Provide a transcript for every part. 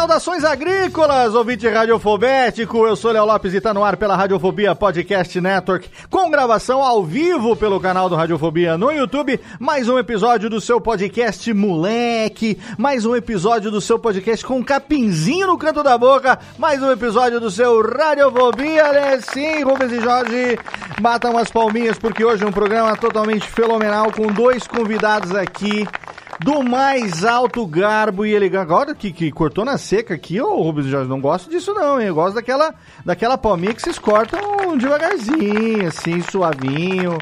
Saudações agrícolas, ouvinte radiofobético. Eu sou Léo Lopes e está no ar pela Radiofobia Podcast Network, com gravação ao vivo pelo canal do Radiofobia no YouTube. Mais um episódio do seu podcast moleque, mais um episódio do seu podcast com um capinzinho no canto da boca, mais um episódio do seu Radiofobia, né? Sim, Rubens e Jorge, batam umas palminhas porque hoje é um programa totalmente fenomenal com dois convidados aqui do mais alto garbo e elegância. Agora que, que cortou na seca aqui, ô Rubens Jorge, não gosto disso não, hein? Eu gosto daquela, daquela palminha que vocês cortam devagarzinho, assim, suavinho.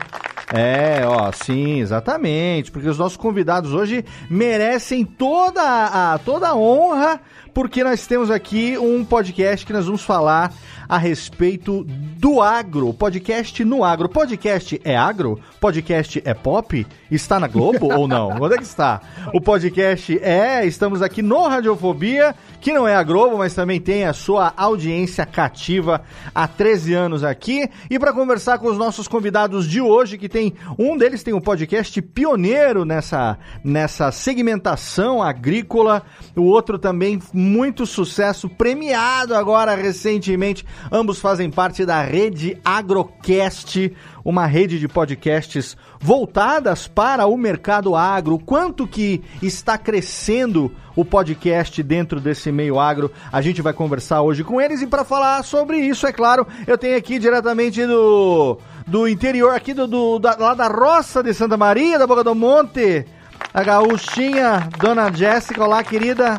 É, ó, sim, exatamente, porque os nossos convidados hoje merecem toda a, toda a honra, porque nós temos aqui um podcast que nós vamos falar a respeito do agro, podcast no agro. Podcast é agro? Podcast é pop? Está na Globo ou não? Onde é que está? O podcast é, estamos aqui no Radiofobia, que não é a Globo, mas também tem a sua audiência cativa há 13 anos aqui. E para conversar com os nossos convidados de hoje, que tem um deles tem um podcast pioneiro nessa, nessa segmentação agrícola, o outro também muito sucesso, premiado agora recentemente. Ambos fazem parte da rede Agrocast, uma rede de podcasts voltadas para o mercado agro. Quanto que está crescendo o podcast dentro desse meio agro? A gente vai conversar hoje com eles e para falar sobre isso, é claro, eu tenho aqui diretamente do do interior aqui do, do da, lá da roça de Santa Maria, da Boca do Monte, a gaúchinha, Dona Jéssica, olá querida.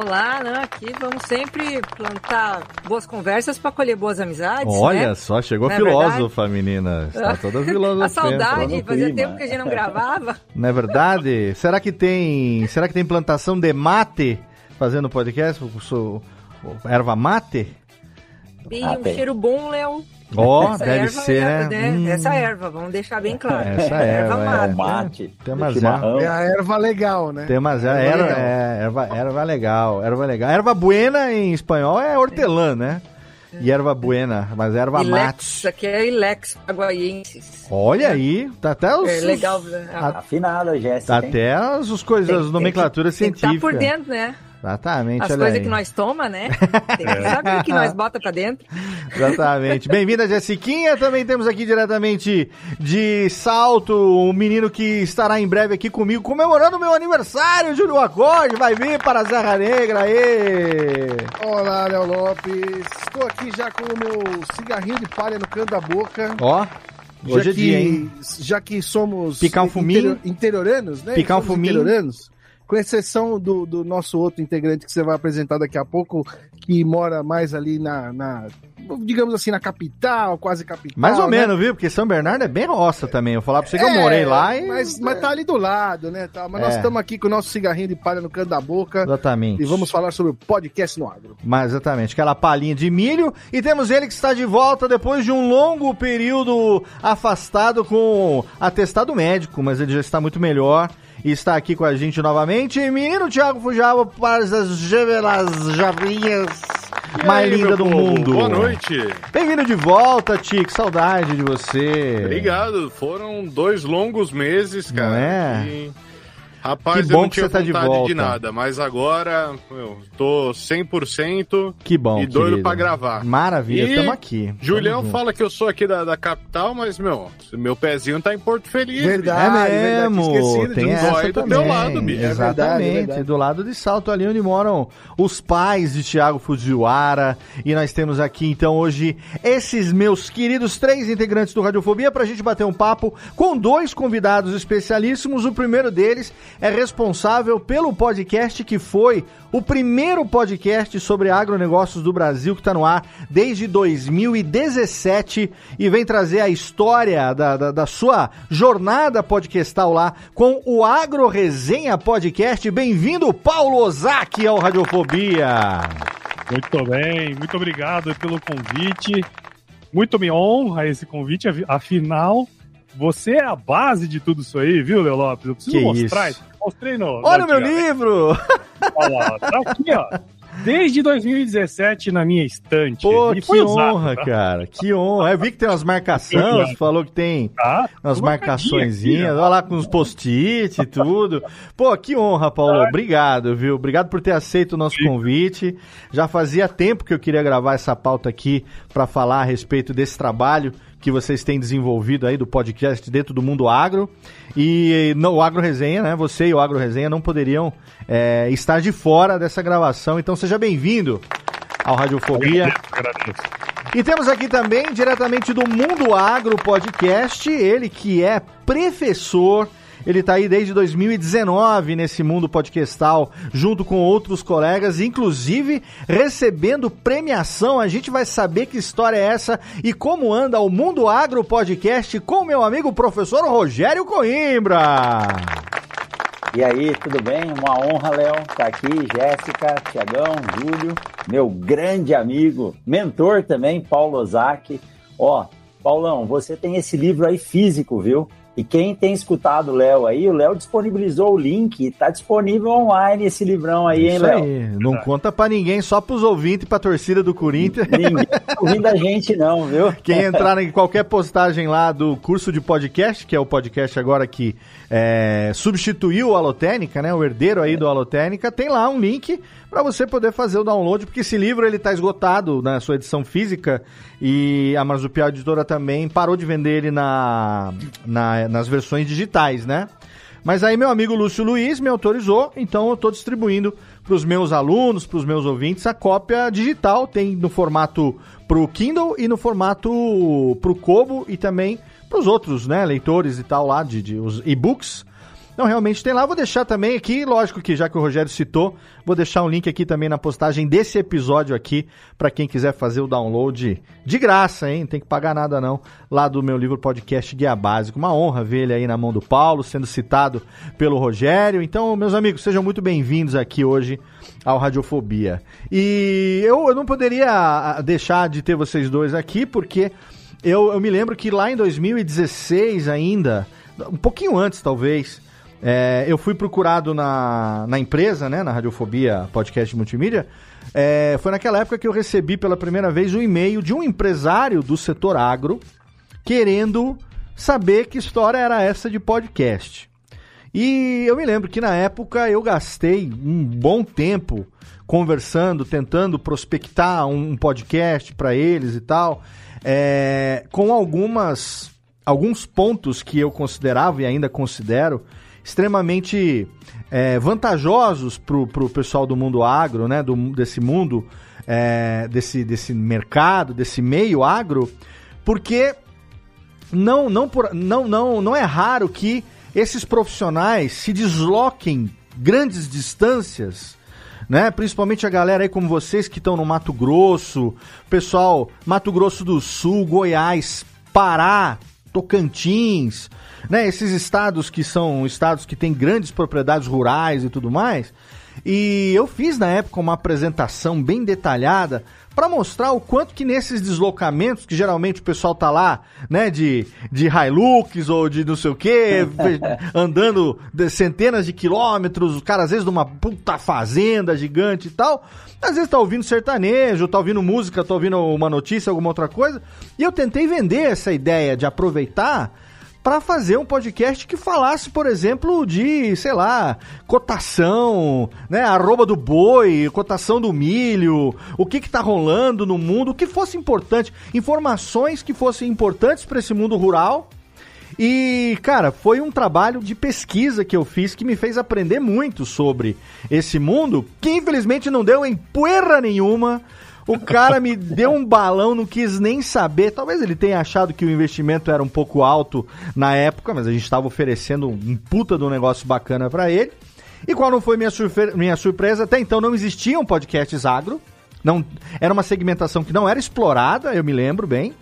Olá, né? aqui vamos sempre plantar boas conversas para colher boas amizades. Olha né? só, chegou Não é filósofa, menina. Está toda filósofa. A saudade, fazia clima. tempo que a gente não gravava. Não é verdade? será que tem, será que tem plantação de mate fazendo podcast? Erva mate? E Ah, um tem. cheiro bom, Léo. Ó, Essa deve erva ser, é- né? Hum, Essa erva, vamos deixar bem claro. Essa erva, é. mate. mate, Tem umas chimarrão. É a erva legal, né? Tem umas erva, Erva erva, legal. é, erva, erva legal, erva legal. Erva buena em espanhol é hortelã, né? E erva buena, mas erva Ilex, mate. aqui é Ilex Paguaiensis. Olha aí, tá até os, É legal. a- Afinada, Jéssica. hein? até as, as coisas, Tem- as tem nomenclaturas Tem que científicas. por dentro, né? Exatamente, As coisas aí. que nós toma, né? Tem que saber o que nós bota pra dentro. Exatamente. Bem-vinda, Jessiquinha. Também temos aqui diretamente de Salto, um menino que estará em breve aqui comigo, comemorando o meu aniversário, Júlio Acorde. Vai vir para a Serra Negra. Aê! Olá, Léo Lopes. Estou aqui já com o meu cigarrinho de palha no canto da boca. Ó, Já hoje é que, dia, hein? Já que somos Picar um fuminho. interior- interioranos, né? Picar um Somos fuminho. Interioranos, com exceção do, do nosso outro integrante que você vai apresentar daqui a pouco, que mora mais ali na, na- digamos assim, na capital, quase capital. Mais ou né? menos, viu? Porque São Bernardo é bem roça também. Eu falar pra você que eu É, morei lá e. Mas, mas tá ali do lado, né? Tá, mas nós É. estamos aqui com o nosso cigarrinho de palha no canto da boca Exatamente. e vamos falar sobre o podcast no agro. Mas exatamente, aquela palhinha de milho. E temos ele que está de volta depois de um longo período afastado com atestado médico, mas ele já está muito melhor. Está aqui com a gente novamente. Menino Thiago Fujava para as gemelas javinhas mais aí, linda do povo? mundo. Boa noite. Bem-vindo de volta, Tic. Saudade de você. Obrigado. Foram dois longos meses, cara. Não é? E... Rapaz, Que bom eu não que tinha você tá de volta. de nada, mas agora eu tô 100% Que bom, e doido querido. pra gravar. Maravilha, estamos aqui. Julião Tamo junto. fala que eu sou aqui da, da capital, mas, meu, meu pezinho tá em Porto Feliz. Verdade. É mesmo, esquecido tem essa do teu lado, bicho. É Exatamente, é verdade. do lado de Salto, ali onde moram os pais de Thiago Fujiwara. E nós temos aqui, então, hoje, esses meus queridos três integrantes do Radiofobia pra gente bater um papo com dois convidados especialíssimos. O primeiro deles é responsável pelo podcast que foi o primeiro podcast sobre agronegócios do Brasil que está no ar desde 2017 e vem trazer a história da, da, da sua jornada podcastal lá com o Agro Resenha Podcast. Bem-vindo, Paulo Ozaki, ao Radiofobia. Muito bem, muito obrigado pelo convite. Muito me honra esse convite, afi- afinal, você é a base de tudo isso aí, viu, Leo Lopes? Eu preciso Que mostrar isso. isso. Mostrei no. Olha o meu livro! Olha lá, tá aqui, ó. Desde 2017 na minha estante. Pô, que usado, honra, tá? cara. Que honra. Eu vi que tem umas marcações, você falou que tem Tá? umas Uma marcaçõezinhas, olha lá com os post-it e tudo. Pô, que honra, Paulo. Obrigado, viu? Obrigado por ter aceito o nosso convite. Já fazia tempo que eu queria gravar essa pauta aqui para falar a respeito desse trabalho que vocês têm desenvolvido aí do podcast dentro do mundo agro. E no, o Agro Resenha, né? Você e o Agro Resenha não poderiam é, estar de fora dessa gravação. Então seja bem-vindo ao Radiofobia. E temos aqui também, diretamente do Mundo Agro Podcast, ele que é professor. Ele está aí desde 2019 nesse mundo podcastal, junto com outros colegas, inclusive recebendo premiação. A gente vai saber que história é essa e como anda o Mundo Agro Podcast com meu amigo professor Rogério Coimbra. E aí, tudo bem? Uma honra, Léo, estar aqui. Jéssica, Tiagão, Júlio, meu grande amigo, mentor também, Paulo Ozaki. Ó, Paulão, você tem esse livro aí físico, viu? E quem tem escutado o Léo aí, o Léo disponibilizou o link, tá disponível online esse livrão aí, hein, Isso Léo? não conta pra ninguém, só pros ouvintes e pra torcida do Corinthians. Ninguém tá ouvindo a gente não, viu? Quem entrar em qualquer postagem lá do curso de podcast, que é o podcast agora que é, substituiu o Alotênica, né? O herdeiro aí do Alotênica, tem lá um link para você poder fazer o download, porque esse livro ele tá esgotado na sua edição física e a Marzupial Editora também parou de vender ele na, na- nas versões digitais, né? Mas aí meu amigo Lúcio Luiz me autorizou, então eu estou distribuindo para os meus alunos, para os meus ouvintes, a cópia digital. Tem no formato para o Kindle e no formato para o Kobo e também os outros né, leitores e tal lá, de, de os e-books. Não, realmente tem lá. Vou deixar também aqui, lógico que já que o Rogério citou, vou deixar um link aqui também na postagem desse episódio aqui, para quem quiser fazer o download de graça, hein? Não tem que pagar nada não, lá do meu livro podcast Guia Básico. Uma honra ver ele aí na mão do Paulo, sendo citado pelo Rogério. Então, meus amigos, sejam muito bem-vindos aqui hoje ao Radiofobia. E eu, eu não poderia ah, deixar de ter vocês dois aqui, porque eu, eu me lembro que lá em 2016 ainda, um pouquinho antes talvez, é, eu fui procurado na, na empresa, né, na Radiofobia Podcast Multimídia. É, foi naquela época que eu recebi pela primeira vez um e-mail de um empresário do setor agro querendo saber que história era essa de podcast. E eu me lembro que na época eu gastei um bom tempo conversando, tentando prospectar um podcast para eles e tal, é, com algumas alguns pontos que eu considerava e ainda considero extremamente é, vantajosos para o pessoal do mundo agro, né, do, desse mundo, é, desse, desse mercado, desse meio agro, porque não, não, por, não, não, não é raro que esses profissionais se desloquem grandes distâncias, né? Principalmente a galera aí como vocês que estão no Mato Grosso, pessoal, Mato Grosso do Sul, Goiás, Pará, Tocantins, né? Esses estados que são estados que têm grandes propriedades rurais e tudo mais. E eu fiz na época uma apresentação bem detalhada para mostrar o quanto que nesses deslocamentos, que geralmente o pessoal tá lá, né, de, de Hilux ou de não sei o quê, andando de centenas de quilômetros, o cara às vezes numa puta fazenda gigante e tal, às vezes tá ouvindo sertanejo, tá ouvindo música, tá ouvindo uma notícia, alguma outra coisa, e eu tentei vender essa ideia de aproveitar para fazer um podcast que falasse, por exemplo, de, sei lá, cotação, né, arroba do boi, cotação do milho, o que que tá rolando no mundo, o que fosse importante, informações que fossem importantes para esse mundo rural. E, cara, foi um trabalho de pesquisa que eu fiz que me fez aprender muito sobre esse mundo, que infelizmente não deu em poeira nenhuma. O cara me deu um balão, não quis nem saber. Talvez ele tenha achado que o investimento era um pouco alto na época, mas a gente estava oferecendo um puta de um negócio bacana para ele. E qual não foi minha, minha surpresa? Até então não existiam podcasts agro. Não, era uma segmentação que não era explorada, eu me lembro bem.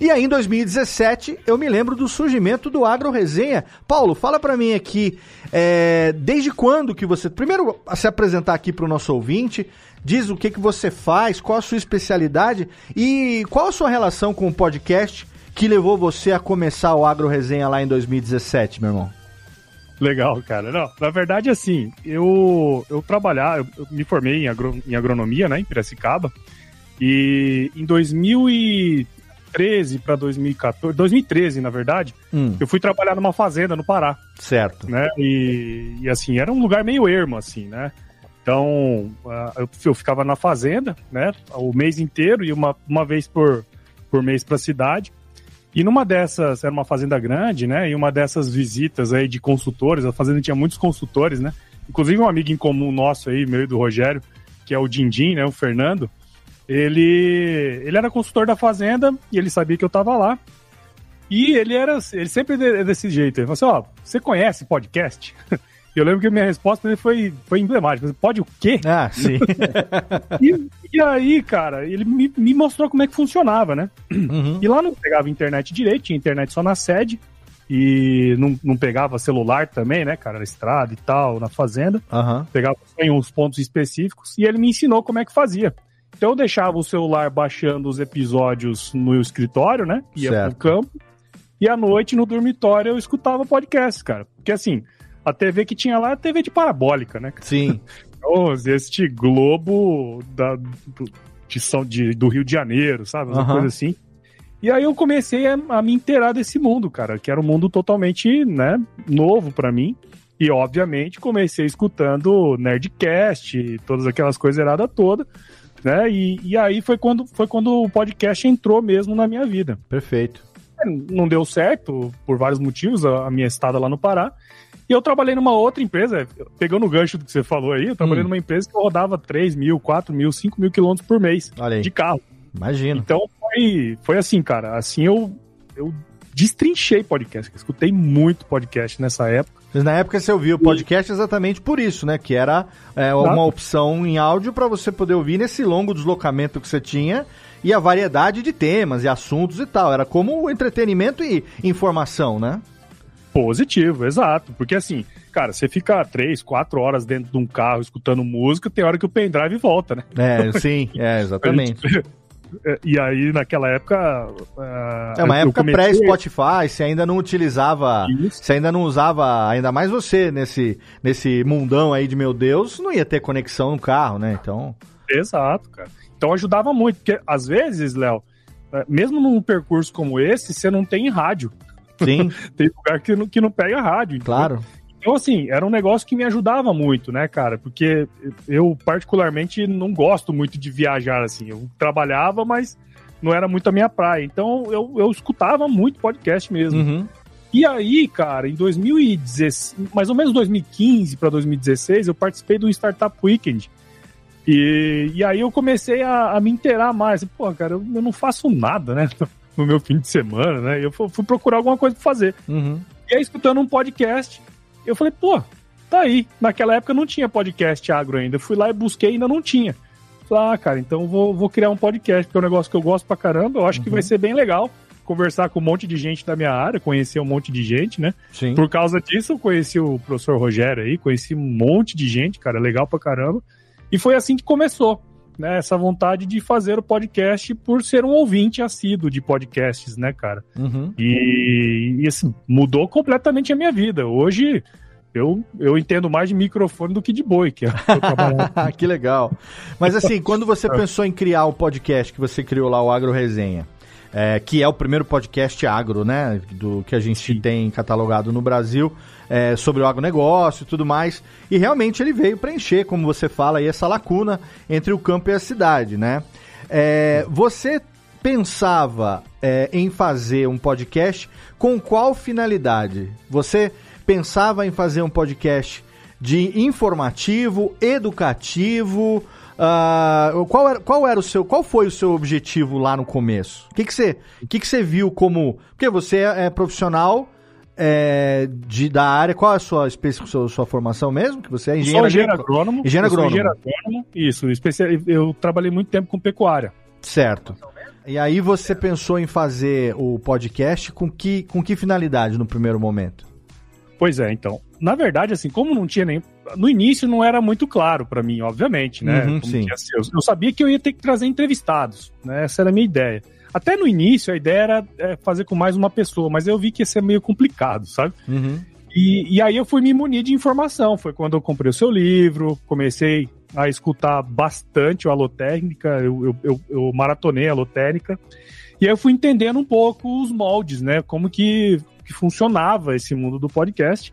E aí, em 2017, eu me lembro do surgimento do Agro Resenha. Paulo, fala para mim aqui, é, desde quando que você... Primeiro, se apresentar aqui para o nosso ouvinte, diz o que, que você faz, qual a sua especialidade e qual a sua relação com o podcast que levou você a começar o Agro Resenha lá em 2017, meu irmão. Legal, cara. Não, na verdade, assim, eu, eu trabalhar, eu, eu me formei em, agro, em agronomia, né, em Piracicaba, e em 2000 e 2013 para 2014, 2013 na verdade, hum. eu fui trabalhar numa fazenda no Pará. Certo. Né? E, e assim, era um lugar meio ermo, assim, né? Então, eu, eu ficava na fazenda, né? O mês inteiro e uma, uma vez por, por mês para a cidade. E numa dessas, era uma fazenda grande, né? E uma dessas visitas aí de consultores, a fazenda tinha muitos consultores, né? Inclusive um amigo em comum nosso aí, meu e do Rogério, que é o Dindim, né? O Fernando ele, ele era consultor da fazenda e ele sabia que eu tava lá. E ele era, ele sempre é desse jeito. Ele falou assim: Ó, você conhece podcast? Eu lembro que a minha resposta foi, foi emblemática. Pode o quê? Ah, sim. e, e, aí, cara, ele me, me, mostrou como é que funcionava, né? Uhum. E lá não pegava internet direito, tinha internet só na sede. E não, não pegava celular também, né, cara? Na estrada e tal, na fazenda. Uhum. Pegava só em uns pontos específicos. E ele me ensinou como é que fazia. Então eu deixava o celular baixando os episódios no escritório, né? Ia certo. pro campo. E à noite, no dormitório, eu escutava podcast, cara. Porque assim, a TV que tinha lá é a TV de parabólica, né? Sim. Então, este Globo da, do, de São, de, do Rio de Janeiro, sabe? Uma uhum. coisa assim. E aí eu comecei a, a, me inteirar desse mundo, cara, que era um mundo totalmente, né, novo para mim. E, obviamente, comecei escutando Nerdcast, todas aquelas coisas erradas todas né? E, e aí foi quando, foi quando o podcast entrou mesmo na minha vida. Perfeito. É, não deu certo, por vários motivos, a, a minha estada lá no Pará. E eu trabalhei numa outra empresa, pegando o gancho do que você falou aí, eu trabalhei hum. numa empresa que rodava 3 mil, 4 mil, 5 mil quilômetros por mês de carro. Imagina. Então foi, foi assim, cara. Assim eu, eu destrinchei podcast. Escutei muito podcast nessa época. Mas na época você ouviu o podcast exatamente por isso, né? Que era é, uma opção em áudio para você poder ouvir nesse longo deslocamento que você tinha e a variedade de temas e assuntos e tal. Era como entretenimento e informação, né? Positivo, exato. Porque assim, cara, você fica três, quatro horas dentro de um carro escutando música, tem hora que o pendrive volta, né? É, sim, é, exatamente. É, e aí, naquela época. Uh, é uma época comecei... pré-Spotify, você ainda não utilizava. Isso. Você ainda não usava, ainda mais você, nesse, nesse mundão aí de meu Deus, não ia ter conexão no carro, né? Então. Exato, cara. Então ajudava muito, porque às vezes, Léo, é, mesmo num percurso como esse, você não tem rádio. Sim. tem lugar que não, que não pega rádio. Claro. Então, assim, era um negócio que me ajudava muito, né, cara? Porque eu, particularmente, não gosto muito de viajar, assim. Eu trabalhava, mas não era muito a minha praia. Então, eu, eu escutava muito podcast mesmo. Uhum. E aí, cara, em 2016, mais ou menos 2015 para 2016, eu participei do Startup Weekend. E, e aí eu comecei a, a me inteirar mais. Pô, cara, eu, eu, não faço nada, né? No meu fim de semana, né? Eu fui, procurar alguma coisa pra fazer. Uhum. E aí, escutando um podcast, eu falei, pô, tá aí. Naquela época não tinha podcast agro ainda. Eu fui lá e busquei e ainda não tinha. Falei, ah, cara, então vou, vou criar um podcast, porque é um negócio que eu gosto pra caramba, eu acho uhum. que vai uhum. ser bem legal. conversar com um monte de gente da minha área, conhecer um monte de gente, né? Sim. Por causa disso, eu conheci o professor Rogério aí, conheci um monte de gente, cara, legal pra caramba. E foi assim que começou, né? Essa vontade de fazer o podcast por ser um ouvinte assíduo de podcasts, né, cara? Uhum. E, e assim, mudou completamente a minha vida. Hoje eu, eu entendo mais de microfone do que de boi, que é que legal. Mas assim, quando você pensou em criar o podcast que você criou lá, o Agro Resenha, é, que é o primeiro podcast agro, né? Do que a gente tem catalogado no Brasil, é, sobre o agronegócio e tudo mais. E realmente ele veio preencher, como você fala aí, essa lacuna entre o campo e a cidade, né? É, você pensava é, em fazer um podcast com qual finalidade? Você pensava em fazer um podcast de informativo, educativo? Uh, qual, era, qual era o seu, qual foi o seu objetivo lá no começo? O que, que você, que que você viu como? Porque você é, é profissional é, de, da área. Qual é a sua, sua, sua formação mesmo? Que você é engenheiro, engenheiro agrônomo. Engenheiro agrônomo. Engenheiro agrônomo. Isso. Especial, eu trabalhei muito tempo com pecuária. Certo. E aí você pensou em fazer o podcast com que, com que finalidade no primeiro momento? Pois é, então. Na verdade, assim, como não tinha nem. No início não era muito claro para mim, obviamente, né? Uhum, sim. Eu, eu, sabia que eu ia ter que trazer entrevistados, né? Essa era a minha ideia. Até no início a ideia era é, fazer com mais uma pessoa, mas eu vi que ia ser meio complicado, sabe? Uhum. E, e aí eu fui me munir de informação. Foi quando eu comprei o seu livro, comecei a escutar bastante o Alotécnica, eu, eu, eu, eu maratonei a Alotécnica. E aí eu fui entendendo um pouco os moldes, né? Como que que funcionava esse mundo do podcast.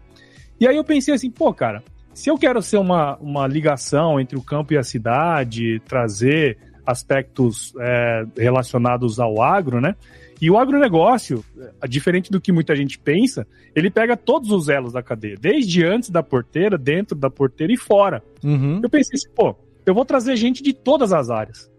E aí eu pensei assim, pô, cara, se eu quero ser uma, uma ligação entre o campo e a cidade, trazer aspectos é, relacionados ao agro, né? E o agronegócio, é, diferente do que muita gente pensa, ele pega todos os elos da cadeia, desde antes da porteira, dentro da porteira e fora. Uhum. Eu pensei assim, pô, eu vou trazer gente de todas as áreas,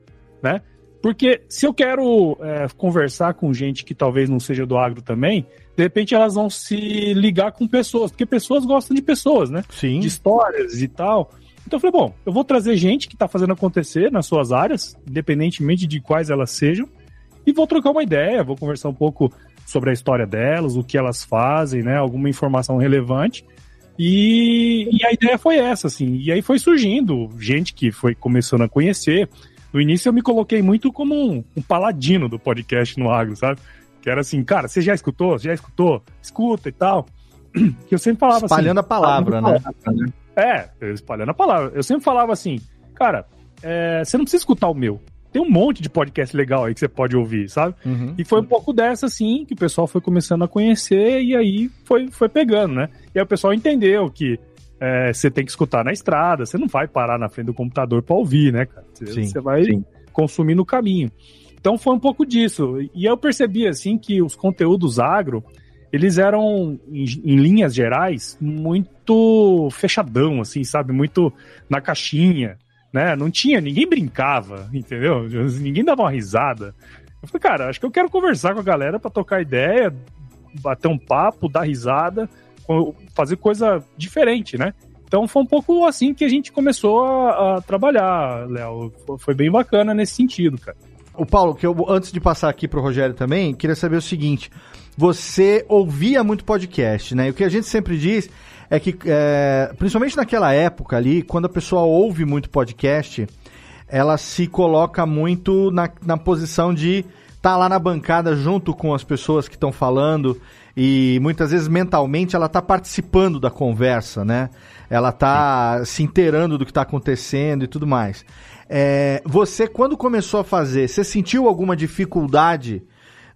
né? Porque se eu quero é, conversar com gente que talvez não seja do agro também, de repente elas vão se ligar com pessoas, porque pessoas gostam de pessoas, né? Sim. De histórias e tal. Então eu falei, bom, eu vou trazer gente que está fazendo acontecer nas suas áreas, independentemente de quais elas sejam, e vou trocar uma ideia, vou conversar um pouco sobre a história delas, o que elas fazem, né? Alguma informação relevante. E, e a ideia foi essa, assim. E aí foi surgindo gente que foi começando a conhecer. No início eu me coloquei muito como um, um paladino do podcast no agro, sabe? Que era assim, cara, você já escutou? Já escutou? Escuta e tal. Que eu sempre falava espalhando assim. A palavra, né? Palavra, né? É, espalhando a palavra. Eu sempre falava assim, cara, é, você não precisa escutar o meu. Tem um monte de podcast legal aí que você pode ouvir, sabe? Uhum. E foi um pouco dessa, assim, que o pessoal foi começando a conhecer e aí foi, foi pegando, né? E aí o pessoal entendeu que é, você tem que escutar na estrada, você não vai parar na frente do computador para ouvir, né, cara? Você, sim, você vai sim. consumir no caminho. Então foi um pouco disso. E eu percebi, assim, que os conteúdos agro, eles eram, em, em, linhas gerais, muito fechadão, assim, sabe? Muito na caixinha, né? Não tinha, ninguém brincava, entendeu? Ninguém dava uma risada. Eu falei, cara, acho que eu quero conversar com a galera para tocar ideia, bater um papo, dar risada, fazer coisa diferente, né? Então foi um pouco assim que a gente começou a, a trabalhar, Léo. Foi bem bacana nesse sentido, cara. O Paulo, que eu, antes de passar aqui pro Rogério também, queria saber o seguinte: você ouvia muito podcast, né? E o que a gente sempre diz é que, é, principalmente naquela época ali, quando a pessoa ouve muito podcast, ela se coloca muito na, na posição de estar tá lá na bancada junto com as pessoas que estão falando e muitas vezes mentalmente ela está participando da conversa, né? Ela está se inteirando do que está acontecendo e tudo mais. É, você, quando começou a fazer, você sentiu alguma dificuldade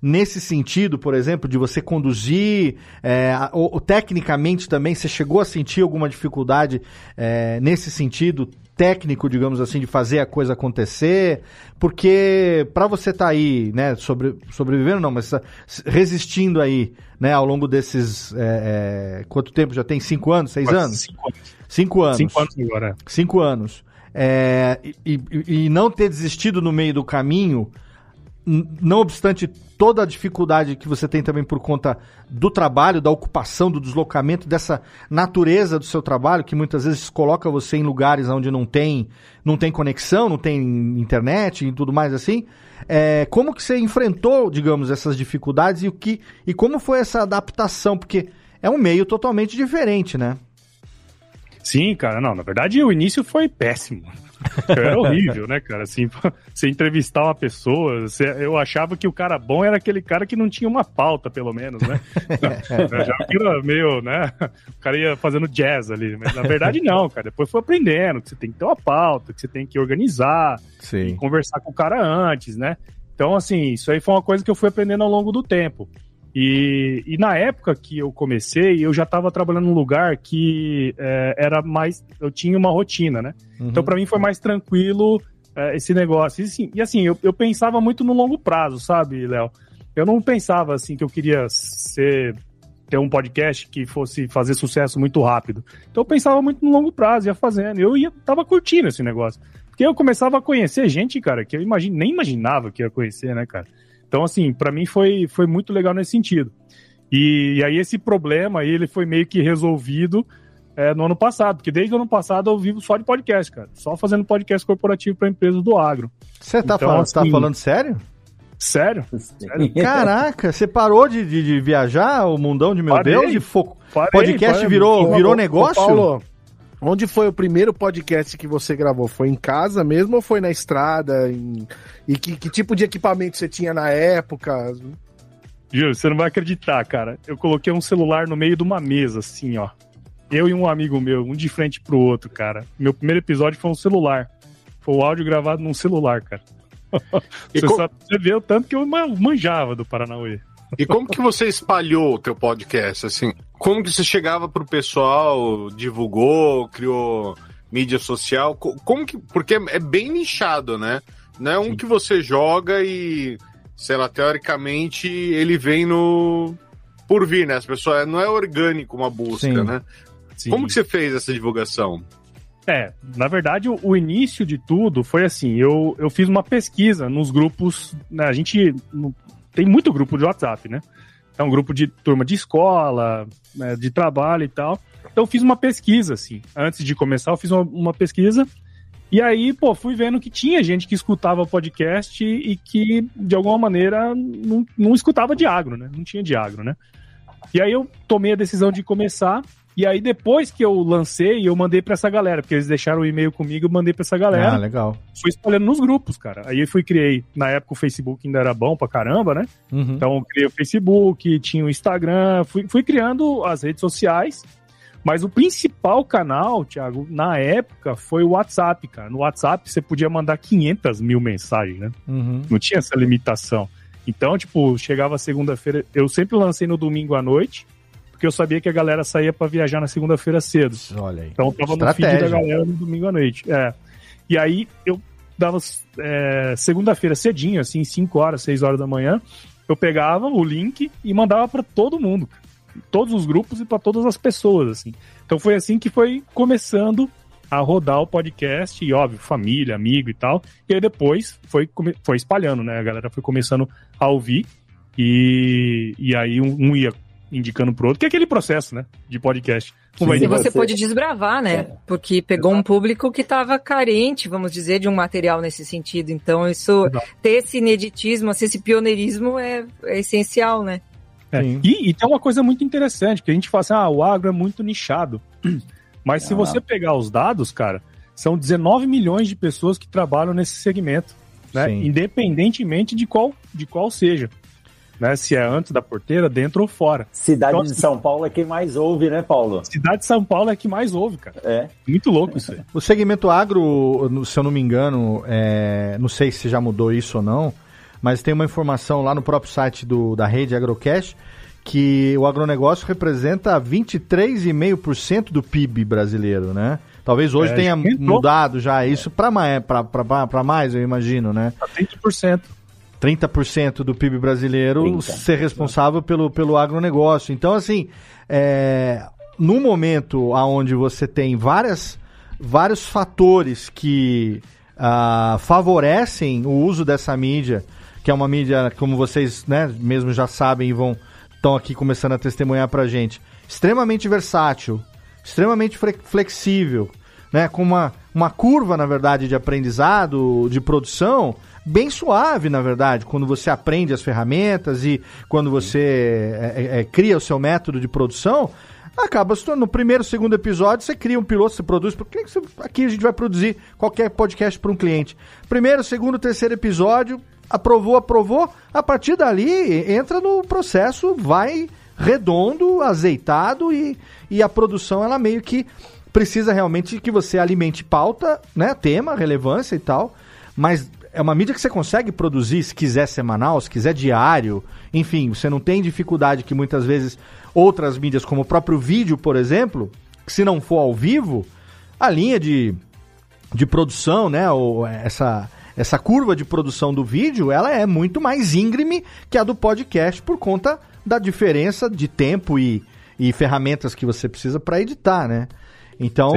nesse sentido, por exemplo, de você conduzir, é, ou, ou, tecnicamente também, você chegou a sentir alguma dificuldade é, nesse sentido técnico, digamos assim, de fazer a coisa acontecer? Porque para você estar tá aí, né, sobre, sobrevivendo não, mas resistindo aí, né, ao longo desses, é, é quanto tempo já tem? Cinco anos, seis Quase anos? Cinco anos. Cinco anos. Cinco anos agora. Cinco anos. É, e, e, e, não ter desistido no meio do caminho, não obstante toda a dificuldade que você tem também por conta do trabalho, da ocupação, do deslocamento, dessa natureza do seu trabalho, que muitas vezes coloca você em lugares onde não tem, não tem conexão, não tem internet e tudo mais assim. É, como que você enfrentou, digamos, essas dificuldades e o que e como foi essa adaptação? Porque é um meio totalmente diferente, né? Sim, cara, não, na verdade o início foi péssimo. Era horrível, né, cara? Assim, você entrevistar uma pessoa, você- eu achava que o cara bom era aquele cara que não tinha uma pauta, pelo menos, né? Eu que era meio, né? O cara ia fazendo jazz ali, mas na verdade não, cara. Depois foi aprendendo que você tem que ter uma pauta, que você tem que organizar, Sim. conversar com o cara antes, né? Então, assim, isso aí foi uma coisa que eu fui aprendendo ao longo do tempo. E, e na época que eu comecei, eu já estava trabalhando num lugar que é, era mais. Eu tinha uma rotina, né? Então, para mim, foi mais tranquilo é, esse negócio. E assim, e, assim eu, eu pensava muito no longo prazo, sabe, Léo? Eu não pensava assim que eu queria ser ter um podcast que fosse fazer sucesso muito rápido. Então eu pensava muito no longo prazo, ia fazendo. Eu ia, tava curtindo esse negócio. Porque eu começava a conhecer gente, cara, que eu imagine, nem imaginava que ia conhecer, né, cara? Então, assim, para mim foi, foi muito legal nesse sentido. E, e aí esse problema aí, ele foi meio que resolvido é, no ano passado, porque desde o ano passado eu vivo só de podcast, cara. Só fazendo podcast corporativo para empresas do agro. Você tá, Então, falando, tá assim, falando sério? Sério? Caraca, você parou de, de, de viajar o mundão de meu Parei. Deus? De fo... Parei, podcast parei. virou, virou negócio? ô, Paulo, onde foi o primeiro podcast que você gravou? Foi em casa mesmo ou foi na estrada? Em- E que, que tipo de equipamento você tinha na época? Júlio, você não vai acreditar, cara. Eu coloquei um celular no meio de uma mesa, assim, ó. Eu e um amigo meu, um de frente pro outro, cara. Meu primeiro episódio foi um celular. Foi o áudio gravado num celular, cara. E você, co- sabe, você vê o tanto que eu ma- manjava do Paranauê. E como que você espalhou o teu podcast, assim? Como que você chegava pro pessoal, divulgou, criou mídia social? Co- Como que... Porque é bem nichado, né? Não é um que você joga e, sei lá, teoricamente ele vem no... Por vir, né? As pessoas... Não é orgânico uma busca, Sim. né? Sim. Como que você fez essa divulgação? É, na verdade, o, o início de tudo foi assim: eu, eu fiz uma pesquisa nos grupos. Né, a gente no- tem muito grupo de WhatsApp, né? É um grupo de turma de escola, né, de trabalho e tal. Então, fiz uma pesquisa, assim. Antes de começar, eu fiz uma, uma pesquisa. E aí, pô, fui vendo que tinha gente que escutava podcast e, e que, de alguma maneira, não, não escutava de agro, né? Não tinha de agro, né? E aí eu tomei a decisão de começar. E aí, depois que eu lancei, eu mandei pra essa galera, porque eles deixaram o e-mail comigo, eu mandei pra essa Ah, galera. legal. fui espalhando nos grupos, cara. Aí eu fui criei, na época o Facebook ainda era bom pra caramba, né? Uhum. Então eu criei o Facebook, tinha o Instagram, fui, fui criando as redes sociais. Mas o principal canal, Thiago, na época foi o WhatsApp, cara. No WhatsApp você podia mandar 500 mil mensagens, né? Uhum. Não tinha essa limitação. Então, tipo, chegava segunda-feira, eu sempre lancei no domingo à noite, porque eu sabia que a galera saía pra viajar na segunda-feira cedo. Olha aí. Então eu tava no feed Estratégia. da galera no domingo à noite. É. E aí eu dava é, segunda-feira cedinho, assim, 5 horas, 6 horas da manhã, eu pegava o link e mandava pra todo mundo. Todos os grupos e pra todas as pessoas, assim. Então foi assim que foi começando a rodar o podcast, e óbvio, família, amigo e tal. E aí depois foi, foi espalhando, né? A galera foi começando a ouvir. E, e aí um, um ia indicando pro outro, que é aquele processo, né? De podcast. Um E você pôde desbravar, né? Porque pegou um público que estava carente, vamos dizer, de um material nesse sentido. Então, isso, Exato. ter esse ineditismo, assim, esse pioneirismo é, é essencial, né? É. E, e tem uma coisa muito interessante, que a gente fala assim, ah, o agro é muito nichado. Mas se Ah. você pegar os dados, cara, são 19 milhões de pessoas que trabalham nesse segmento, né? Sim. Independentemente de qual, de qual seja. Né? Se é antes da porteira, dentro ou fora. Cidade Então, de São Paulo é quem mais ouve, né, Paulo? Cidade de São Paulo é que mais ouve, cara. É. Muito louco isso aí. O segmento agro, no- se eu não me engano, é, não sei se já mudou isso ou não, mas tem uma informação lá no próprio site do, da rede Agrocast que o agronegócio representa 23,5% do PIB brasileiro, né? Talvez hoje É, tenha mudado já isso para mais, eu imagino, né? Tá 30%. 30% do PIB brasileiro 30. ser responsável pelo, pelo agronegócio. Então, assim, é, no momento onde você tem várias, vários fatores que ah, favorecem o uso dessa mídia, que é uma mídia, como vocês né, mesmo já sabem e vão estão aqui começando a testemunhar pra gente, extremamente versátil, extremamente flexível, né, com uma, uma curva, na verdade, de aprendizado, de produção, bem suave, na verdade, quando você aprende as ferramentas e quando você é, é, é, cria o seu método de produção, acaba se tornando. No primeiro, segundo episódio, você cria um piloto, você produz. Porque aqui a gente vai produzir qualquer podcast para um cliente. Primeiro, segundo, terceiro episódio, aprovou, aprovou. A partir dali, entra no processo, vai redondo, azeitado e, e a produção, ela meio que precisa realmente que você alimente pauta, né, tema, relevância e tal, mas é uma mídia que você consegue produzir se quiser semanal, se quiser diário, enfim, você não tem dificuldade que muitas vezes outras mídias, como o próprio vídeo, por exemplo, que se não for ao vivo, a linha de, de produção, né, ou essa, essa curva de produção do vídeo, ela é muito mais íngreme que a do podcast por conta da diferença de tempo e, e ferramentas que você precisa para editar, né? Então,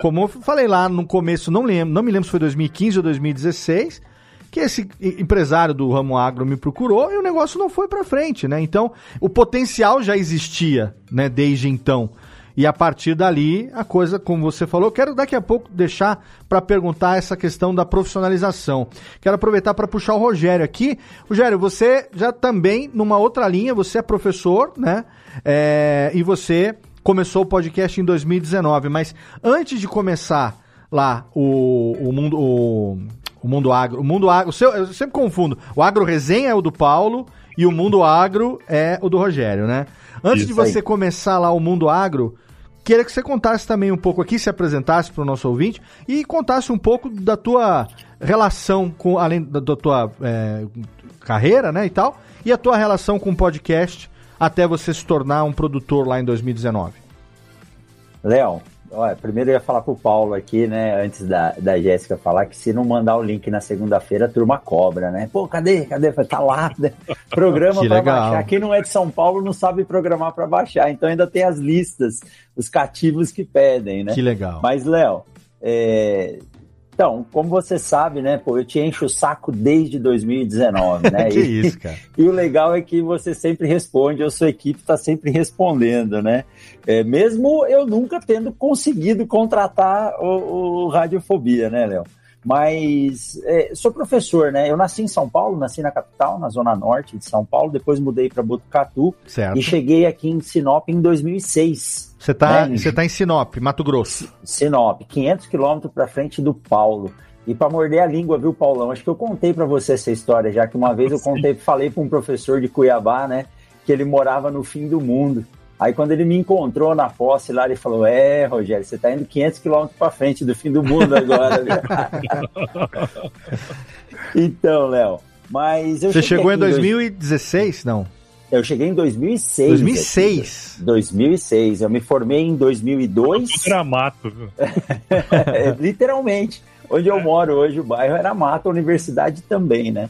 como eu falei lá no começo, não lembro, não me lembro se foi 2015 ou 2016, que esse empresário do ramo agro me procurou e o negócio não foi para frente, né? Então, o potencial já existia, né, desde então. E a partir dali, a coisa, como você falou, quero daqui a pouco deixar para perguntar essa questão da profissionalização. Quero aproveitar para puxar o Rogério aqui. Rogério, você já também, numa outra linha, você é professor, né? É, e você começou o podcast em 2019, mas antes de começar lá o, o mundo. O, o Mundo Agro. O Mundo Agro. Seu, eu sempre confundo. O Agro Resenha é o do Paulo e o Mundo Agro é o do Rogério, né? Antes Isso de você aí. começar lá o Mundo Agro, queria que você contasse também um pouco aqui, se apresentasse para o nosso ouvinte e contasse um pouco da tua relação com, além da, da tua é, carreira, né, e tal, e a tua relação com o podcast até você se tornar um produtor lá em 2019. Léo, Olha, primeiro eu ia falar pro Paulo aqui, né, antes da, da Jéssica falar, que se não mandar o link na segunda-feira, a turma cobra, né? Pô, cadê? Cadê? Tá lá, né? Programa para baixar. Quem não é de São Paulo não sabe programar para baixar, então ainda tem as listas, os cativos que pedem, né? Que legal. Mas, Léo, é, então, como você sabe, né, pô, eu te encho o saco desde 2019, né? que e, isso, cara. E o legal é que você sempre responde, a sua equipe está sempre respondendo, né? É, mesmo eu nunca tendo conseguido contratar o, o Radiofobia, né, Léo? Mas é, sou professor, né? Eu nasci em São Paulo, nasci na capital, na zona norte de São Paulo, depois mudei para Botucatu certo. e cheguei aqui em Sinop em 2006. Você está né? Você tá em Sinop, Mato Grosso. Sinop, 500 quilômetros para frente do Paulo. E para morder a língua, viu, Paulão? Acho que eu contei para você essa história, já que uma vez eu contei, falei para um professor de Cuiabá, né, que ele morava no fim do mundo. Aí quando ele me encontrou na posse lá, ele falou: É, Rogério, você está indo 500 quilômetros para frente do fim do mundo agora. então, Léo, mas eu Você chegou em 2016, não? Eu cheguei em 2006. 2006? Aqui. 2006. Eu me formei em 2002. Era mato. É, literalmente. Onde eu moro hoje, o bairro era mato, a universidade também, né?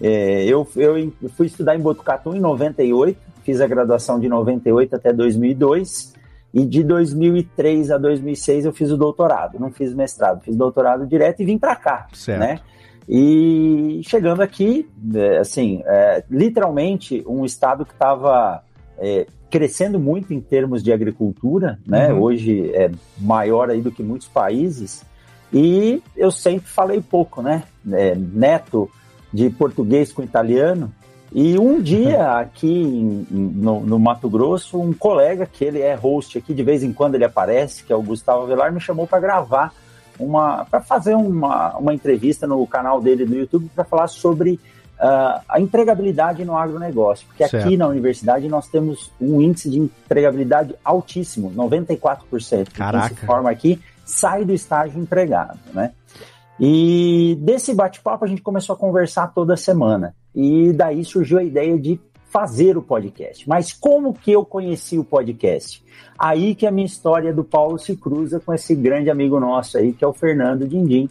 É, eu, eu fui estudar em Botucatu em 98, fiz a graduação de 98 até 2002, e de 2003 a 2006 eu fiz o doutorado. Não fiz mestrado, fiz doutorado direto e vim para cá, certo. né? E chegando aqui, é, assim, é, literalmente um estado que estava é, crescendo muito em termos de agricultura, né? Uhum. Hoje é maior aí do que muitos países. E eu sempre falei pouco, né? É, neto de português com italiano. E um dia aqui no, no, Mato Grosso, um colega que ele é host aqui, de vez em quando ele aparece, que é o Gustavo Velar, me chamou para gravar uma para fazer uma, uma entrevista no canal dele no YouTube para falar sobre uh, a empregabilidade no agronegócio. Porque certo. aqui na universidade nós temos um índice de empregabilidade altíssimo, 94%. Caraca. Quem se forma aqui sai do estágio empregado, né? E desse bate-papo a gente começou a conversar toda semana. E daí surgiu a ideia de fazer o podcast. Mas como que eu conheci o podcast? Aí que a minha história do Paulo se cruza com esse grande amigo nosso aí, que é o Fernando Dindim,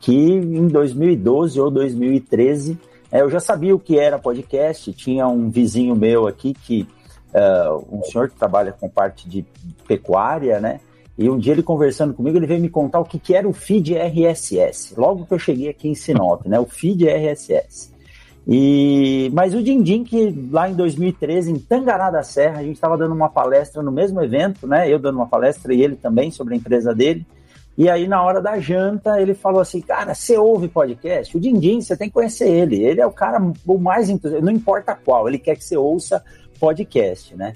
que em 2012 ou 2013 é, eu já sabia o que era podcast, tinha um vizinho meu aqui que uh, um senhor que trabalha com parte de pecuária, né? E um dia ele conversando comigo, ele veio me contar o que, que era o feed RSS. Logo que eu cheguei aqui em Sinop, né? O feed RSS. E, mas o Dindim, que lá em 2013, em Tangará da Serra, a gente estava dando uma palestra no mesmo evento, né? Eu dando uma palestra e ele também sobre a empresa dele. E aí, na hora da janta, ele falou assim: Cara, você ouve podcast? O Dindim, você tem que conhecer ele. Ele é o cara o mais entusiasta, não importa qual, ele quer que você ouça podcast, né?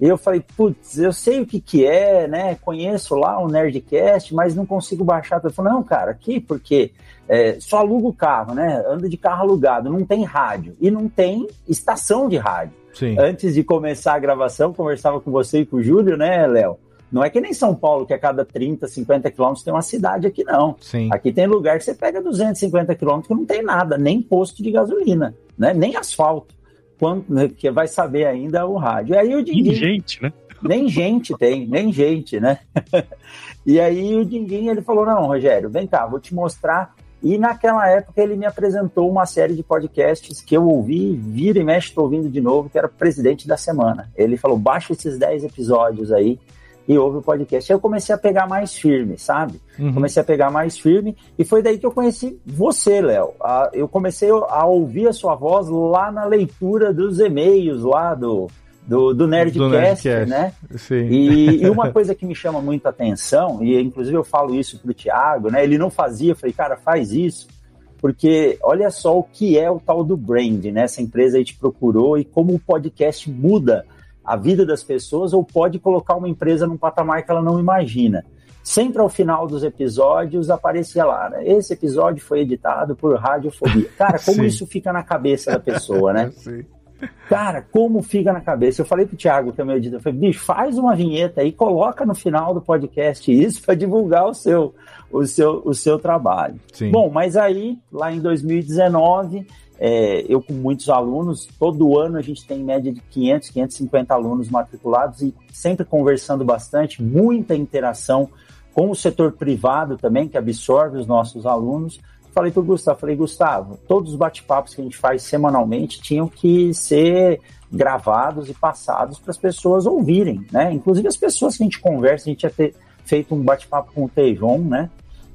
E eu falei, putz, eu sei o que que é, né? Conheço lá o Nerdcast, mas não consigo baixar. Ele falou, não, cara, aqui porque é, só aluga o carro, né? Anda de carro alugado, não tem rádio e não tem estação de rádio. Sim. Antes de começar a gravação, conversava com você e com o Júlio, né, Léo? Não é que nem São Paulo, que a cada 30, 50 quilômetros tem uma cidade aqui, não. Sim. Aqui tem lugar que você pega 250 quilômetros que não tem nada, nem posto de gasolina, né? Nem asfalto. Quanto, né, que vai saber ainda o rádio. E aí o Dindim, Nem gente, né? nem gente tem, nem gente, né? e aí o Dindim, ele falou, não, Rogério, vem cá, vou te mostrar. E naquela época ele me apresentou uma série de podcasts que eu ouvi, vira e mexe, estou ouvindo de novo, que era Presidente da Semana. Ele falou, baixa esses 10 episódios aí e ouve o podcast. Aí eu comecei a pegar mais firme, sabe? Uhum. Comecei a pegar mais firme e foi daí que eu conheci você, Léo. Eu comecei a ouvir a sua voz lá na leitura dos e-mails lá do, do, do Nerdcast, Nerdcast. né? Sim. E, e uma coisa que me chama muita atenção, e inclusive eu falo isso pro Thiago, né? Ele não fazia, eu falei, cara, faz isso, porque olha só o que é o tal do brand, né? Essa empresa aí te procurou e como o podcast muda a vida das pessoas ou pode colocar uma empresa num patamar que ela não imagina. Sempre ao final dos episódios aparecia lá, né? Esse episódio foi editado por Radiofobia. Cara, como Sim. isso fica na cabeça da pessoa, né? Sim. Cara, como fica na cabeça? Eu falei pro Thiago, que é meu editor, eu falei, bicho, faz uma vinheta aí, coloca no final do podcast isso para divulgar o seu, o seu, o seu trabalho. Sim. Bom, mas aí, lá em 2019, é, eu com muitos alunos, todo ano a gente tem em média de 500, 550 alunos matriculados e sempre conversando bastante, muita interação com o setor privado também, que absorve os nossos alunos. Falei para o Gustavo, falei, Gustavo, todos os bate-papos que a gente faz semanalmente tinham que ser gravados e passados para as pessoas ouvirem, né? Inclusive as pessoas que a gente conversa, a gente tinha ter feito um bate-papo com o Tejon, né?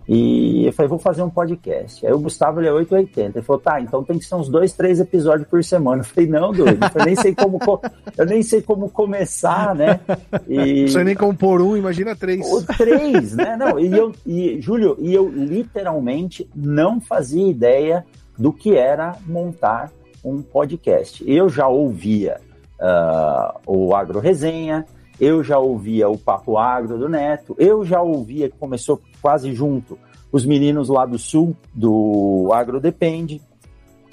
E eu falei, vou fazer um podcast. Aí o Gustavo ele é 880. Ele falou, tá, então tem que ser uns dois, três episódios por semana. Eu falei, não, doido, eu nem sei como, co- eu nem sei como começar, né? E... Não sei nem como pôr um, imagina três. O três, né? Não, e eu, e, Júlio, e eu literalmente não fazia ideia do que era montar um podcast. Eu já ouvia ah, o Agro Resenha, eu já ouvia o Papo Agro do Neto, eu já ouvia, que começou quase junto, os meninos lá do sul, do Agro Depende.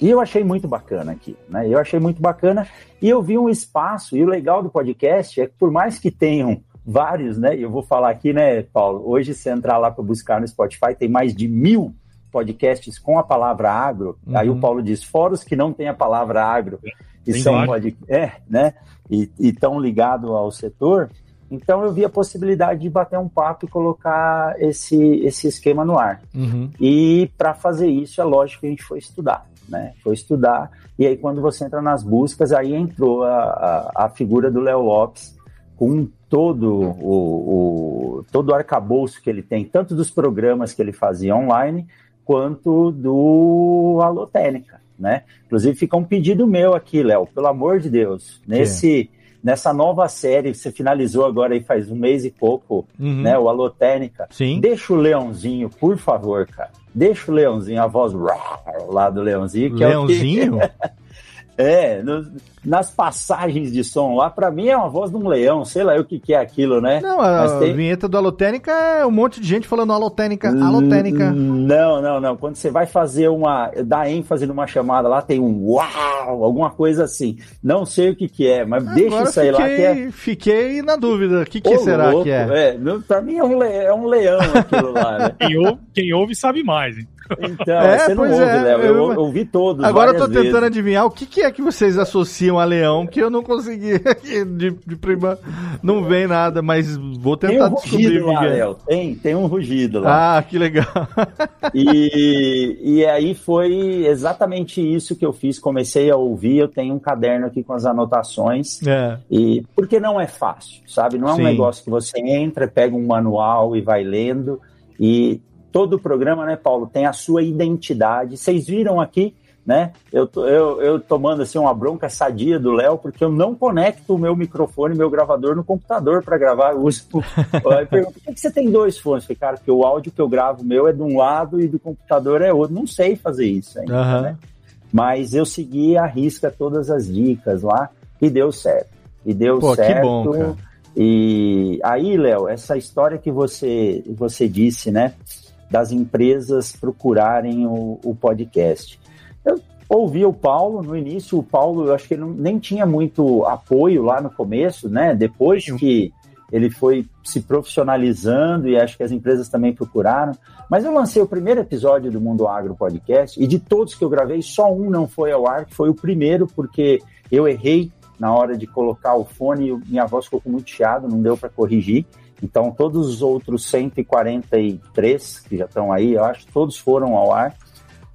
E eu achei muito bacana aqui, né? Eu achei muito bacana e eu vi um espaço, e o legal do podcast é que por mais que tenham vários, né? Eu vou falar aqui, né, Paulo? Hoje, se entrar lá para buscar no Spotify, tem mais de mil podcasts com a palavra agro. Uhum. Aí o Paulo diz, fora os que não tem a palavra agro, e Tem são vários. pod... é, né? E estão ligados ao setor. Então eu vi a possibilidade de bater um papo e colocar esse, esse esquema no ar. Uhum. E para fazer isso, é lógico que a gente foi estudar, né? Foi estudar. E aí, quando você entra nas buscas, aí entrou a, a, a figura do Léo Lopes com todo o, o, todo o arcabouço que ele tem, tanto dos programas que ele fazia online, quanto do Alotênica, né? Inclusive, fica um pedido meu aqui, Léo, pelo amor de Deus, nesse... Nessa nova série que você finalizou agora aí faz um mês e pouco, Uhum. né? O Alotênica. Sim. Deixa o Leãozinho, por favor, cara. Deixa o Leãozinho, a voz lá do Leãozinho. Que Leãozinho? É, o que... é no- nas passagens de som lá, pra mim é uma voz de um leão, sei lá o que, que é aquilo, né? Não, a Mas tem- vinheta do Alotênica é um monte de gente falando alotênica, alotênica. Não, não, não. Quando você vai fazer uma. dar ênfase numa chamada lá, tem um uau, alguma coisa assim. Não sei o que, que é, mas deixa Agora isso aí lá que é. fiquei, na dúvida. O que, que Ô, será louco, que é? não, pra mim é um, le- é um leão aquilo lá, né? Quem ouve, quem ouve sabe mais, hein? Então, É, você não ouve, é, Léo. Eu, eu- ouvi todos. Agora eu tô tentando vezes. adivinhar o que, que é que vocês associam a leão, que eu não consegui de, de prima. Não vem nada, mas vou Tem tentar um descobrir lá. Léo. Tem, tem um rugido lá. Ah, que legal. E, e aí foi exatamente isso que eu fiz. Comecei a ouvir. Eu tenho um caderno aqui com as anotações. É. E porque não é fácil, sabe? Não é um Sim. negócio que você entra, pega um manual e vai lendo. E todo programa, né, Paulo, tem a sua identidade. Vocês viram aqui né? Eu, eu, eu tomando assim uma bronca sadia do Léo, porque eu não conecto o meu microfone, meu gravador no computador para gravar. Eu uso. Aí pergunto, por que você tem dois fones? Eu falei, cara, porque o áudio que eu gravo meu é de um lado e do computador é outro. Não sei fazer isso ainda, uhum. né? Mas eu segui a risca todas as dicas lá e deu certo. E deu Pô, certo. Que bom, cara. E aí, Léo, essa história que você, você disse, né? Das empresas procurarem o, o podcast. Eu ouvi o Paulo no início, o Paulo, eu acho que ele não, nem tinha muito apoio lá no começo, né? Depois que ele foi se profissionalizando e acho que as empresas também procuraram. Mas eu lancei o primeiro episódio do Mundo Agro Podcast e de todos que eu gravei, só um não foi ao ar, que foi o primeiro, porque eu errei na hora de colocar o fone, minha voz ficou com muito chiado, não deu para corrigir. Então, todos os outros 143 que já estão aí, eu acho, todos foram ao ar.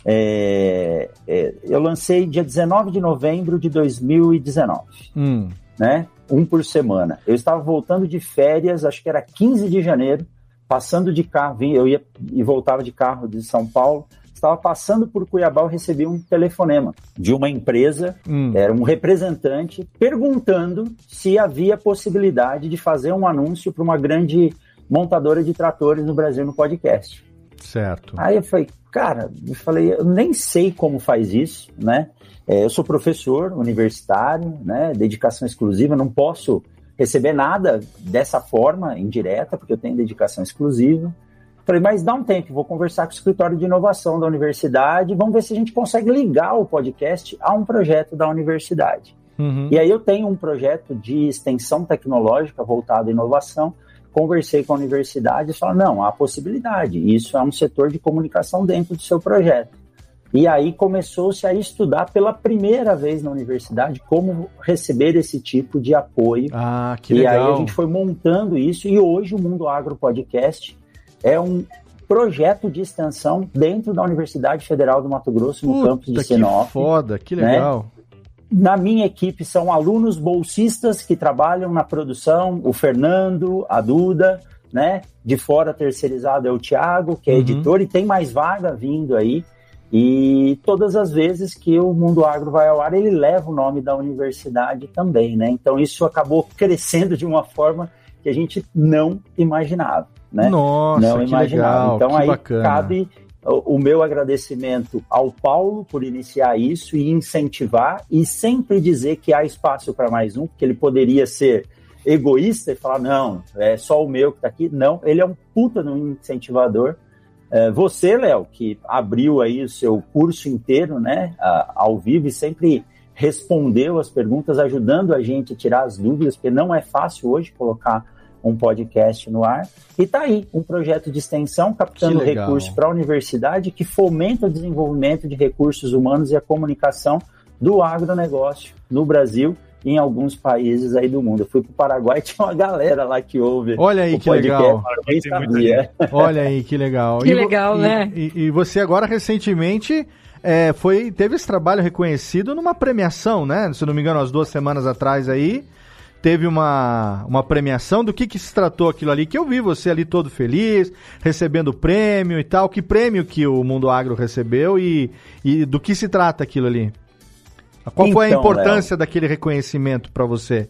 É, é, eu lancei dia 19 de novembro de 2019, hum. né? Um por semana. Eu estava voltando de férias, acho que era 15 de janeiro, passando de carro, eu ia e voltava de carro de São Paulo estava passando por Cuiabá, eu recebi um telefonema de uma empresa, hum. era um representante, perguntando se havia possibilidade de fazer um anúncio para uma grande montadora de tratores no Brasil no podcast. Certo. Aí eu falei, cara, eu falei, eu nem sei como faz isso, né? É, eu sou professor universitário, né? Dedicação exclusiva, não posso receber nada dessa forma indireta, porque eu tenho dedicação exclusiva. Falei, mas dá um tempo, vou conversar com o escritório de inovação da universidade, vamos ver se a gente consegue ligar o podcast a um projeto da universidade. Uhum. E aí eu tenho um projeto de extensão tecnológica voltado à inovação, conversei com a universidade e falaram, não, há possibilidade, isso é um setor de comunicação dentro do seu projeto. E aí começou-se a estudar pela primeira vez na universidade como receber esse tipo de apoio. Ah, que legal. E aí a gente foi montando isso e hoje o Mundo Agro Podcast é um projeto de extensão dentro da Universidade Federal do Mato Grosso, no Puta, campus de Sinop. Que foda, que né? legal. Né? Na minha equipe são alunos bolsistas que trabalham na produção, o Fernando, a Duda, né? De fora terceirizado é o Thiago, que é uhum. editor, e tem mais vaga vindo aí. E todas as vezes que o Mundo Agro vai ao ar, ele leva o nome da universidade também, né? Então isso acabou crescendo de uma forma que a gente não imaginava né? Nossa, não que legal, Então que aí bacana. cabe o, meu agradecimento ao Paulo por iniciar isso e incentivar e sempre dizer que há espaço para mais um, porque ele poderia ser egoísta e falar, não, é só o meu que está aqui. Não, ele é um puta no incentivador. É, você, Léo, que abriu aí o seu curso inteiro, né, ao vivo e sempre respondeu as perguntas, ajudando a gente a tirar as dúvidas, porque não é fácil hoje colocar um podcast no ar. E está aí um projeto de extensão captando recursos para a universidade que fomenta o desenvolvimento de recursos humanos e a comunicação do agronegócio no Brasil e em alguns países aí do mundo. Eu fui para o Paraguai e tinha uma galera lá que ouve. Olha aí o que legal. Sabia. Olha aí que legal. Que e, legal, e, né? E, e, você agora recentemente é, foi teve esse trabalho reconhecido numa premiação, né? Se não me engano, umas duas semanas atrás aí teve uma, uma premiação. Do que, que se tratou aquilo ali? Que eu vi você ali todo feliz, recebendo prêmio e tal. Que prêmio que o Mundo Agro recebeu e, e do que se trata aquilo ali? Qual então, foi a então, importância Léo, daquele reconhecimento para você?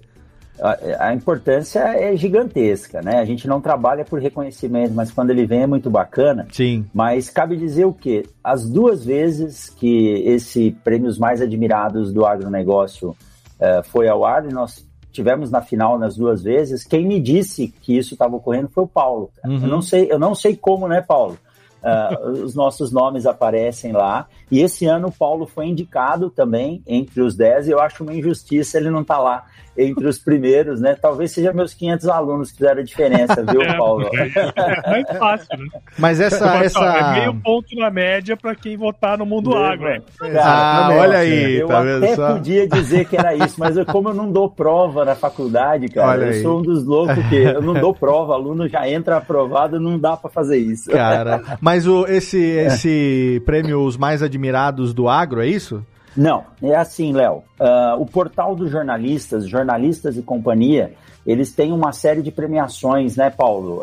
A, a, importância é gigantesca, né? A gente não trabalha por reconhecimento, mas quando ele vem é muito bacana. Sim. Mas cabe dizer o quê? As duas vezes que esse prêmios mais admirados do agronegócio uh, foi ao ar, nós tivemos na final nas duas vezes. Quem me disse que isso estava ocorrendo foi o Paulo. Uhum. Eu não sei, eu não sei como, né, Paulo? Uh, os nossos nomes aparecem lá. E esse ano o Paulo foi indicado também entre os 10, e eu acho uma injustiça ele não estar tá lá entre os primeiros, né? Talvez seja meus 500 alunos que fizeram a diferença, viu, é, Paulo? É mais fácil, né? Mas essa. essa... É meio ponto na média para quem votar no mundo agro. Né? ah, olha aí. Eu tá até só? podia dizer que era isso, mas eu, como eu não dou prova na faculdade, cara, olha eu aí. sou um dos loucos que eu não dou prova, aluno já entra aprovado, não dá para fazer isso. Cara, mas o, esse, esse prêmio Os Mais Admirados do Agro, é isso? Não, é assim, Léo. Uh, o portal dos jornalistas, jornalistas e companhia, eles têm uma série de premiações, né, Paulo?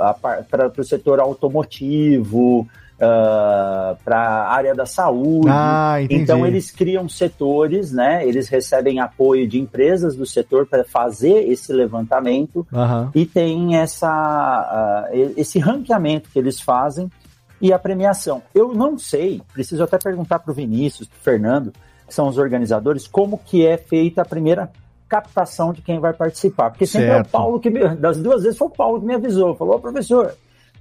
Para o setor automotivo, para a área da saúde. Ah, então eles criam setores, né? Eles recebem apoio de empresas do setor para fazer esse levantamento Aham. e tem essa, ah, esse ranqueamento que eles fazem e a premiação. Eu não sei, preciso até perguntar para o Vinícius, para o Fernando, que são os organizadores, como que é feita a primeira captação de quem vai participar. Porque sempre é Certo. o Paulo que me, das duas vezes foi o Paulo que me avisou, falou, "Ô, professor,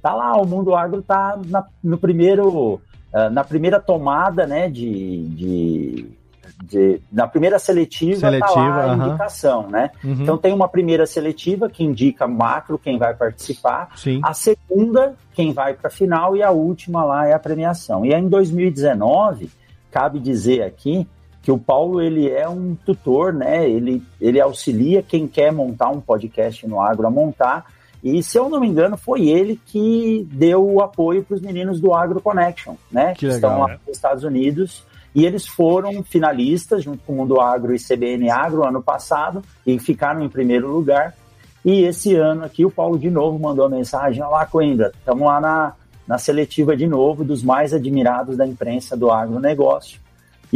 tá lá, o Mundo Agro tá na, no primeiro, ah, na primeira tomada, né, de, de, de- na primeira seletiva, tá Seletiva, lá a aham. indicação, né? Uhum. Então tem uma primeira seletiva que indica macro quem vai participar, Sim. a segunda quem vai para a final e a última lá é a premiação. E aí em 2019, cabe dizer aqui que o Paulo ele é um tutor, né? Ele, ele auxilia quem quer montar um podcast no agro a montar. E se eu não me engano, foi ele que deu o apoio para os meninos do Agro Connection, né? Que estão legal, lá nos Estados Unidos. E eles foram finalistas junto com o Mundo Agro e CBN Agro ano passado e ficaram em primeiro lugar. E esse ano aqui o Paulo de novo mandou mensagem: Olá, Coimbra, estamos lá na, na seletiva de novo dos mais admirados da imprensa do agronegócio.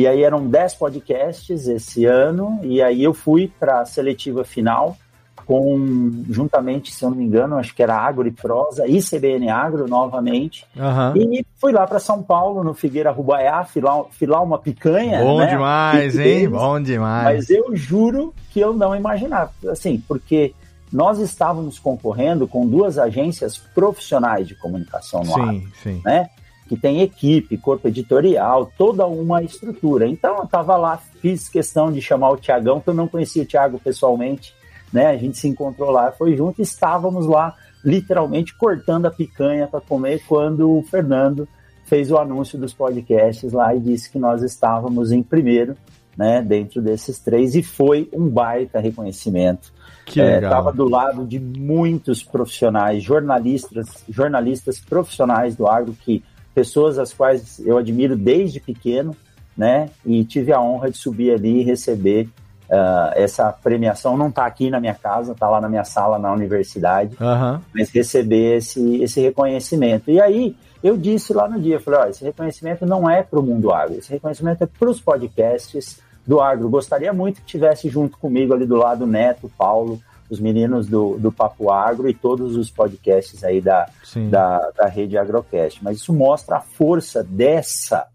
E aí eram 10 podcasts esse ano, e aí eu fui para a seletiva final com, juntamente, se eu não me engano, acho que era Agro e Prosa e CBN Agro novamente. Aham. E fui lá para São Paulo, no Figueira Rubaiá, filar, filar uma picanha. Bom né? demais, hein? Bom demais. Mas eu juro que eu não imaginava. Assim, porque nós estávamos concorrendo com duas agências profissionais de comunicação no ar, Sim, sim. né? Que tem equipe, corpo editorial, toda uma estrutura. Então eu estava lá, fiz questão de chamar o Tiagão, que eu não conhecia o Thiago pessoalmente, né? A gente se encontrou lá, foi junto, e estávamos lá literalmente cortando a picanha para comer quando o Fernando fez o anúncio dos podcasts lá e disse que nós estávamos em primeiro, né, dentro desses três e foi um baita reconhecimento. Que É. Estava do lado de muitos profissionais, jornalistas, jornalistas profissionais do agro que pessoas as quais eu admiro desde pequeno, né? E tive a honra de subir ali e receber ah, essa premiação. Não está aqui na minha casa, está lá na minha sala na universidade Aham. mas receber esse, esse reconhecimento. E aí eu disse lá no dia, falei, ó, esse reconhecimento não é para o mundo agro, esse reconhecimento é para os podcasts do agro. Gostaria muito que tivesse junto comigo ali do lado o Neto, Paulo, os meninos do, do Papo Agro e todos os podcasts aí da, da, da rede Agrocast. Mas isso mostra a força dessa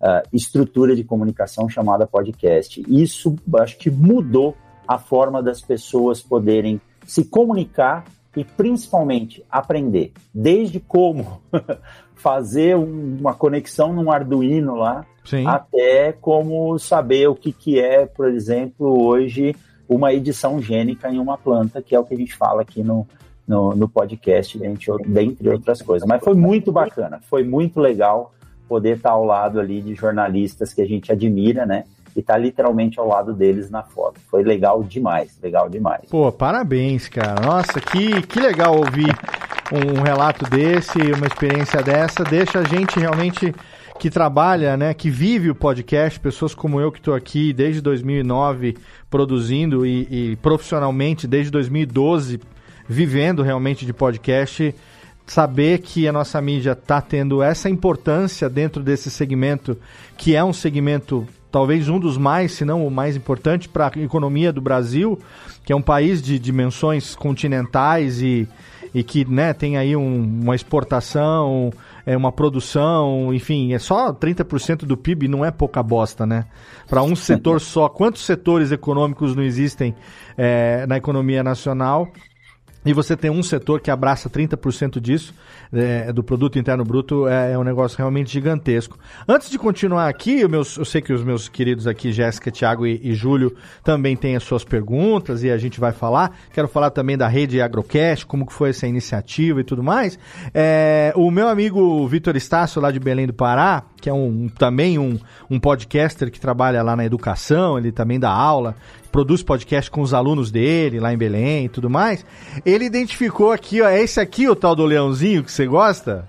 ah, estrutura de comunicação chamada podcast. Isso acho que mudou a forma das pessoas poderem se comunicar e principalmente aprender. Desde como fazer um- uma conexão num Arduino lá, Sim. até como saber o que, que é, por exemplo, hoje uma edição gênica em uma planta, que é o que a gente fala aqui no, no, no podcast, dentre, dentre outras coisas. Mas foi muito bacana, foi muito legal poder estar ao lado ali de jornalistas que a gente admira, né? E estar literalmente ao lado deles na foto. Foi legal demais, legal demais. Pô, parabéns, cara. Nossa, que, que legal ouvir um relato desse, uma experiência dessa. Deixa a gente realmente que trabalha, né, que vive o podcast, pessoas como eu que estou aqui desde 2009 produzindo e, e profissionalmente desde 2012 vivendo realmente de podcast, saber que a nossa mídia está tendo essa importância dentro desse segmento, que é um segmento talvez um dos mais, se não o mais importante para a economia do Brasil, que é um país de dimensões continentais e, e que né, tem aí um- uma exportação, é uma produção, enfim, é só 30% do PIB, não é pouca bosta, né? Para um setor só, quantos setores econômicos não existem é, na economia nacional? E você tem um setor que abraça 30% disso, é, do produto interno bruto, é, é um negócio realmente gigantesco. Antes de continuar aqui, eu, meus- eu sei que os meus queridos aqui, Jéssica, Thiago e, e Júlio, também têm as suas perguntas e a gente vai falar. Quero falar também da rede Agrocast, como que foi essa iniciativa e tudo mais. É, o meu amigo Vitor Estácio, lá de Belém do Pará, que é um- também um, um podcaster que trabalha lá na educação, ele também dá aula, produz podcast com os alunos dele lá em Belém e tudo mais. Ele identificou aqui, ó, é esse aqui o tal do leãozinho que você gosta?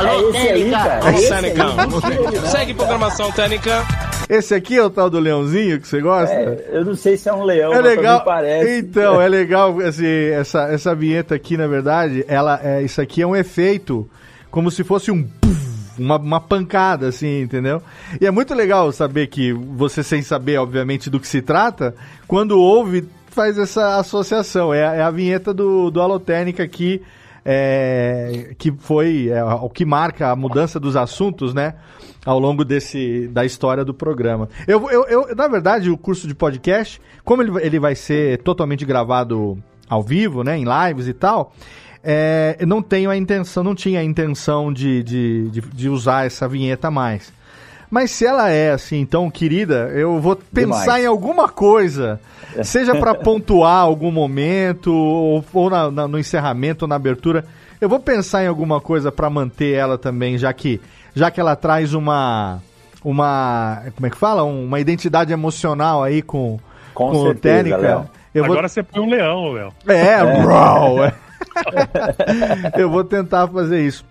é esse aí, cara. É esse aí. Segue programação técnica. Esse aqui é o tal do leãozinho que você gosta? É, eu não sei se é um leão, É mas legal. parece. Então, é legal assim, essa, essa vinheta aqui, na verdade, ela é, isso aqui é um efeito como se fosse um puf, uma, uma pancada, assim, entendeu? E é muito legal saber que você, sem saber, obviamente, do que se trata, quando ouve, faz essa associação. É, a- é a vinheta do, do Alotênica aqui, é, que foi é, o que marca a mudança dos assuntos, né? Ao longo desse, da história do programa. Eu, eu, eu, na verdade, o curso de podcast, como ele, ele vai ser totalmente gravado ao vivo, né? Em lives e tal, é, eu não tenho a intenção, não tinha a intenção de, de, de, de usar essa vinheta mais. Mas se ela é assim tão querida, eu vou pensar Demais. em alguma coisa, seja para pontuar algum momento ou, ou na- na- no encerramento ou na abertura, eu vou pensar em alguma coisa para manter ela também, já que já que ela traz uma uma como é que fala, uma identidade emocional aí com Com o certeza, Técnica. Léo. Eu vou Agora você põe um leão, Léo. é, uau, é. Eu vou tentar fazer isso.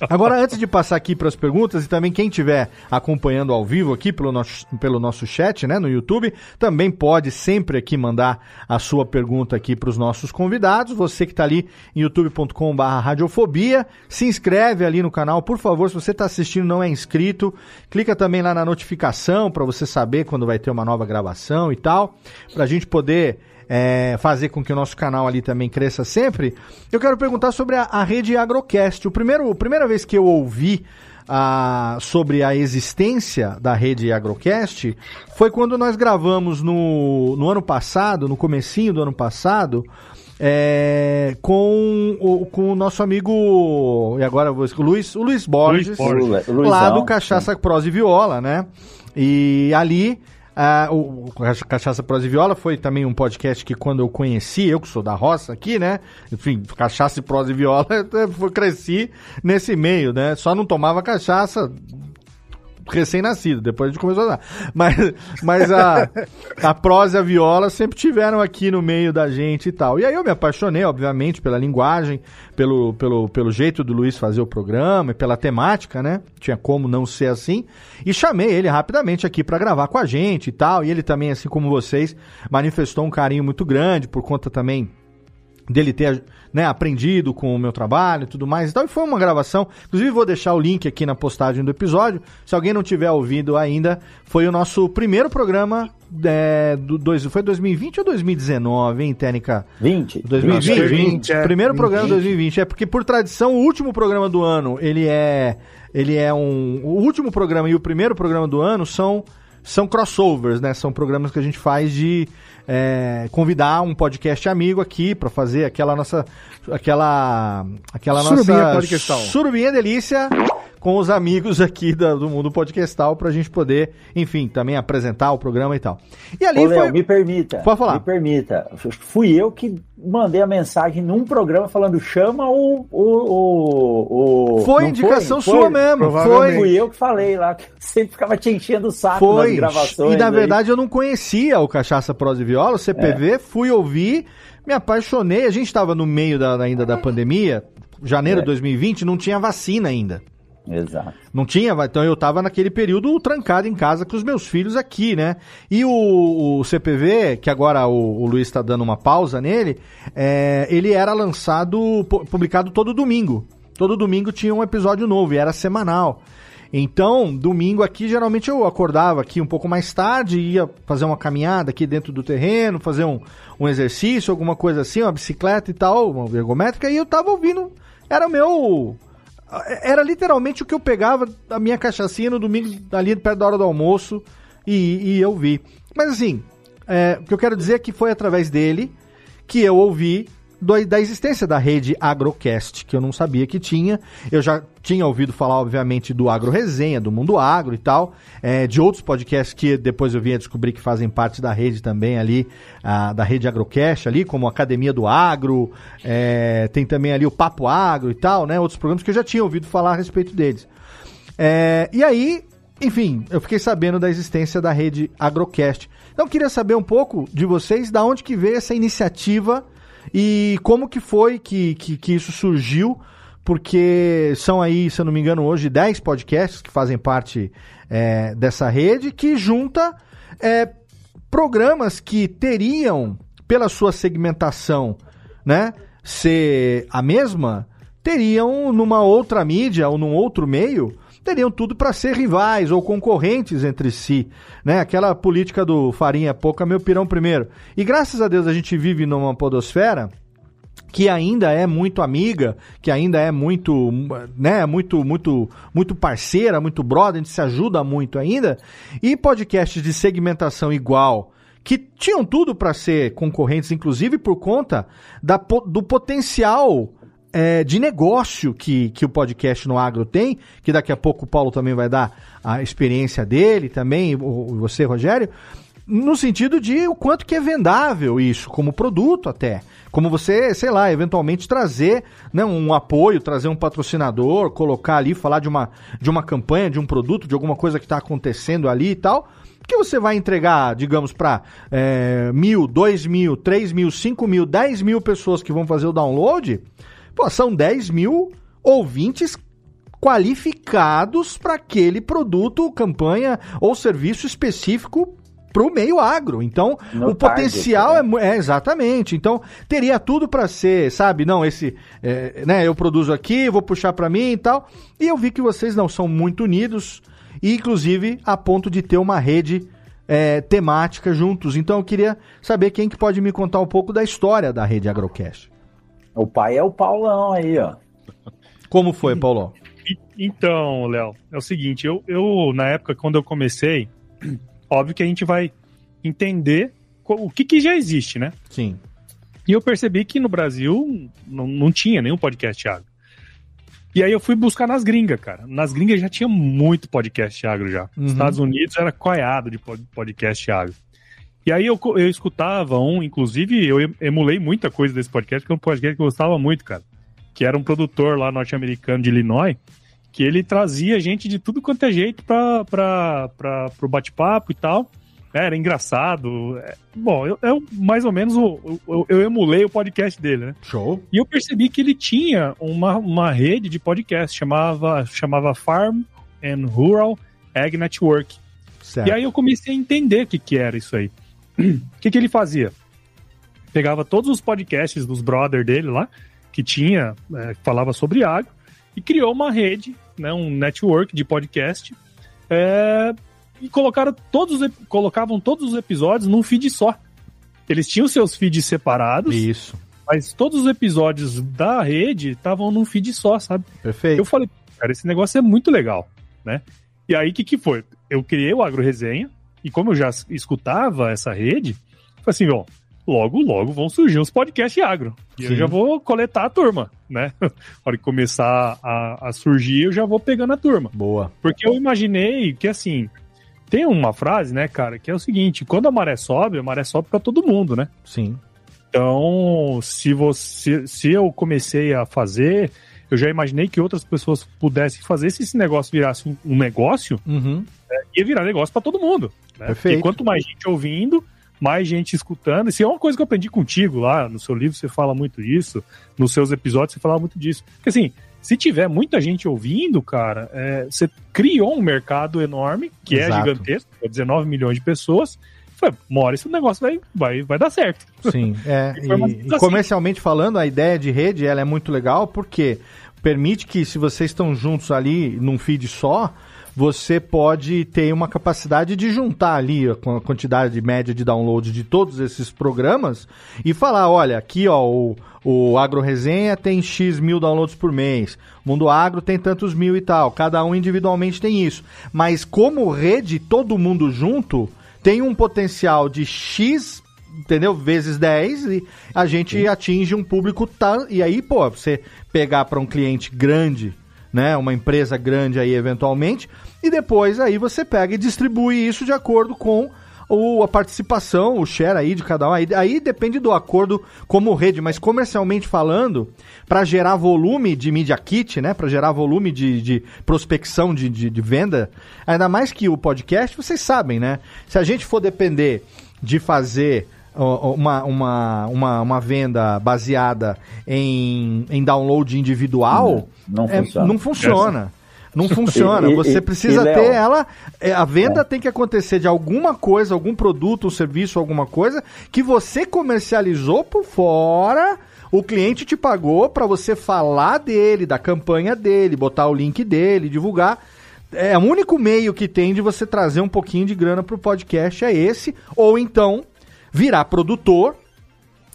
Agora, antes de passar aqui para as perguntas, e também quem estiver acompanhando ao vivo aqui pelo nosso, pelo nosso chat, né, no YouTube, também pode sempre aqui mandar a sua pergunta aqui para os nossos convidados. Você que está ali em youtube.com.br radiofobia, se inscreve ali no canal, por favor, se você está assistindo e não é inscrito, clica também lá na notificação para você saber quando vai ter uma nova gravação e tal, para a gente poder é, fazer com que o nosso canal ali também cresça sempre, eu quero perguntar sobre a, a rede Agrocast. O primeiro, a primeira vez que eu ouvi ah, sobre a existência da rede Agrocast foi quando nós gravamos no, no ano passado, no comecinho do ano passado, é, com, o, com o nosso amigo, e agora eu vou o Luiz, o Luiz Borges, Borges. Lu- Luizão, lá do Cachaça Prosa e Viola, né? E ali, ah, o, o Cacha- Cachaça Prosa e Viola foi também um podcast que quando eu conheci, eu que sou da roça aqui, né? Enfim, Cachaça e Prosa e Viola, eu cresci nesse meio, né? Só não tomava cachaça recém-nascido, depois a gente começou a dar. Mas, mas a, a prosa e a viola sempre tiveram aqui no meio da gente e tal. E aí eu me apaixonei, obviamente, pela linguagem, pelo, pelo, pelo jeito do Luiz fazer o programa e pela temática, né? Tinha como não ser assim. E chamei ele rapidamente aqui para gravar com a gente e tal. E ele também, assim como vocês, manifestou um carinho muito grande por conta também dele ter né, aprendido com o meu trabalho e tudo mais e tal. E foi uma gravação. Inclusive, vou deixar o link aqui na postagem do episódio. Se alguém não tiver ouvido ainda, foi o nosso primeiro programa. É, do dois, foi 2020 ou 2019, hein, Técnica? 20. 2020. Acho que é 20, é. Primeiro 20. programa 2020. É porque, por tradição, o último programa do ano, ele é. Ele é um. O último programa e o primeiro programa do ano são. São crossovers, né? São programas que a gente faz de é, convidar um podcast amigo aqui para fazer aquela nossa. Aquela. Aquela Surubinha nossa. podcastal. Surubinha delícia com os amigos aqui da- do mundo podcastal pra gente poder, enfim, também apresentar o programa e tal. E ali Ô, Léo, foi. me permita. Pode falar. Me permita. Fui eu que mandei a mensagem num programa falando chama o. o, o, Foi não indicação Foi? sua mesmo. Foi. Fui eu que falei lá, que sempre ficava te enchendo o saco Foi. nas gravações. E na aí. verdade eu não conhecia o Cachaça Prosa e Viola, o CPV, fui ouvir, me apaixonei. A gente estava no meio da, ainda da pandemia, janeiro de 2020, não tinha vacina ainda. Exato. Não tinha, então eu tava naquele período trancado em casa com os meus filhos aqui, né? E o, o CPV, que agora o, o Luiz está dando uma pausa nele, é, ele era lançado, pu- publicado todo domingo. Todo domingo tinha um episódio novo e era semanal. Então, domingo aqui, geralmente eu acordava aqui um pouco mais tarde, ia fazer uma caminhada aqui dentro do terreno, fazer um, um exercício, alguma coisa assim, uma bicicleta e tal, uma ergométrica, e eu tava ouvindo, era meu era literalmente o que eu pegava da minha cachaçinha no domingo, ali perto da hora do almoço, e, e eu vi. Mas assim, é, o que eu quero dizer é que foi através dele que eu ouvi da existência da rede Agrocast, que eu não sabia que tinha. Eu já tinha ouvido falar, obviamente, do Agro Resenha, do Mundo Agro e tal, é, de outros podcasts que depois eu vim a descobrir que fazem parte da rede também ali, ah, da rede Agrocast ali, como Academia do Agro, é, tem também ali o Papo Agro e tal, né? Outros programas que eu já tinha ouvido falar a respeito deles. É, e aí, enfim, eu fiquei sabendo da existência da rede Agrocast. Então, queria saber um pouco de vocês, da onde que veio essa iniciativa e como que foi que, que, que isso surgiu? Porque são aí, se eu não me engano, hoje 10 podcasts que fazem parte é, dessa rede, que junta é, programas que teriam, pela sua segmentação, né, ser a mesma, teriam numa outra mídia ou num outro meio, teriam tudo para ser rivais ou concorrentes entre si, né? Aquela política do farinha pouca, meu pirão primeiro. E graças a Deus a gente vive numa podosfera que ainda é muito amiga, que ainda é muito, né, muito, muito, muito parceira, muito brother, a gente se ajuda muito ainda, e podcasts de segmentação igual, que tinham tudo para ser concorrentes, inclusive por conta da, do potencial é, de negócio que, que o podcast no agro tem, que daqui a pouco o Paulo também vai dar a experiência dele também, você, Rogério, no sentido de o quanto que é vendável isso, como produto até. Como você, sei lá, eventualmente trazer né, um apoio, trazer um patrocinador, colocar ali, falar de uma, de uma campanha, de um produto, de alguma coisa que está acontecendo ali e tal que você vai entregar, digamos, para é, mil, dois mil, três mil, cinco mil, dez mil pessoas que vão fazer o download, pô, são dez mil ouvintes qualificados para aquele produto, campanha ou serviço específico para o meio agro. Então, no o potencial target, né? é, é, exatamente. Então, teria tudo para ser, sabe? Não, esse, é, né? Eu produzo aqui, vou puxar para mim e tal. E eu vi que vocês não são muito unidos, e inclusive a ponto de ter uma rede é, temática juntos. Então, eu queria saber quem que pode me contar um pouco da história da rede Agrocast. O pai é o Paulão aí, ó. Como foi, Paulo? Então, Léo, é o seguinte, eu, eu na época quando eu comecei, óbvio que a gente vai entender o que, que já existe, né? Sim. E eu percebi que no Brasil não, não tinha nenhum podcast agro. E aí eu fui buscar nas gringas, cara. Nas gringas já tinha muito podcast agro já. Uhum. Estados Unidos era coiado de podcast agro. E aí eu, eu escutava um, inclusive eu emulei muita coisa desse podcast, que é um podcast que eu gostava muito, cara. Que era um produtor lá norte-americano de Illinois, que ele trazia gente de tudo quanto é jeito pra, pra, pra, pro bate-papo e tal. É, era engraçado. É, bom, eu, eu, mais ou menos eu, eu, emulei o podcast dele, né? Show. E eu percebi que ele tinha uma, uma rede de podcast, chamava, chamava Farm and Rural Ag Network. Certo. E aí eu comecei a entender o que, que era isso aí. O que, que ele fazia? Pegava todos os podcasts dos brother dele lá, que tinha, é, falava sobre agro, e criou uma rede né, um network de podcast, é, e colocaram todos, colocavam todos os episódios num feed só. Eles tinham seus feeds separados. Isso. Mas todos os episódios da rede estavam num feed só, sabe? Perfeito. Eu falei, cara, esse negócio é muito legal, né? E aí, o que, que foi? Eu criei o Agro Resenha, e como eu já escutava essa rede, falei assim, ó, logo, logo vão surgir uns podcasts agro. E eu já vou coletar a turma, né? Na hora que começar a, a, surgir, eu já vou pegando a turma. Boa. Porque eu imaginei que, assim, tem uma frase, né, cara, que é o seguinte: quando a maré sobe, a maré sobe para todo mundo, né? Sim. Então, se você, se eu comecei a fazer, eu já imaginei que outras pessoas pudessem fazer. Se esse negócio virasse um, um negócio, uhum. é, ia virar negócio para todo mundo. Né? Perfeito. Porque quanto mais gente ouvindo, mais gente escutando. Isso é uma coisa que eu aprendi contigo lá no seu livro, você fala muito isso, nos seus episódios você fala muito disso. Porque assim, se tiver muita gente ouvindo, cara, é, você criou um mercado enorme, que é Exato. é gigantesco, 19 milhões de pessoas. Foi, uma hora esse negócio vai, vai, vai dar certo. Sim, é. e, e, assim. comercialmente falando, a ideia de rede ela é muito legal porque permite que se vocês estão juntos ali num feed só, você pode ter uma capacidade de juntar ali a quantidade média de download de todos esses programas e falar, olha, aqui ó, o, o Agro Resenha tem X mil downloads por mês, Mundo Agro tem tantos mil e tal, cada um individualmente tem isso. Mas como rede, todo mundo junto tem um potencial de X entendeu? Vezes 10 e a gente Sim. atinge um público tá, e aí, pô, você pegar para um cliente grande né, uma empresa grande aí eventualmente, e depois aí você pega e distribui isso de acordo com o, a participação, o share aí de cada um. Aí, aí depende do acordo como rede, mas comercialmente falando, para gerar volume de media kit, né? Para gerar volume de, de prospecção de, de, de, venda, ainda mais que o podcast, vocês sabem, né? Se a gente for depender de fazer uma, uma, uma, uma venda baseada em, em download individual, Não, não é- funciona. não funciona. Não funciona. E- Você e- precisa e, ter ela. é, A venda tem que acontecer de alguma coisa, algum produto, um serviço, alguma coisa que você comercializou por fora. O cliente te pagou para você falar dele, da campanha dele, botar o link dele, divulgar. É o único meio que tem de você trazer um pouquinho de grana pro podcast é esse, ou então virar produtor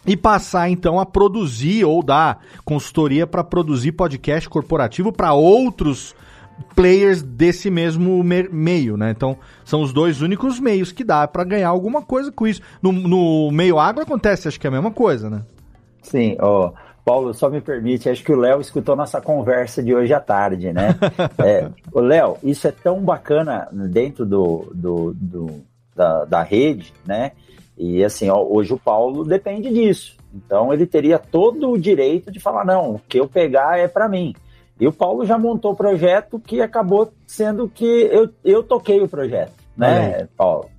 e passar então a produzir ou dar consultoria para produzir podcast corporativo para outros players desse mesmo me- meio, né? Então, são os dois únicos meios que dá para ganhar alguma coisa com isso. No, no meio agro acontece, acho que é a mesma coisa, né? Sim, ó, Paulo, só me permite, acho que o Léo escutou nossa conversa de hoje à tarde, né? é, o Léo, isso é tão bacana dentro do, do, do- da, da rede, né? E assim, ó, hoje o Paulo depende disso. Então ele teria todo o direito de falar, não, o que eu pegar é para mim. E o Paulo já montou o projeto que acabou sendo que eu, eu toquei o projeto, né, Paulo?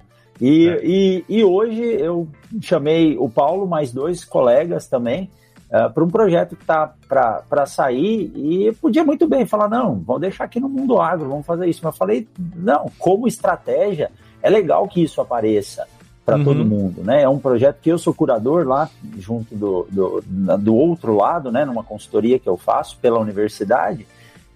E, e, e hoje eu chamei o Paulo, mais dois colegas também, para um projeto que está para sair e eu podia muito bem falar, não, vamos deixar aqui no mundo agro, vamos fazer isso. Mas eu falei, não, como estratégia, é legal que isso apareça para Uhum. todo mundo, né? É um projeto que eu sou curador lá, junto do, do, do outro lado, né? Numa consultoria que eu faço pela universidade.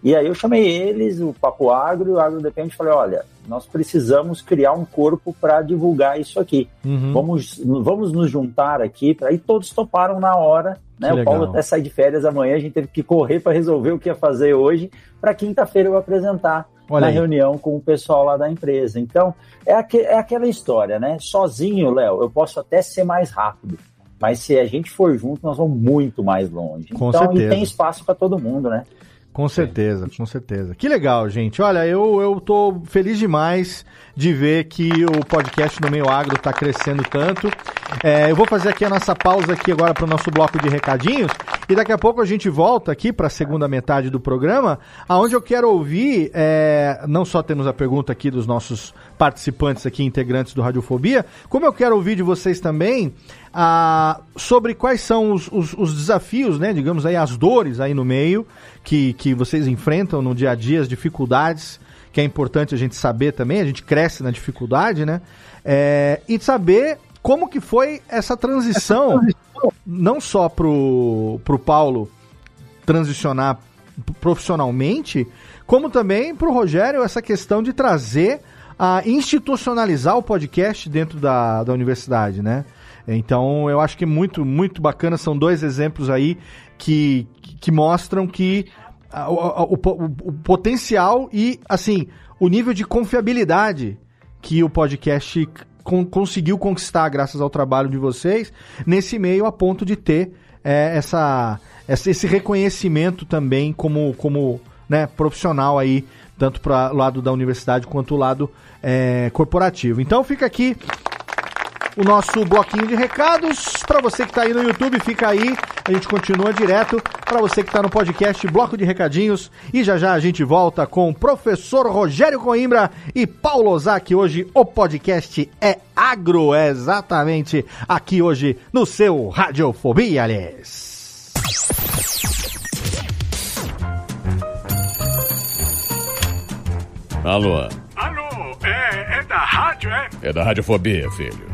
E aí eu chamei eles, o Papo Agro e o Agro Depende, e falei, olha, nós precisamos criar um corpo para divulgar isso aqui. Uhum. Vamos, vamos nos juntar aqui, pra... aí todos toparam na hora, né? Que O Paulo legal. até sai de férias amanhã, a gente teve que correr para resolver o que ia fazer hoje, para quinta-feira eu apresentar Olha na aí. reunião com o pessoal lá da empresa. Então, é, aque- é aquela história, né? Sozinho, Léo, eu posso até ser mais rápido. Mas se a gente for junto, nós vamos muito mais longe. Com então, certeza. e tem espaço para todo mundo, né? Com certeza, com certeza. Que legal, gente. Olha, eu, eu tô feliz demais de ver que o podcast no meio agro tá crescendo tanto. É, eu vou fazer aqui a nossa pausa aqui agora para o nosso bloco de recadinhos e daqui a pouco a gente volta aqui para a segunda metade do programa, aonde eu quero ouvir, é, não só temos a pergunta aqui dos nossos participantes aqui, integrantes do Radiofobia, como eu quero ouvir de vocês também ah, sobre quais são os, os- os desafios, né, digamos aí, as dores aí no meio que, que vocês enfrentam no dia a dia, as dificuldades, que é importante a gente saber também, a gente cresce na dificuldade, né? É, e saber como que foi essa transição, não só pro, pro Paulo transicionar profissionalmente, como também pro Rogério essa questão de trazer a institucionalizar o podcast dentro da, da universidade, né? Então eu acho que é muito, muito bacana, são dois exemplos aí que, que mostram que o, o- o- o potencial e, assim, o nível de confiabilidade que o podcast con- conseguiu conquistar graças ao trabalho de vocês nesse meio a ponto de ter é, essa- esse reconhecimento também como, como né, profissional aí, tanto para o lado da universidade quanto o lado é, corporativo. Então fica aqui o nosso bloquinho de recados. Para você que está aí no YouTube, fica aí. A gente continua direto. Para você que está no podcast, bloco de recadinhos. E já já a gente volta com o professor Rogério Coimbra e Paulo Ozaki. Hoje o podcast é agro, é exatamente aqui hoje no seu Radiofobia, aliás. Alô, Alô, é, é da rádio, é? é da Radiofobia, filho.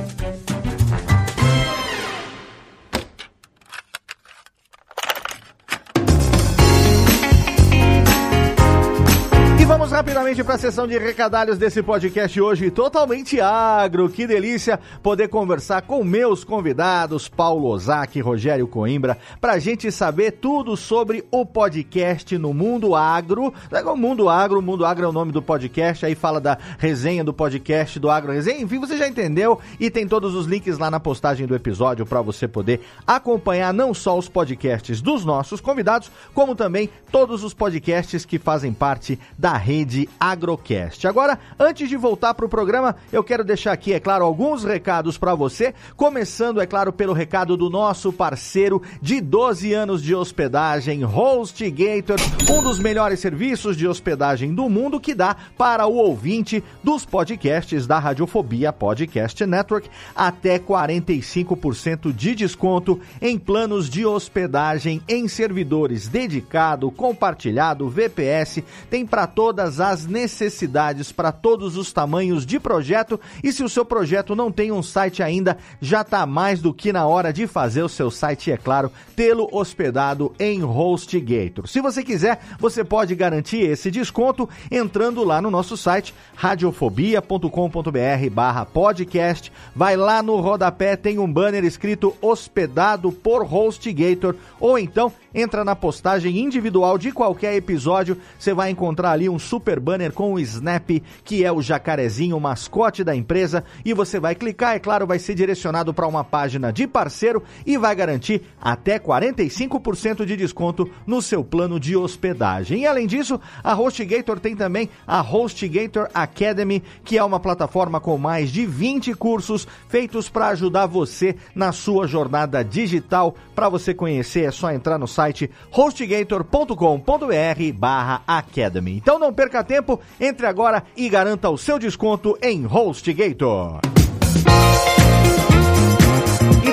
Rapidamente para a sessão de recadalhos desse podcast hoje, totalmente agro. Que delícia poder conversar com meus convidados, Paulo Ozaki e Rogério Coimbra, para a gente saber tudo sobre o podcast no Mundo Agro. O Mundo Agro, o Mundo Agro é o nome do podcast, aí fala da resenha do podcast do Agro Resenha. Enfim, você já entendeu e tem todos os links lá na postagem do episódio para você poder acompanhar não só os podcasts dos nossos convidados, como também todos os podcasts que fazem parte da rede Agrocast. Agora, antes de voltar para o programa, eu quero deixar aqui, é claro, alguns recados para você. Começando, é claro, pelo recado do nosso parceiro de 12 anos de hospedagem, HostGator, um dos melhores serviços de hospedagem do mundo que dá para o ouvinte dos podcasts da Radiofobia Podcast Network até 45% de desconto em planos de hospedagem em servidores dedicado, compartilhado, VPS, tem para todas todas as necessidades para todos os tamanhos de projeto. E se o seu projeto não tem um site ainda, já está mais do que na hora de fazer o seu site e, é claro, tê-lo hospedado em HostGator. Se você quiser, você pode garantir esse desconto entrando lá no nosso site radiofobia.com.br barra podcast. Vai lá no rodapé, tem um banner escrito hospedado por HostGator ou então entra na postagem individual de qualquer episódio, você vai encontrar ali um super banner com o Snap, que é o jacarezinho, o mascote da empresa, e você vai clicar, é claro, vai ser direcionado para uma página de parceiro e vai garantir até 45% de desconto no seu plano de hospedagem. E além disso, a HostGator tem também a HostGator Academy, que é uma plataforma com mais de 20 cursos feitos para ajudar você na sua jornada digital. Para você conhecer, é só entrar no site hostgator.com.br barra Academy. Então não perca tempo, entre agora e garanta o seu desconto em HostGator.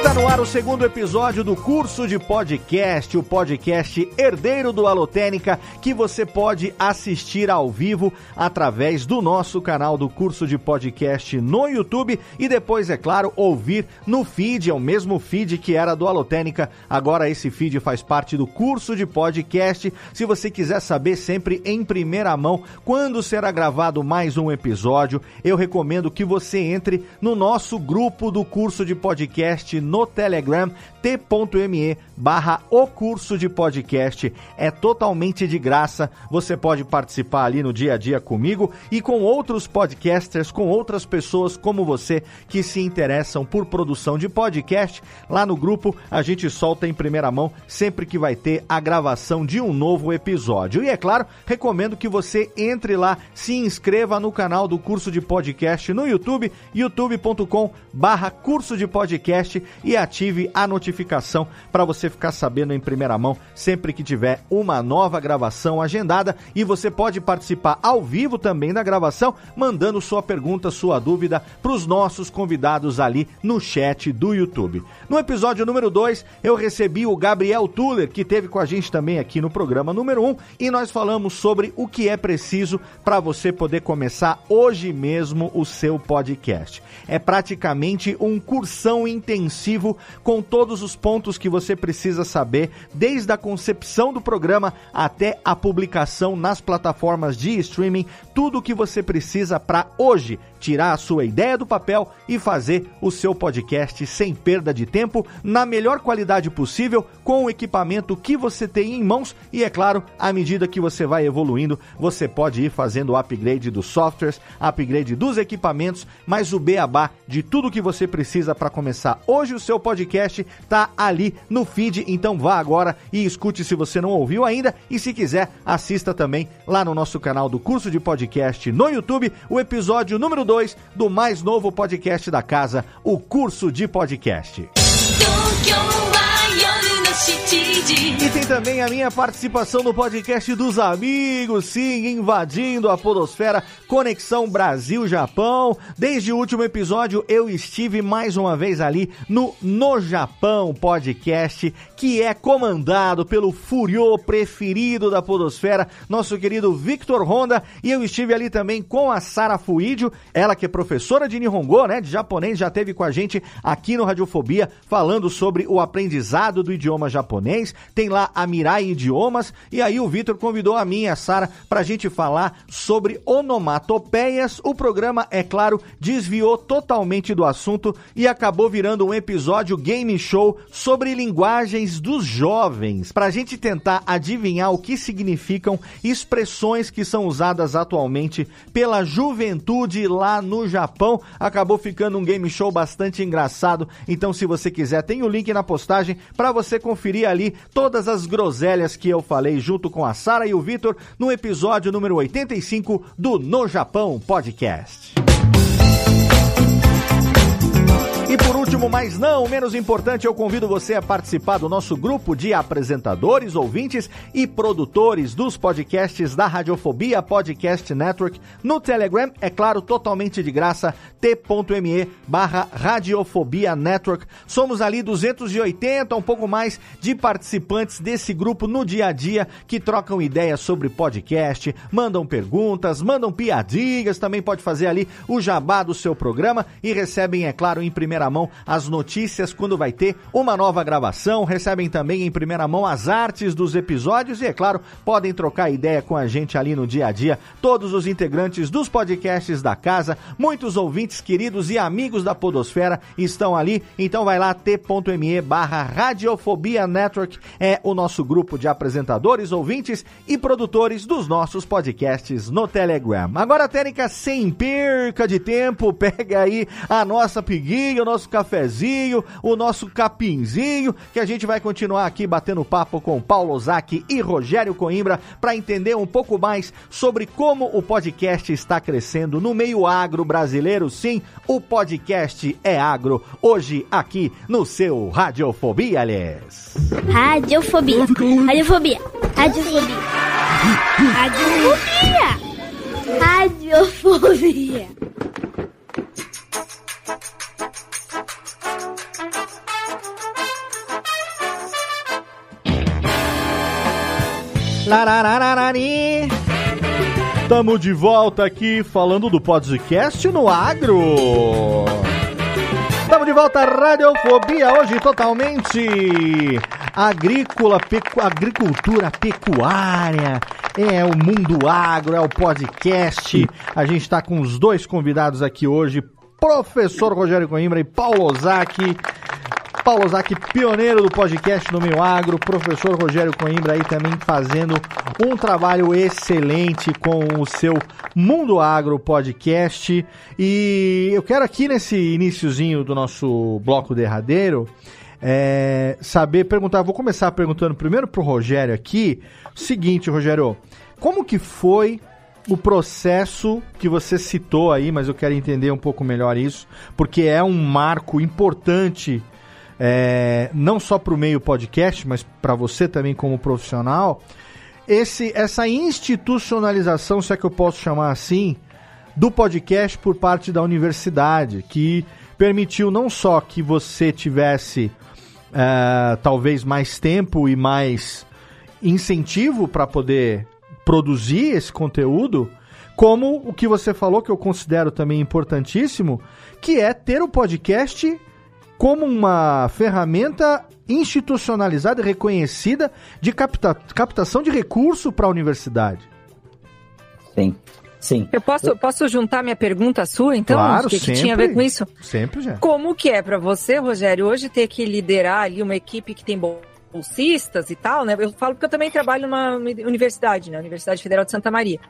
E tá no ar o segundo episódio do curso de podcast, o podcast Herdeiro do Alotênica, que você pode assistir ao vivo através do nosso canal do curso de podcast no YouTube e depois, é claro, ouvir no feed, é o mesmo feed que era do Alotênica. Agora esse feed faz parte do curso de podcast. Se você quiser saber sempre em primeira mão quando será gravado mais um episódio, eu recomendo que você entre no nosso grupo do curso de podcast no Telegram, t.me barra o curso de podcast. É totalmente de graça. Você pode participar ali no dia a dia comigo e com outros podcasters, com outras pessoas como você que se interessam por produção de podcast. Lá no grupo a gente solta em primeira mão sempre que vai ter a gravação de um novo episódio. E é claro, recomendo que você entre lá, se inscreva no canal do curso de podcast no YouTube, youtube.com barra curso de podcast e ative a notificação para você ficar sabendo em primeira mão sempre que tiver uma nova gravação agendada e você pode participar ao vivo também da gravação, mandando sua pergunta, sua dúvida para os nossos convidados ali no chat do YouTube. No episódio número 2, eu recebi o Gabriel Tuller, que teve com a gente também aqui no programa número 1, um, e nós falamos sobre o que é preciso para você poder começar hoje mesmo o seu podcast. É praticamente um cursão intensivo com todos os pontos que você precisa saber, desde a concepção do programa até a publicação nas plataformas de streaming, tudo o que você precisa para hoje tirar a sua ideia do papel e fazer o seu podcast sem perda de tempo, na melhor qualidade possível, com o equipamento que você tem em mãos e, é claro, à medida que você vai evoluindo, você pode ir fazendo o upgrade dos softwares, upgrade dos equipamentos, mas o beabá de tudo que você precisa para começar hoje o seu podcast tá ali no feed, então vá agora e escute se você não ouviu ainda e se quiser, assista também lá no nosso canal do curso de podcast no YouTube, o episódio número 2 do mais novo podcast da casa, o curso de podcast. E tem também a minha participação no podcast dos amigos, sim, invadindo a podosfera Conexão Brasil-Japão. Desde o último episódio eu estive mais uma vez ali no No Japão podcast, que é comandado pelo Furiô preferido da podosfera, nosso querido Victor Honda, e eu estive ali também com a Sara Fuidio, ela que é professora de Nihongo, né, de japonês, já teve com a gente aqui no Radiofobia falando sobre o aprendizado do idioma japonês tem lá a Mirai Idiomas, e aí o Vitor convidou a mim e a Sara pra gente falar sobre onomatopeias. O programa, é claro, desviou totalmente do assunto e acabou virando um episódio game show sobre linguagens dos jovens, pra gente tentar adivinhar o que significam expressões que são usadas atualmente pela juventude lá no Japão. Acabou ficando um game show bastante engraçado. Então, se você quiser, tem o link na postagem para você conferir ali as groselhas que eu falei junto com a Sara e o Vitor no episódio número 85 do No Japão Podcast. E por último, mas não menos importante, eu convido você a participar do nosso grupo de apresentadores, ouvintes e produtores dos podcasts da Radiofobia Podcast Network no Telegram, é claro, totalmente de graça, t.me barra Radiofobia Network. Somos ali 280, um pouco mais, de participantes desse grupo no dia a dia que trocam ideias sobre podcast, mandam perguntas, mandam piadinhas, também pode fazer ali o jabá do seu programa e recebem, é claro, em primeira mão as notícias quando vai ter uma nova gravação, recebem também em primeira mão as artes dos episódios e, é claro, podem trocar ideia com a gente ali no dia a dia. Todos os integrantes dos podcasts da casa, muitos ouvintes queridos e amigos da Podosfera estão ali, então vai lá t.me barra Radiofobia Network, é o nosso grupo de apresentadores, ouvintes e produtores dos nossos podcasts no Telegram. Agora, Técnica, sem perca de tempo, pega aí a nossa piguinha, nosso cafezinho, o nosso capinzinho, que a gente vai continuar aqui batendo papo com Paulo Zac e Rogério Coimbra para entender um pouco mais sobre como o podcast está crescendo no meio agro brasileiro. Sim, o podcast é agro. Hoje aqui no seu Radiofobia, aliás. Radiofobia. Radiofobia. Radiofobia. Radiofobia. Radiofobia. Lararararari. Tamo de volta aqui falando do podcast no agro. Tamo de volta, Radiofobia, hoje totalmente agrícola, pecu, agricultura pecuária, é o mundo agro, é o podcast. A gente está com os dois convidados aqui hoje, professor Rogério Coimbra e Paulo Ozaki. Paulo Ozaki, pioneiro do podcast no meio agro, professor Rogério Coimbra aí também fazendo um trabalho excelente com o seu Mundo Agro podcast. E eu quero aqui nesse iníciozinho do nosso bloco derradeiro é, saber, perguntar, vou começar perguntando primeiro pro Rogério aqui, o seguinte, Rogério, como que foi o processo que você citou aí, mas eu quero entender um pouco melhor isso, porque é um marco importante é, não só para o meio podcast, mas para você também como profissional, esse, essa institucionalização, se é que eu posso chamar assim, do podcast por parte da universidade, que permitiu não só que você tivesse é, talvez mais tempo e mais incentivo para poder produzir esse conteúdo, como o que você falou, que eu considero também importantíssimo, que é ter o podcast como uma ferramenta institucionalizada e reconhecida de capta captação de recurso para a universidade. Sim. Sim. Eu posso, posso juntar minha pergunta à sua, então? Claro, o que, sempre, que tinha a ver com isso? Sempre já. Como que é para você, Rogério, hoje ter que liderar ali uma equipe que tem bolsistas e tal, né? Eu falo porque eu também trabalho numa universidade, né? Universidade Federal de Santa Maria.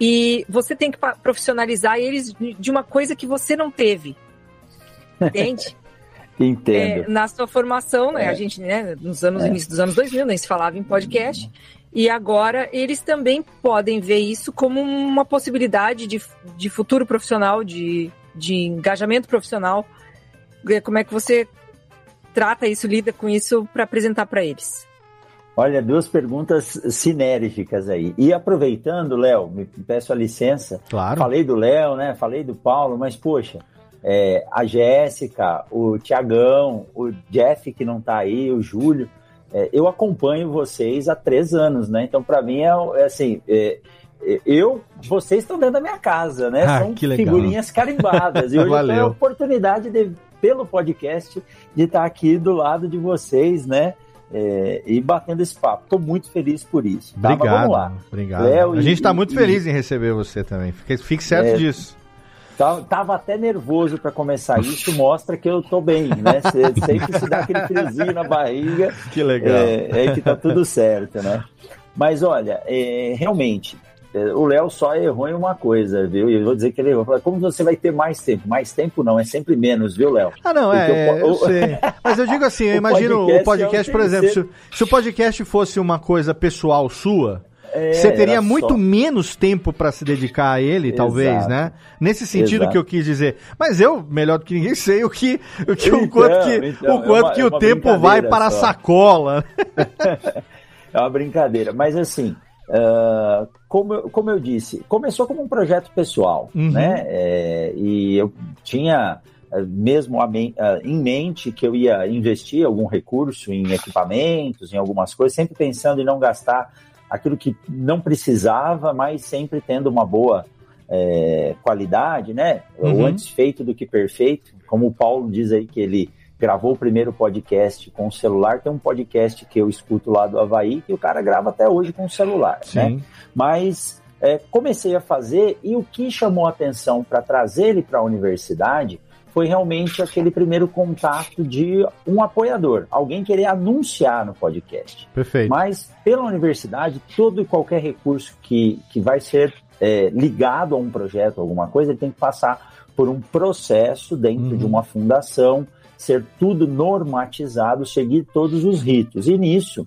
E você tem que profissionalizar eles de uma coisa que você não teve. Entende? Entendo. É, na sua formação, né? É. A gente, né, nos anos, É. início dos anos 2000, nem se falava em podcast. E agora eles também podem ver isso como uma possibilidade de, de futuro profissional, de, de engajamento profissional. É, Como é que você trata isso, lida com isso para apresentar para eles? Olha, duas perguntas sinérgicas aí. E aproveitando, Léo, me peço a licença. Claro. Falei do Léo, né? Falei do Paulo, mas poxa, é, a Jéssica, o Tiagão, o Jeff que não tá aí, o Júlio, é, eu acompanho vocês há três anos, né? Então, para mim é, é assim. é, é, eu, vocês estão dentro da minha casa, né? Ah, São figurinhas carimbadas. E hoje eu tenho a oportunidade de, pelo podcast, de estar aqui do lado de vocês, né? é, e batendo esse papo. Estou muito feliz por isso. Tá? Mas Obrigado. vamos lá. Obrigado. Léo a gente está muito e- feliz em receber você também. Fique, fique certo É, disso. Tava até nervoso para começar. Isso mostra que eu tô bem, né? Cê- Sempre se dá aquele friozinho na barriga. Que legal. É, é que tá tudo certo, né? Mas olha, é, realmente, é, o Léo só errou em uma coisa, viu? E eu vou dizer que ele errou. Como você vai ter mais tempo? Mais tempo não, é sempre menos, viu, Léo? Ah, não, Porque é, eu sei. Mas eu digo assim, eu imagino o podcast podcast, é um por exemplo, se, se o podcast fosse uma coisa pessoal sua, É, você teria muito só. menos tempo para se dedicar a ele, talvez, Exato. né? Nesse sentido Exato. que eu quis dizer. Mas eu, melhor do que ninguém, sei o que, o, que, o Então, quanto que, então, o, quanto é uma- que é o uma tempo vai para a só. sacola. É uma brincadeira. Mas assim, ah, como, eu- como eu disse, começou como um projeto pessoal, Uhum. né? É, e eu tinha ah, mesmo a ah, em mente que eu ia investir algum recurso em equipamentos, em algumas coisas, sempre pensando em não gastar aquilo que não precisava, mas sempre tendo uma boa é, qualidade, né? Uhum. O antes feito do que perfeito, como o Paulo diz aí que ele gravou o primeiro podcast com o celular, tem um podcast que eu escuto lá do Havaí que o cara grava até hoje com o celular, né? Sim. Mas é, comecei a fazer e o que chamou a atenção para trazer ele para a universidade foi realmente aquele primeiro contato de um apoiador, alguém querer anunciar no podcast. Perfeito. Mas pela universidade, todo e qualquer recurso que, que vai ser é, ligado a um projeto, alguma coisa, ele tem que passar por um processo dentro de uma fundação, ser tudo normatizado, seguir todos os ritos. E nisso,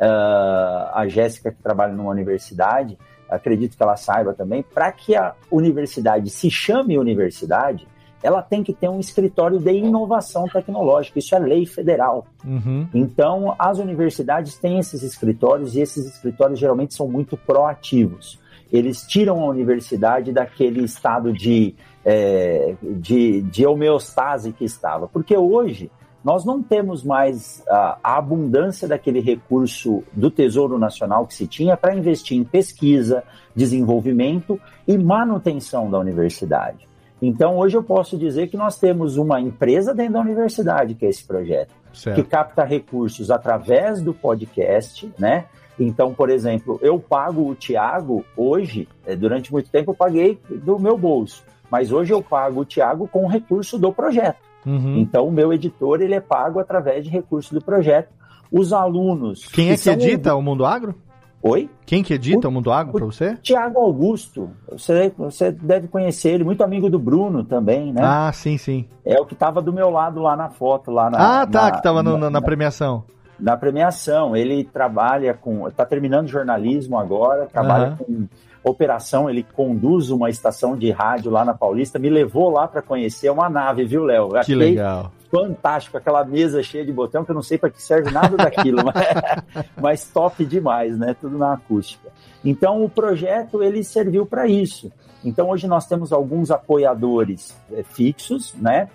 ah, a Jéssica, que trabalha numa universidade, acredito que ela saiba também, para que a universidade se chame universidade, ela tem que ter um escritório de inovação tecnológica. Isso é lei federal. Uhum. Então, as universidades têm esses escritórios e esses escritórios geralmente são muito proativos. Eles tiram a universidade daquele estado de, é, de, de homeostase que estava. Porque hoje nós não temos mais a, a abundância daquele recurso do Tesouro Nacional que se tinha para investir em pesquisa, desenvolvimento e manutenção da universidade. Então, hoje eu posso dizer que nós temos uma empresa dentro da universidade, que é esse projeto Certo. que capta recursos através do podcast, né? Então, por exemplo, eu pago o Tiago hoje, eh, durante muito tempo eu paguei do meu bolso, mas hoje eu pago o Tiago com recurso do projeto. Uhum. Então, o meu editor ele é pago através de recurso do projeto. Os alunos. Quem é que são- edita o Mundo Agro? Oi? Quem que edita o, Mundo Agro para você? Tiago Augusto, você, você deve conhecer ele, muito amigo do Bruno também, né? Ah, sim, sim. É o que estava do meu lado lá na foto, lá na. ah, tá, na- que tava no- na, na- na premiação. na premiação. Ele trabalha com. Está terminando jornalismo agora, trabalha Aham. com operação, ele conduz uma estação de rádio lá na Paulista, me levou lá para conhecer uma nave, viu, Léo? Que legal. Fantástico, aquela mesa cheia de botão, que eu não sei para que serve nada daquilo, mas, mas top demais, né? Tudo na acústica. Então, o projeto ele serviu para isso. Então, hoje nós temos alguns apoiadores eh, fixos, né?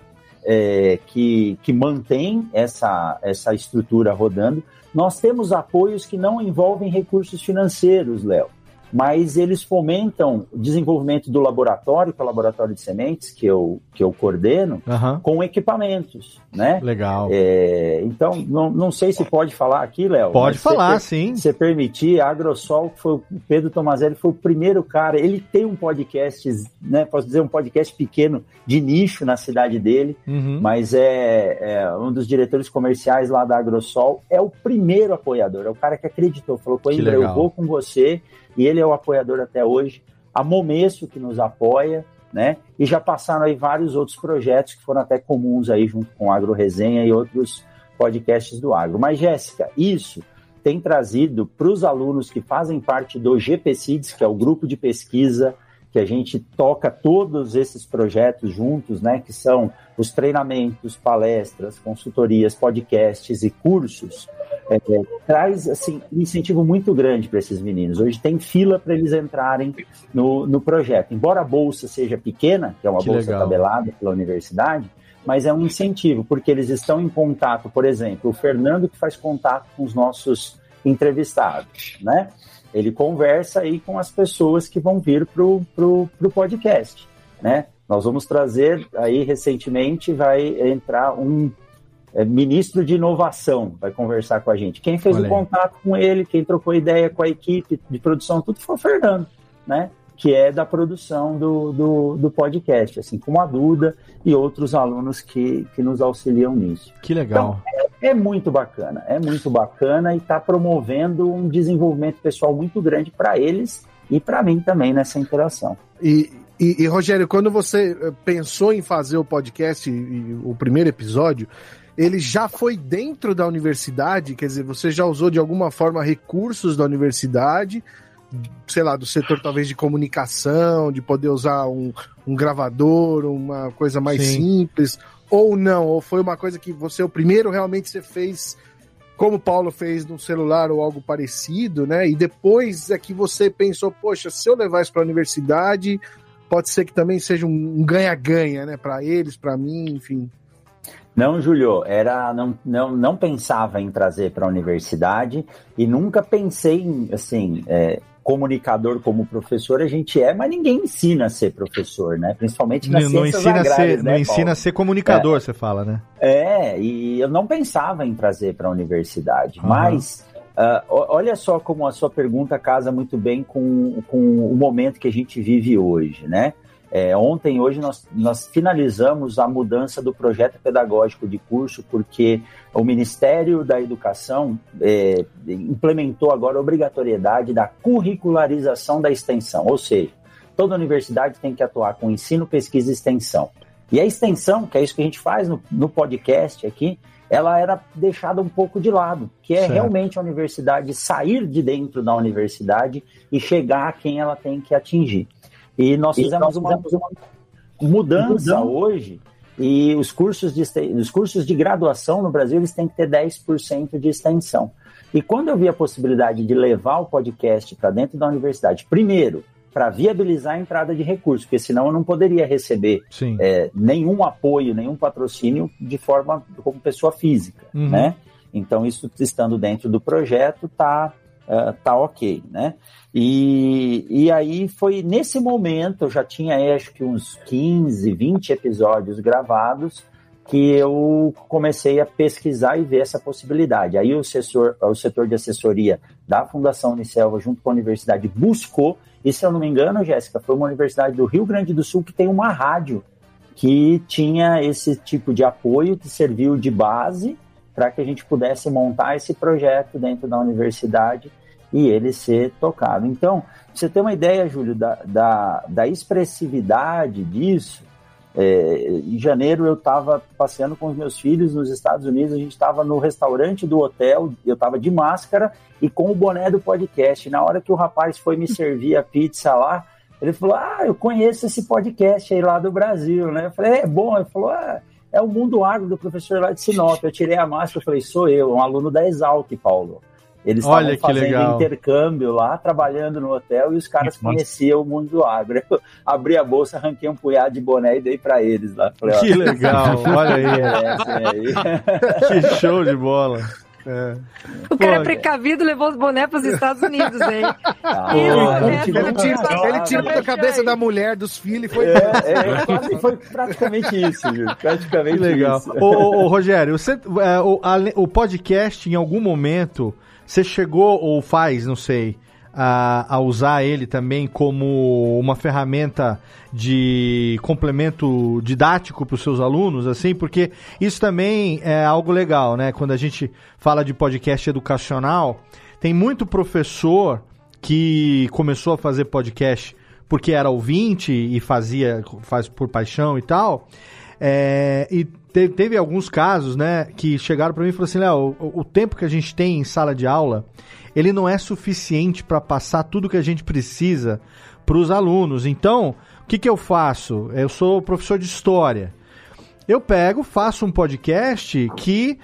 é, que, que mantém essa, essa estrutura rodando. Nós temos apoios que não envolvem recursos financeiros, Léo, mas eles fomentam o desenvolvimento do laboratório, que é o laboratório de sementes, que eu, que eu coordeno, Aham. com equipamentos, né? Legal. É, então, não, não sei se pode falar aqui, Léo. Pode se falar, sim. Se permitir, a Agrosol, que foi o Pedro Tomazelli, foi o primeiro cara. Ele tem um podcast, né? Posso dizer, um podcast pequeno de nicho na cidade dele, Uhum. mas é, é um dos diretores comerciais lá da Agrosol. É o primeiro apoiador, é o cara que acreditou, falou: Coimbra, eu vou com você, ele é o apoiador até hoje. A Momesso, que nos apoia, né? E já passaram aí vários outros projetos que foram até comuns aí junto com Agro Resenha e outros podcasts do agro. Mas, Jéssica, isso tem trazido para os alunos que fazem parte do GPCIDS, que é o grupo de pesquisa que a gente toca todos esses projetos juntos, né? Que são os treinamentos, palestras, consultorias, podcasts e cursos. É, traz assim um incentivo muito grande para esses meninos. Hoje tem fila para eles entrarem no, no projeto. Embora a bolsa seja pequena, que é uma Que bolsa legal. tabelada pela universidade, mas é um incentivo, porque eles estão em contato, por exemplo, o Fernando que faz contato com os nossos entrevistados, né? Ele conversa aí com as pessoas que vão vir para o podcast, né? Nós vamos trazer aí recentemente vai entrar um é, ministro de inovação, vai conversar com a gente. Quem fez Olha o aí. contato com ele, quem trocou ideia com a equipe de produção, tudo foi o Fernando, né? Que é da produção do, do, do podcast, assim como a Duda e outros alunos que, que nos auxiliam nisso. Que legal. É muito bacana, é muito bacana e está promovendo um desenvolvimento pessoal muito grande para eles e para mim também nessa interação. E, e, e, Rogério, quando você eh, pensou em fazer o podcast, e, e o primeiro episódio, ele já foi dentro da universidade? Quer dizer, você já usou de alguma forma recursos da universidade? sei lá, do setor talvez de comunicação, de poder usar um, um gravador, uma coisa mais Sim. simples, ou não, ou foi uma coisa que você, o primeiro realmente você fez como o Paulo fez no celular ou algo parecido, né? E depois é que você pensou, poxa, se eu levar isso para a universidade, pode ser que também seja um ganha-ganha, né? Para eles, para mim, enfim. Não, Júlio, era não, não, não pensava em trazer para a universidade e nunca pensei em assim é, comunicador como professor a gente é, mas ninguém ensina a ser professor, né? Principalmente nas Não, não ensina, a agrárias, ser, né, não ensina Paulo? a ser comunicador, você fala, né? É, e eu não pensava em trazer para a universidade, Aham. mas o- olha só como a sua pergunta casa muito bem com, com o momento que a gente vive hoje, né? É, ontem, hoje, nós, nós finalizamos a mudança do projeto pedagógico de curso, porque o Ministério da Educação é, implementou agora a obrigatoriedade da curricularização da extensão, ou seja, toda universidade tem que atuar com ensino, pesquisa e extensão. E a extensão, que é isso que a gente faz no, no podcast aqui, ela era deixada um pouco de lado, que é Certo. realmente a universidade sair de dentro da universidade e chegar a quem ela tem que atingir. E nós fizemos uma, uma mudança hoje e os cursos, de, os cursos de graduação no Brasil eles têm que ter 10% de extensão. E quando eu vi a possibilidade de levar o podcast para dentro da universidade, primeiro, para viabilizar a entrada de recursos, porque senão eu não poderia receber é, nenhum apoio, nenhum patrocínio de forma como pessoa física, Uhum. né? Então isso estando dentro do projeto tá ah, tá ok, né? E, e aí foi nesse momento, eu já tinha aí, acho que uns 15, 20 episódios gravados, que eu comecei a pesquisar e ver essa possibilidade. Aí o setor, o setor de assessoria da Fundação Unicelva, junto com a universidade, buscou, e se eu não me engano, Jéssica, foi uma universidade do Rio Grande do Sul que tem uma rádio que tinha esse tipo de apoio que serviu de base para que a gente pudesse montar esse projeto dentro da universidade e ele ser tocado. Então, você ter uma ideia, Júlio, da, da, da expressividade disso, é, em janeiro eu estava passeando com os meus filhos nos Estados Unidos, a gente estava no restaurante do hotel, eu estava de máscara e com o boné do podcast. Na hora que o rapaz foi me servir a pizza lá, ele falou: Ah, eu conheço esse podcast aí lá do Brasil, né? Eu falei: É bom. Ele falou: ah, É o Mundo Agro do professor lá de Sinop. Eu tirei a máscara e falei: Sou eu, um aluno da Exalc, Paulo. Eles estavam fazendo legal. intercâmbio lá, trabalhando no hotel, e os caras Que massa. conheciam o mundo do agro. Eu abri a bolsa, arranquei um punhado de boné e dei para eles lá. Falei, Que legal, olha aí. merecem aí. Que show de bola. É. O cara Pô, é precavido levou os bonés para os Estados Unidos, hein? Ah, a né? Ele tira, ele tira da cabeça da mulher, dos filhos e foi. É, é, quase foi praticamente isso, viu? Praticamente legal. isso. Ô, ô, ô, Rogério, você, é, o, ale- o podcast, em algum momento, você chegou ou faz, não sei, a, a usar ele também como uma ferramenta de complemento didático para os seus alunos, assim, porque isso também é algo legal, né? Quando a gente fala de podcast educacional, tem muito professor que começou a fazer podcast porque era ouvinte e fazia faz por paixão e tal. É, e te- teve alguns casos, né, que chegaram para mim e falaram assim, Léo, o, o tempo que a gente tem em sala de aula, ele não é suficiente para passar tudo que a gente precisa para os alunos. Então, o que, que eu faço? Eu sou professor de história. Eu pego, faço um podcast que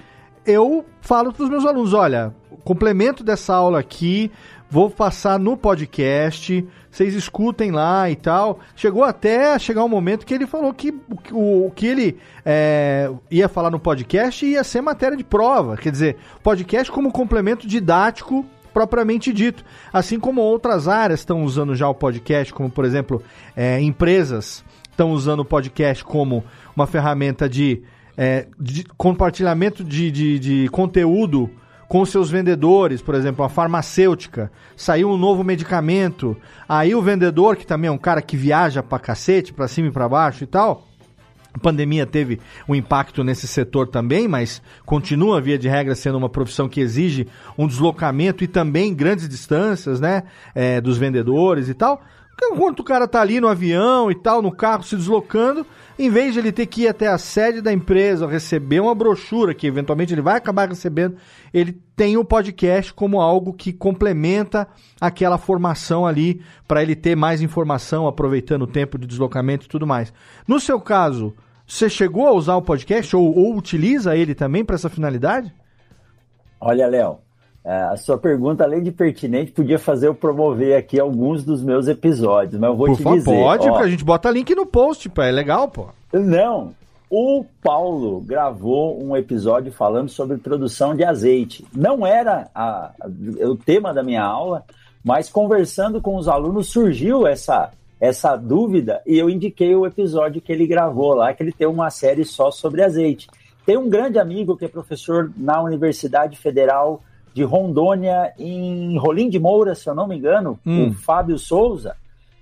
eu falo para os meus alunos, olha, complemento dessa aula aqui, vou passar no podcast, vocês escutem lá e tal. Chegou até chegar um momento que ele falou que- o, o que ele é, ia falar no podcast ia ser matéria de prova, quer dizer, podcast como complemento didático propriamente dito. Assim como outras áreas estão usando já o podcast, como por exemplo, é, empresas estão usando o podcast como uma ferramenta de é, de compartilhamento de, de, de conteúdo com seus vendedores, por exemplo, a farmacêutica, saiu um novo medicamento, aí o vendedor, que também é um cara que viaja pra cacete, pra cima e pra baixo e tal, a pandemia teve um impacto nesse setor também, mas continua, via de regra, sendo uma profissão que exige um deslocamento e também grandes distâncias, né? é, dos vendedores e tal. Enquanto o cara tá ali no avião e tal, no carro, se deslocando, em vez de ele ter que ir até a sede da empresa, receber uma brochura, que eventualmente ele vai acabar recebendo, ele tem o podcast como algo que complementa aquela formação ali, para ele ter mais informação, aproveitando o tempo de deslocamento e tudo mais. No seu caso, você chegou a usar o podcast ou, ou utiliza ele também para essa finalidade? Olha, Léo, é, a sua pergunta, além de pertinente, podia fazer eu promover aqui alguns dos meus episódios, mas eu vou Por te favor, dizer. pode, ó, porque a gente bota link no post, pô, é legal, pô. Não, o Paulo gravou um episódio falando sobre produção de azeite. Não era a- a- o tema da minha aula, mas conversando com os alunos surgiu essa, essa dúvida e eu indiquei o episódio que ele gravou lá, que ele tem uma série só sobre azeite. Tem um grande amigo que é professor na Universidade Federal de Rondônia, em Rolim de Moura, se eu não me engano, Hum. o Fábio Souza.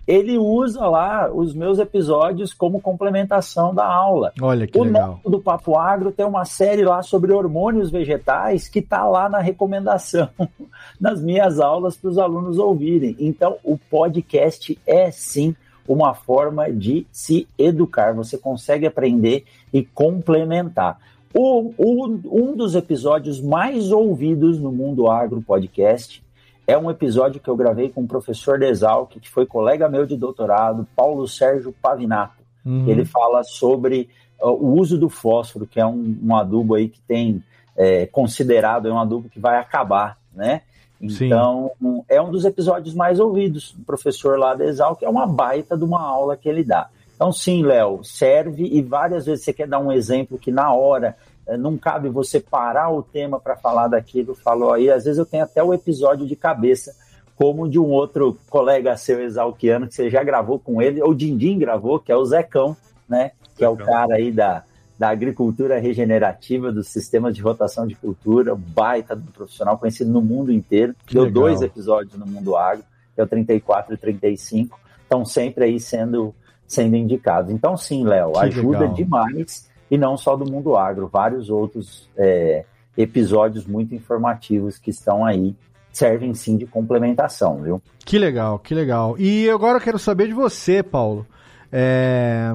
Ele usa lá os meus episódios como complementação da aula. Olha que o legal. Novo do Papo Agro tem uma série lá sobre hormônios vegetais que está lá na recomendação nas minhas aulas para os alunos ouvirem. Então, o podcast é sim uma forma de se educar. Você consegue aprender e complementar. O- o- um dos episódios mais ouvidos no Mundo Agro Podcast é um episódio que eu gravei com o professor Desalc, que foi colega meu de doutorado, Paulo Sérgio Pavinato. Uhum. Ele fala sobre uh, o uso do fósforo, que é um, um adubo aí que tem é, considerado é um adubo que vai acabar, né? Sim. Então, um- é um dos episódios mais ouvidos. O professor lá da Exal, que é uma baita de uma aula que ele dá. Então, sim, Léo, serve e várias vezes você quer dar um exemplo que na hora não cabe você parar o tema para falar daquilo, falou aí. Às vezes eu tenho até o episódio de cabeça, como de um outro colega seu exalquiano, que você já gravou com ele, ou Dindim gravou, que é o Zecão, né? Que é o cara aí da, da agricultura regenerativa, dos sistemas de rotação de cultura, baita do profissional conhecido no mundo inteiro. Que Deu legal. dois episódios no Mundo Agro, que é o 34 e 35, estão sempre aí sendo, sendo indicados. Então, sim, Léo, ajuda legal. demais, e não só do Mundo Agro, vários outros é, episódios muito informativos que estão aí, servem sim de complementação, viu? Que legal, que legal. E agora eu quero saber de você, Paulo. É,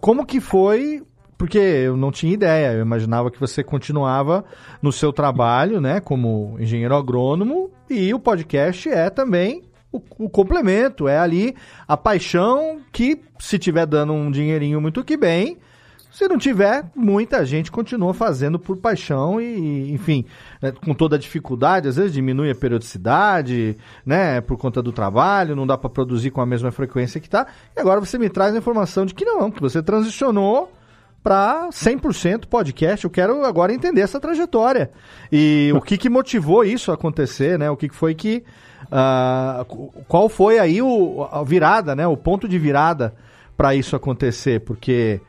Como que foi? Porque eu não tinha ideia, eu imaginava que você continuava no seu trabalho, né, como engenheiro agrônomo, e o podcast é também o, o complemento, é ali a paixão que, se tiver dando um dinheirinho muito que bem, se não tiver, muita gente continua fazendo por paixão e, enfim, né, com toda a dificuldade, às vezes diminui a periodicidade, né, por conta do trabalho, não dá para produzir com a mesma frequência que tá. E agora você me traz a informação de que não, que você transicionou para 100% podcast. Eu quero agora entender essa trajetória e o que que motivou isso a acontecer, né? O que que foi que ah, qual foi aí o, a virada, né? O ponto de virada para isso acontecer, porque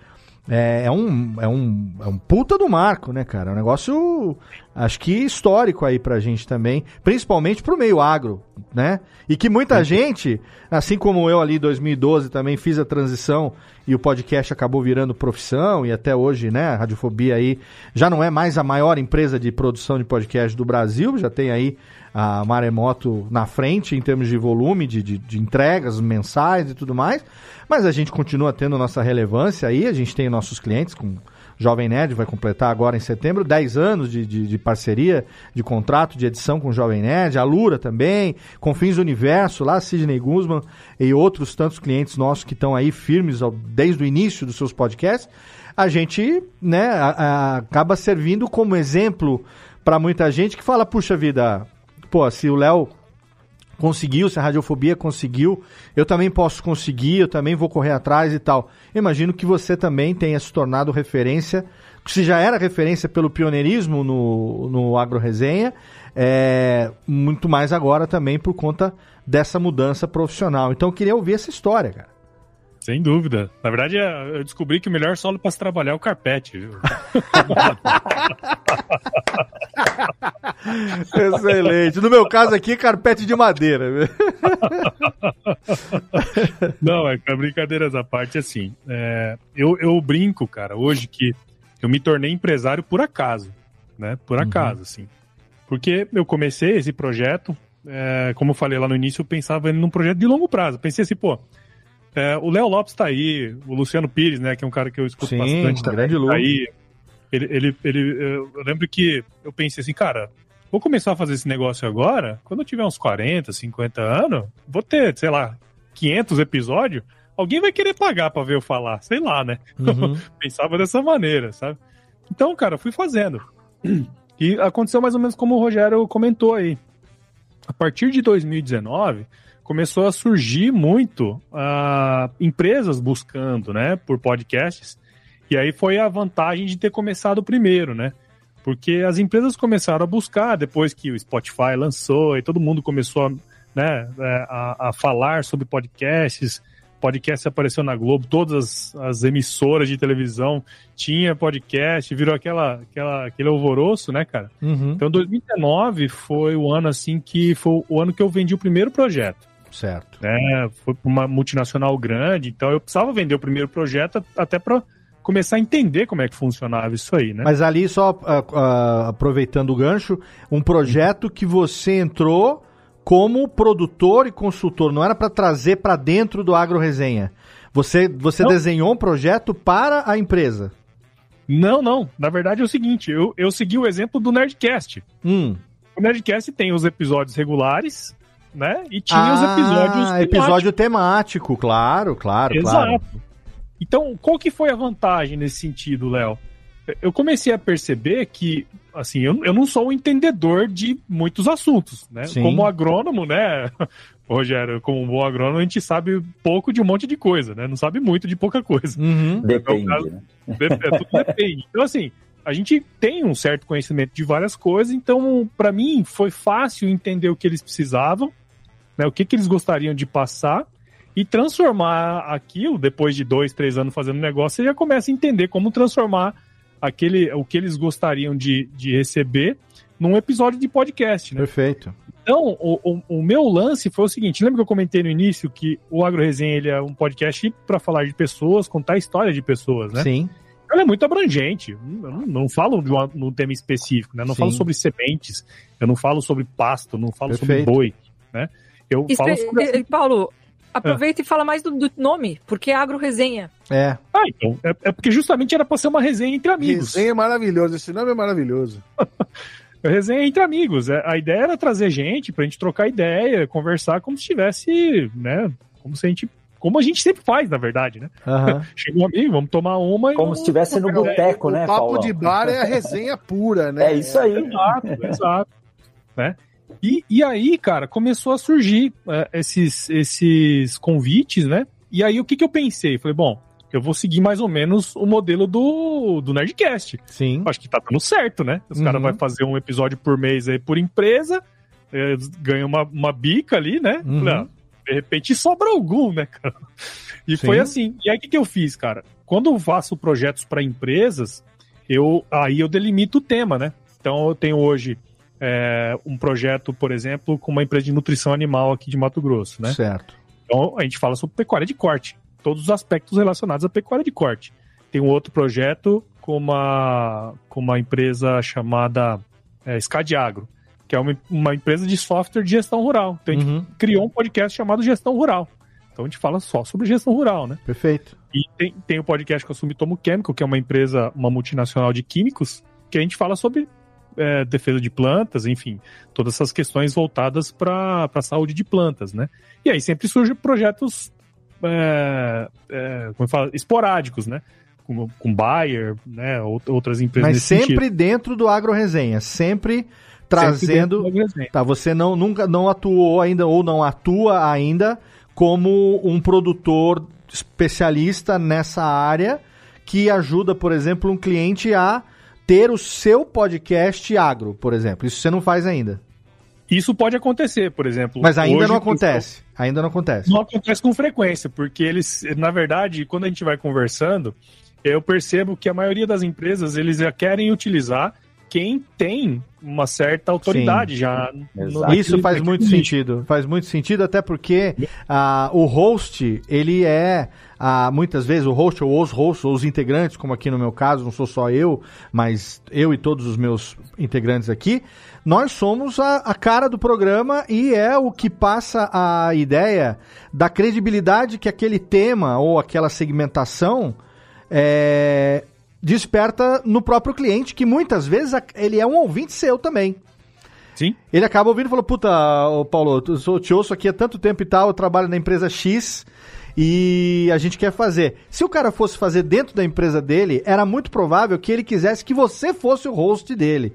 é, é um, é, um, é um puta do marco, né, cara? É um negócio, acho que histórico aí pra gente também, principalmente pro meio agro, né? E que muita gente, assim como eu ali em 2012 também fiz a transição e o podcast acabou virando profissão e até hoje, né, a Radiofobia aí já não é mais a maior empresa de produção de podcast do Brasil, já tem aí a Maremoto na frente em termos de volume, de, de, de entregas mensais e tudo mais, mas a gente continua tendo nossa relevância aí, a gente tem nossos clientes com Jovem Nerd, vai completar agora em setembro 10 anos de, de, de parceria, de contrato, de edição com o Jovem Nerd, a Lura também, Confins Universo, lá Sidney Guzman e outros tantos clientes nossos que estão aí firmes ao- desde o início dos seus podcasts, a gente né, a- a- acaba servindo como exemplo para muita gente que fala, puxa vida, pô, se o Léo conseguiu, se a radiofobia conseguiu, eu também posso conseguir, eu também vou correr atrás e tal. Imagino que você também tenha se tornado referência, se já era referência pelo pioneirismo no, no Agro Resenha, é, muito mais agora também por conta dessa mudança profissional. Então eu queria ouvir essa história, cara. Sem dúvida. Na verdade, é, eu descobri que o melhor solo para se trabalhar é o carpete. Viu? Excelente. No meu caso aqui, carpete de madeira. Não, é com brincadeiras à parte, assim. é, eu, eu brinco, cara, hoje que eu me tornei empresário por acaso, né? Por acaso, assim. Porque eu comecei esse projeto, é, como eu falei lá no início, eu pensava num projeto de longo prazo. Pensei assim, pô, é, o Léo Lopes tá aí, o Luciano Pires, né, que é um cara que eu escuto Sim, bastante também, grande tá aí. Ele, ele, ele, eu lembro que eu pensei assim, cara, vou começar a fazer esse negócio agora, quando eu tiver uns 40, 50 anos, vou ter, sei lá, 500 episódios, alguém vai querer pagar pra ver eu falar, sei lá, né? Uhum. Pensava dessa maneira, sabe? Então, cara, fui fazendo. E aconteceu mais ou menos como o Rogério comentou aí. A partir de 2019, começou a surgir muito ah, empresas buscando, né, por podcasts. E aí foi a vantagem de ter começado primeiro, né? Porque as empresas começaram a buscar depois que o Spotify lançou e todo mundo começou a, né, é, a, a falar sobre podcasts. Podcast apareceu na Globo, todas as, as emissoras de televisão tinha podcast, virou aquela, aquela, aquele alvoroço, né, cara? Uhum. Então 2019 foi o ano assim que foi o ano que eu vendi o primeiro projeto. Certo. Né? Foi pra uma multinacional grande, então eu precisava vender o primeiro projeto até para começar a entender como é que funcionava isso aí, né? Mas ali, só ah, ah, aproveitando o gancho, um projeto que você entrou como produtor e consultor, não era para trazer para dentro do Agro Resenha. Você, você Não. desenhou um projeto para a empresa. Não, não. Na verdade é o seguinte, eu, eu segui o exemplo do Nerdcast. Hum. O Nerdcast tem os episódios regulares, né? E tinha os episódios Ah, episódio temático, claro, claro, Exato. claro. Então, qual que foi a vantagem nesse sentido, Léo? Eu comecei a perceber que, assim, eu, eu não sou um entendedor de muitos assuntos, né? Sim. Como agrônomo, né? Rogério, como um bom agrônomo, a gente sabe pouco de um monte de coisa, né? Não sabe muito de pouca coisa. Uhum. Depende, caso- né? É, tudo depende. Então, assim, a gente tem um certo conhecimento de várias coisas, então, para mim, foi fácil entender o que eles precisavam, né, o que, que eles gostariam de passar, e transformar aquilo, depois de dois, três anos fazendo negócio, você já começa a entender como transformar aquele, o que eles gostariam de, de receber num episódio de podcast, né? Perfeito. Então, o, o, o meu lance foi o seguinte: lembra que eu comentei no início que o Agro Resenha ele é um podcast para falar de pessoas, contar a história de pessoas, né? Sim. Ela é muito abrangente. Eu não, não falo de num tema específico, né? Eu não Sim. falo sobre sementes, eu não falo sobre pasto, não falo Perfeito. sobre boi, né? Eu Espe- falo sobre. eh, Paulo, aproveita e fala mais do, do nome, porque é Agro Resenha. É. Ah, então. É, é porque justamente era pra ser uma resenha entre amigos. Resenha é maravilhoso, esse nome é maravilhoso. Resenha entre amigos. É, A ideia era trazer gente pra gente trocar ideia, conversar como se estivesse, né? Como se a gente. Como a gente sempre faz, na verdade, né? Aham. Chega um amigo, vamos tomar uma e. Como se estivesse no boteco, o né, papo Paulão? de bar é a resenha pura, né? É isso aí. Exato, exato. Né? E, e aí, cara, começou a surgir é, esses, esses convites, né? E aí, o que, que eu pensei? Falei, bom, eu vou seguir mais ou menos o modelo do, do Nerdcast. Sim. Acho que tá dando certo, né? Os Uhum. caras vão fazer um episódio por mês aí por empresa, é, ganham uma, uma bica ali, né? Uhum. Falei, ah, de repente sobra algum, né, cara? E Sim. foi assim. E aí, o que, que eu fiz, cara? Quando eu faço projetos para empresas, eu aí eu delimito o tema, né? Então, eu tenho hoje é, um projeto, por exemplo, com uma empresa de nutrição animal aqui de Mato Grosso, né? Certo. Então, a gente fala sobre pecuária de corte, todos os aspectos relacionados à pecuária de corte. Tem um outro projeto com uma, com uma empresa chamada é, Scadiagro, que é uma, uma empresa de software de gestão rural. Então, a gente Uhum. criou um podcast chamado Gestão Rural. Então, a gente fala só sobre gestão rural, né? Perfeito. E tem, tem o podcast com a Sumitomo Chemical, que é uma empresa, uma multinacional de químicos, que a gente fala sobre é, defesa de plantas, enfim, todas essas questões voltadas para a saúde de plantas, né? E aí sempre surgem projetos é, é, como fala, esporádicos, né? Com, com Bayer, né? Out- Outras empresas Mas sempre sentido. dentro do Agro Resenha, sempre Sempre trazendo. Agroresenha. Tá, você não nunca não atuou ainda ou não atua ainda como um produtor especialista nessa área que ajuda, por exemplo, um cliente a ter o seu podcast agro, por exemplo. Isso você não faz ainda. Isso pode acontecer, por exemplo. Mas ainda hoje, não acontece. Ainda não acontece. Não acontece com frequência, porque eles, na verdade, quando a gente vai conversando, eu percebo que a maioria das empresas eles já querem utilizar quem tem uma certa autoridade Sim. já. Exato. Isso faz muito nicho. sentido. Faz muito sentido, até porque ah, o host, ele é. ah, muitas vezes o host ou os hosts ou os integrantes, como aqui no meu caso, não sou só eu, mas eu e todos os meus integrantes aqui, nós somos a, a cara do programa e é o que passa a ideia da credibilidade que aquele tema ou aquela segmentação é, desperta no próprio cliente, que muitas vezes ele é um ouvinte seu também. Sim. Ele acaba ouvindo e falou: Puta, ô Paulo, eu te ouço aqui há tanto tempo e tal, eu trabalho na empresa X e a gente quer fazer. Se o cara fosse fazer dentro da empresa dele, era muito provável que ele quisesse que você fosse o host dele.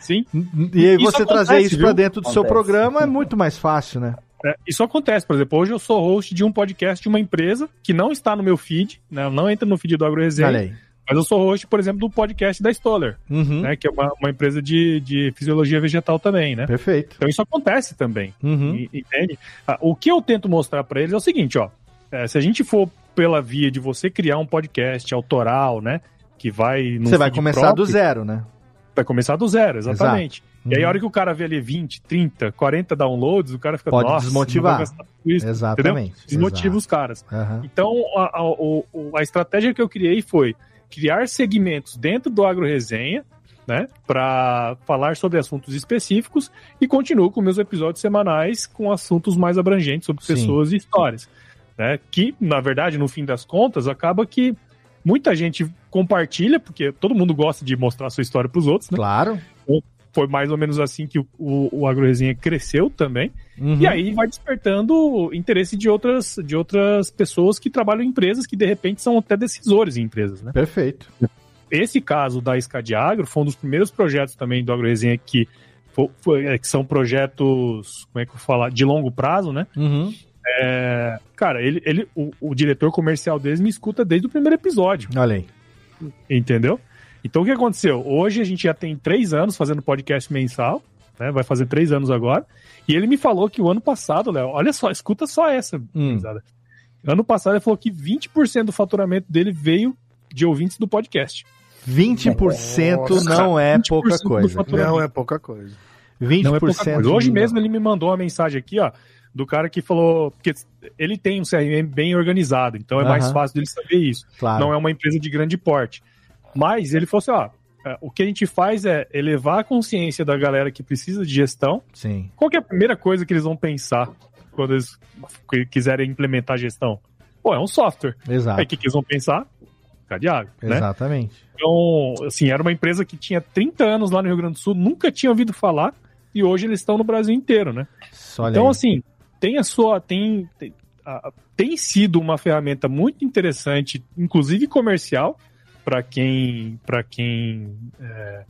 Sim. E aí Isso você trazer acontece, isso viu? pra dentro do seu Acontece. programa é muito mais fácil, né? É, isso acontece, por exemplo, hoje eu sou host de um podcast de uma empresa que não está no meu feed, né, não entra no feed do Agro Resenha, Olha aí. Mas eu sou host, por exemplo, do podcast da Stoller, Uhum. né, que é uma, uma empresa de, de fisiologia vegetal também, né? Perfeito. Então isso acontece também, Uhum. e- entende? Ah, O que eu tento mostrar para eles é o seguinte, ó, é, se a gente for pela via de você criar um podcast autoral, né, que vai Você vai começar próprio, do zero, né? Vai começar do zero, exatamente. E aí, Uhum. a hora que o cara vê ali 20, 30, 40 downloads, o cara fica, Pode nossa, desmotivar. isso", Exatamente. entendeu? Desmotiva exato. os caras. Aham. Então, a, a- a estratégia que eu criei foi criar segmentos dentro do Agro Resenha, né, para falar sobre assuntos específicos e continuo com meus episódios semanais com assuntos mais abrangentes sobre Sim. pessoas e histórias, né, que na verdade no fim das contas acaba que muita gente compartilha porque todo mundo gosta de mostrar a sua história para os outros, né? Claro. Foi mais ou menos assim que o, o, o Agro Resenha cresceu também. Uhum. E aí vai despertando interesse de outras, de outras pessoas que trabalham em empresas que de repente são até decisores em empresas, né? Perfeito. Esse caso da Escadiagro foi um dos primeiros projetos também do AgroResenha que, fo- foi- é, que são projetos, como é que eu vou falar, de longo prazo, né? Uhum. É, cara, ele, ele, o, o diretor comercial deles me escuta desde o primeiro episódio, Olha aí. entendeu? Então o que aconteceu? Hoje a gente já tem três anos fazendo podcast mensal, né? Vai fazer três anos agora. E ele me falou que o ano passado, Léo, olha só, escuta só essa, Hum. Ano passado ele falou que 20% do faturamento dele veio de ouvintes do podcast. 20% Nossa, não é 20% pouca do coisa. faturamento. Não é pouca coisa. 20% Não é pouca coisa. Hoje mesmo ele me mandou uma mensagem aqui, ó, do cara que falou. Porque ele tem um CRM bem organizado, então é mais Aham. fácil dele saber isso. Claro. Não é uma empresa de grande porte. Mas ele falou assim: ó, é, o que a gente faz é elevar a consciência da galera que precisa de gestão. Sim. Qual que é a primeira coisa que eles vão pensar quando eles qu- quiserem implementar gestão? Pô, é um software. Exato. Aí o que, que eles vão pensar? Cadeado, né? Exatamente. Então, assim, era uma empresa que tinha 30 anos lá no Rio Grande do Sul, nunca tinha ouvido falar, e hoje eles estão no Brasil inteiro, né? Olha então, aí. assim, tem a sua. Tem, tem, a- tem sido uma ferramenta muito interessante, inclusive comercial, para quem, pra quem é,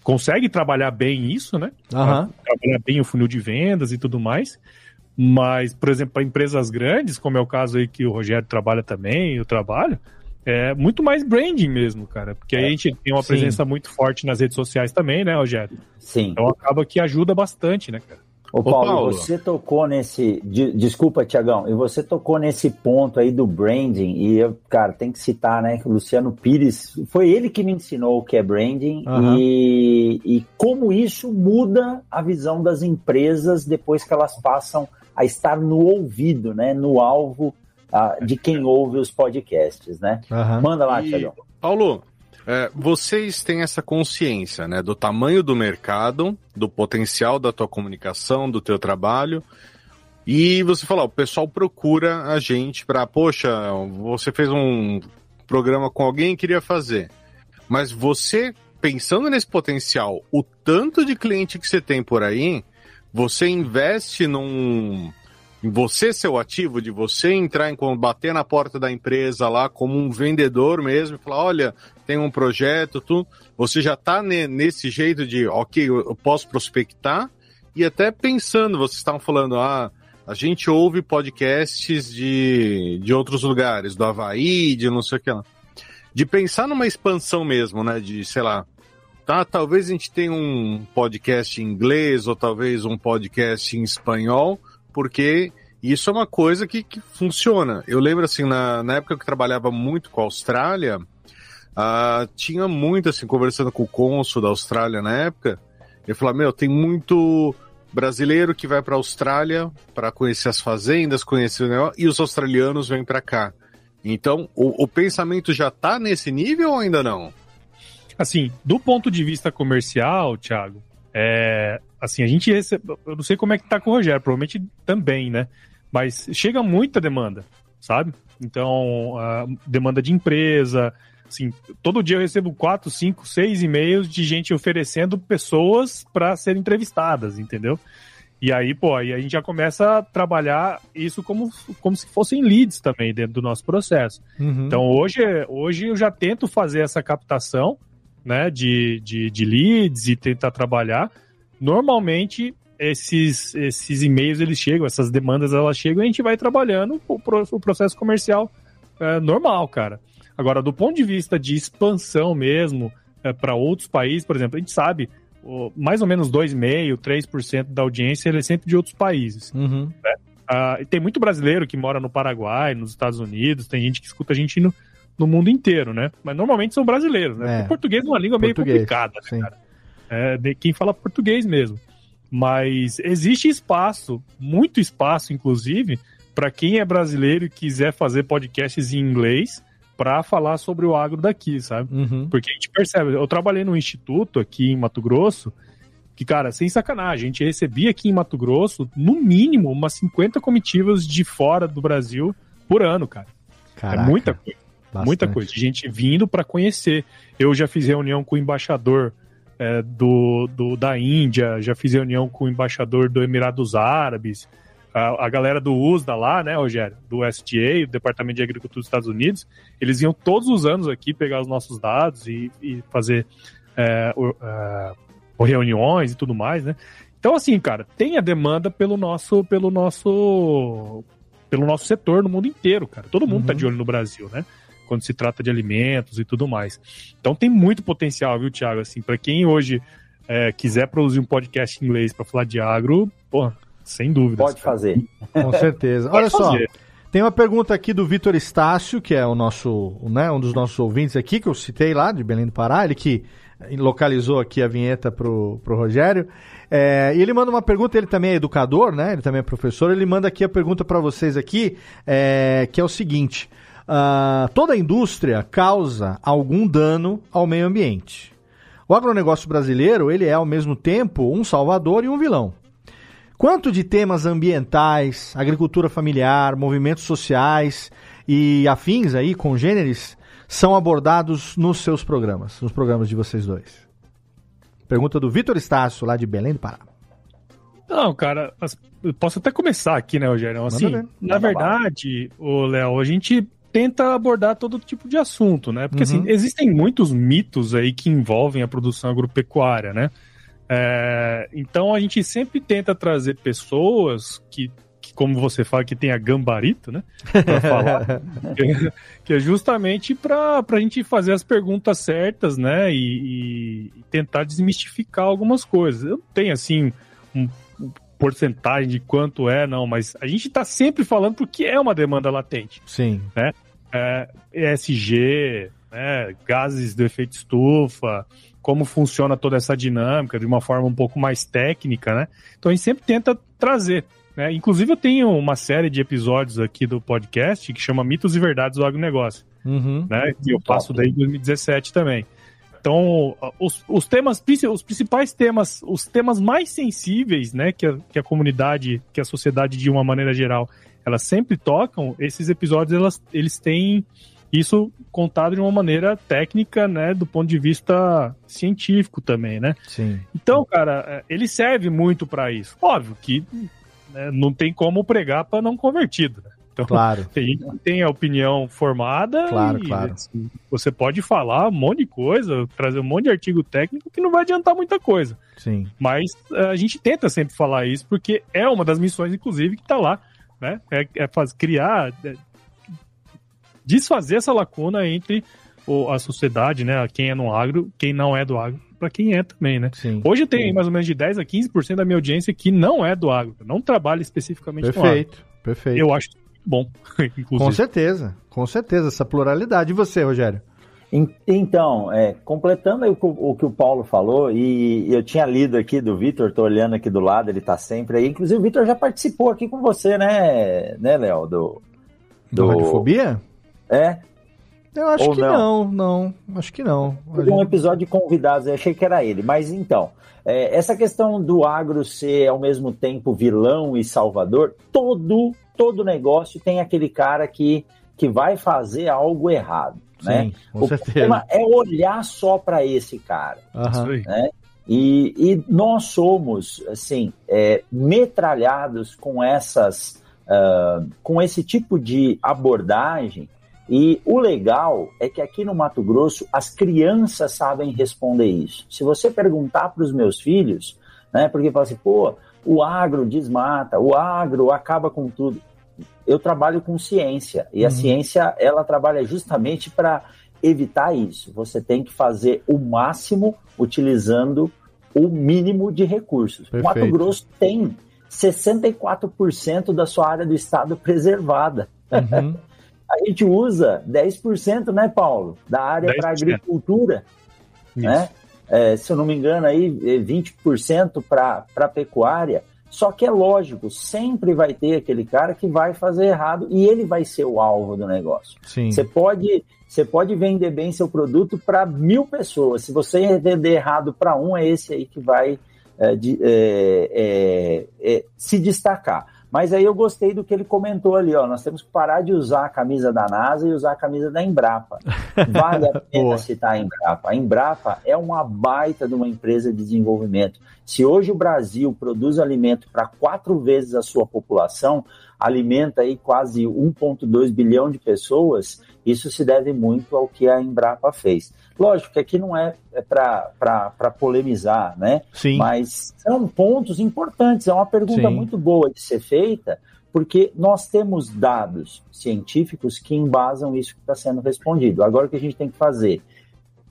consegue trabalhar bem isso, né? Aham. Trabalhar bem o funil de vendas e tudo mais. Mas, por exemplo, para empresas grandes, como é o caso aí que o Rogério trabalha também, eu trabalho, é muito mais branding mesmo, cara. Porque aí a gente tem uma Sim. presença muito forte nas redes sociais também, né, Rogério? Sim. Então acaba que ajuda bastante, né, cara? Ô, Paulo, Paulo. você tocou nesse. de- desculpa, Tiagão, e você tocou nesse ponto aí do branding, e eu, cara, tem que citar, né, que o Luciano Pires, foi ele que me ensinou o que é branding Aham. e, e como isso muda a visão das empresas depois que elas passam a estar no ouvido, né, no alvo ah, de quem ouve os podcasts, né? Aham. Manda lá, E, Tiagão. Paulo, é, vocês têm essa consciência, né, do tamanho do mercado, do potencial da tua comunicação, do teu trabalho. E você falou, o pessoal procura a gente para, poxa, você fez um programa com alguém queria fazer. Mas você, pensando nesse potencial, o tanto de cliente que você tem por aí, você investe num você ser o ativo, de você entrar em bater na porta da empresa lá como um vendedor mesmo, falar, olha, tem um projeto, tu, você já está nesse jeito de, ok, eu, eu posso prospectar, e até pensando, vocês estavam falando, ah, a gente ouve podcasts de, de outros lugares, do Havaí, de não sei o que lá. De pensar numa expansão mesmo, né? De, sei lá, tá? Talvez a gente tenha um podcast em inglês ou talvez um podcast em espanhol, porque isso é uma coisa que, que funciona. Eu lembro, assim, na, na época que eu trabalhava muito com a Austrália, uh, tinha muito, assim, conversando com o cônsul da Austrália na época, ele falava, meu, tem muito brasileiro que vai para a Austrália para conhecer as fazendas, conhecer o negócio, e os australianos vêm para cá. Então, o, o pensamento já está nesse nível ou ainda não? Assim, do ponto de vista comercial, Thiago, é, assim, a gente recebe, eu não sei como é que tá com o Rogério, provavelmente também, né? Mas chega muita demanda, sabe? Então, demanda de empresa, assim, todo dia eu recebo quatro, cinco, seis e-mails de gente oferecendo pessoas para serem entrevistadas, entendeu? E aí, pô, aí a gente já começa a trabalhar isso como, como se fossem leads também dentro do nosso processo. Uhum. Então hoje, hoje eu já tento fazer essa captação né, de, de, de leads e tentar trabalhar. Normalmente esses, esses e-mails eles chegam, essas demandas elas chegam e a gente vai trabalhando o, o processo comercial é, normal, cara. Agora, do ponto de vista de expansão mesmo é, para outros países, por exemplo, a gente sabe mais ou menos 2,5%, 3% da audiência ele é sempre de outros países. Uhum. Né? Ah, tem muito brasileiro que mora no Paraguai, nos Estados Unidos, tem gente que escuta a gente no, no mundo inteiro, né? Mas normalmente são brasileiros, né? É. português é uma língua português, meio complicada, né, cara? É, de quem fala português mesmo. Mas existe espaço, muito espaço, inclusive, para quem é brasileiro e quiser fazer podcasts em inglês para falar sobre o agro daqui, sabe? Uhum. Porque a gente percebe. Eu trabalhei num instituto aqui em Mato Grosso, que, cara, sem sacanagem, a gente recebia aqui em Mato Grosso, no mínimo, umas 50 comitivas de fora do Brasil por ano, cara. É Caraca. É muita coisa. Bastante. Muita coisa. Gente vindo para conhecer. Eu já fiz reunião com o embaixador é, do, do, da Índia, já fiz reunião com o embaixador do Emirados Árabes, a, a, galera do USDA lá, né, Rogério, do SDA, o Departamento de Agricultura dos Estados Unidos, eles iam todos os anos aqui pegar os nossos dados e, e fazer é, uh, reuniões e tudo mais, né? Então, assim, cara, tem a demanda pelo nosso, pelo nosso, pelo nosso setor no mundo inteiro, cara. Todo mundo tá uhum. tá de olho no Brasil, né? Quando se trata de alimentos e tudo mais. Então tem muito potencial, viu, Thiago? Assim, para quem hoje é, quiser produzir um podcast em inglês para falar de agro, pô, sem dúvida. Pode fazer. Com certeza. Olha só. Tem uma pergunta aqui do Vitor Estácio, que é o nosso, né, um dos nossos ouvintes aqui, que eu citei lá, de Belém do Pará, ele que localizou aqui a vinheta pro, pro Rogério. É, e ele manda uma pergunta, ele também é educador, né? Ele também é professor. Ele manda aqui a pergunta para vocês aqui, é, que é o seguinte: uh, toda a indústria causa algum dano ao meio ambiente. O agronegócio brasileiro ele é ao mesmo tempo um salvador e um vilão. Quanto de temas ambientais, agricultura familiar, movimentos sociais e afins aí, congêneres, são abordados nos seus programas, nos programas de vocês dois? Pergunta do Vitor Estácio, lá de Belém do Pará. Não, cara, eu posso até começar aqui, né, Rogério? Assim, na verdade, o Léo, a gente tenta abordar todo tipo de assunto, né? Porque assim, uhum. assim, existem muitos mitos aí que envolvem a produção agropecuária, né? É, então a gente sempre tenta trazer pessoas que, que como você fala, que tem a gambarito, né? Pra falar. que, que, é justamente para a gente fazer as perguntas certas, né? E, e, tentar desmistificar algumas coisas. Eu tenho, assim, um, porcentagem de quanto é, não, mas a gente está sempre falando porque é uma demanda latente. Sim. Né? É, ESG, né, gases do efeito estufa, como funciona toda essa dinâmica de uma forma um pouco mais técnica, né? Então a gente sempre tenta trazer. Né? Inclusive eu tenho uma série de episódios aqui do podcast que chama Mitos e Verdades do Agronegócio, uhum. né? Que eu passo daí em 2017 também. Então, os, os temas, os principais temas, os temas mais sensíveis, né, que a, que a comunidade, que a sociedade de uma maneira geral elas sempre tocam, esses episódios elas, eles têm isso contado de uma maneira técnica, né, do ponto de vista científico também, né? Sim. Então, cara, é, ele serve muito para isso. Óbvio que né, não tem como pregar para não convertido. Né? Então, claro. Tem, tem a opinião formada. Claro, e, claro. Assim, você pode falar um monte de coisa, trazer um monte de artigo técnico que não vai adiantar muita coisa. Sim. Mas é, a gente tenta sempre falar isso, porque é uma das missões, inclusive, que está lá né? É, é fazer, criar, é, desfazer essa lacuna entre o- a sociedade, né? Quem é no agro, quem não é do agro, para quem é também, né? Sim. Hoje tem mais ou menos de 10 a 15% da minha audiência que não é do agro, não trabalha especificamente no agro. Perfeito, perfeito. Eu acho bom, inclusive. Com certeza, com certeza, essa pluralidade. E você, Rogério? En- Então, é, completando aí o, que o- que o Paulo falou, e eu tinha lido aqui do Vitor, tô olhando aqui do lado, ele tá sempre aí. Inclusive, o Vitor já participou aqui com você, né, né, Léo? Do, Do Radiofobia? É? Eu acho Ou que não? não, Acho que não. Teve um episódio de convidados, eu achei que era ele. Mas então, é, essa questão do agro ser ao mesmo tempo vilão e salvador, todo, todo negócio tem aquele cara que, que vai fazer algo errado. Né? Sim, com o certeza. problema é olhar só para esse cara. Aham. né? E, e nós somos, assim, é, metralhados com essas, ah, com esse tipo de abordagem. E o legal é que aqui no Mato Grosso as crianças sabem responder isso. Se você perguntar para os meus filhos, né, porque fala assim, pô, o agro desmata, o agro acaba com tudo. Eu trabalho com ciência e a ciência ela trabalha justamente para evitar isso. Você tem que fazer o máximo utilizando o mínimo de recursos. O Mato Perfeito. Grosso tem 64% da sua área do estado preservada. Uhum. A gente usa 10%, né, Paulo, da área para 10%. agricultura, né? É, se eu não me engano, aí é 20% para pecuária. Só que é lógico, sempre vai ter aquele cara que vai fazer errado e ele vai ser o alvo do negócio. Sim. Você pode, você pode vender bem seu produto para mil pessoas. Se você vender errado para um, é esse aí que vai é, de- é, é, é, se destacar. Mas aí eu gostei do que ele comentou ali, ó. Nós temos que parar de usar a camisa da NASA e usar a camisa da Embrapa. Vale a pena citar a Embrapa. A Embrapa é uma baita de uma empresa de desenvolvimento. Se hoje o Brasil produz alimento para quatro vezes a sua população, alimenta aí quase 1,2 bilhão de pessoas, isso se deve muito ao que a Embrapa fez. Lógico que aqui não é, para polemizar, né? Sim. Mas são pontos importantes. É uma pergunta Sim. muito boa de ser feita, porque nós temos dados científicos que embasam isso que está sendo respondido. Agora o que a gente tem que fazer?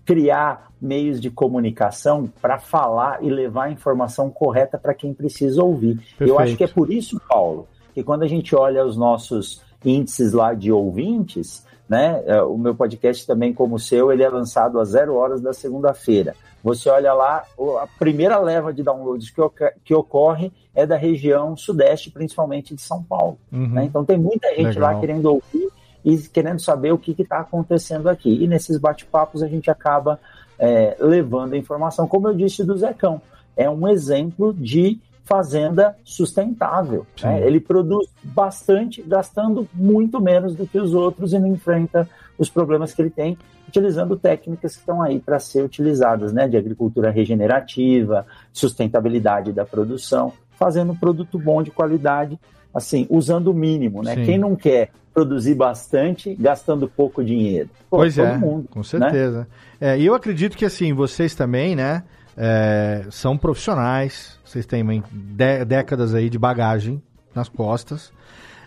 Criar meios de comunicação para falar e levar a informação correta para quem precisa ouvir. Eu Perfeito. acho que é por isso, Paulo, que quando a gente olha os nossos índices lá de ouvintes, né? é, O meu podcast também, como o seu, ele é lançado às zero horas da segunda-feira. Você olha lá, a primeira leva de downloads que, que ocorre é da região sudeste, principalmente de São Paulo. Uhum. né? Então tem muita gente Legal. lá querendo ouvir e querendo saber o que está acontecendo aqui. E nesses bate-papos a gente acaba é, levando a informação, como eu disse do Zecão, é um exemplo de fazenda sustentável. né? Ele produz bastante, gastando muito menos do que os outros e não enfrenta os problemas que ele tem, utilizando técnicas que estão aí para ser utilizadas, né? De agricultura regenerativa, sustentabilidade da produção, fazendo um produto bom de qualidade, assim, usando o mínimo, né? Sim. Quem não quer produzir bastante, gastando pouco dinheiro? Pô, pois todo é, mundo, com né? certeza. É, e eu acredito que assim, vocês também, né, é, são profissionais, vocês têm dé- décadas aí de bagagem nas costas,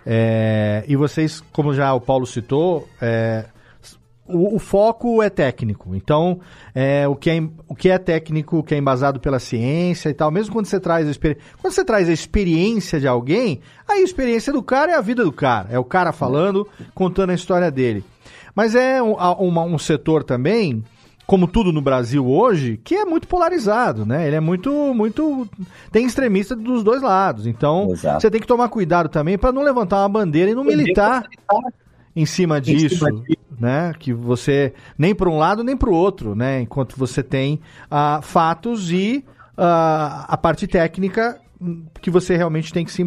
é, e vocês, como já o Paulo citou, é, o, o foco é técnico. Então, é, o, que é, o que é técnico, o que é embasado pela ciência e tal, mesmo quando você traz a, experi- quando você traz a experiência de alguém, a experiência do cara é a vida do cara. É o cara falando, contando a história dele. Mas é um, um setor também, como tudo no Brasil hoje, que é muito polarizado, né? Ele é muito, muito. Tem extremista dos dois lados. Então, Exato. você tem que tomar cuidado também para não levantar uma bandeira e não militar em cima disso, né? Que você nem para um lado nem para o outro, né? Enquanto você tem ah, fatos e ah, a parte técnica que você realmente tem que se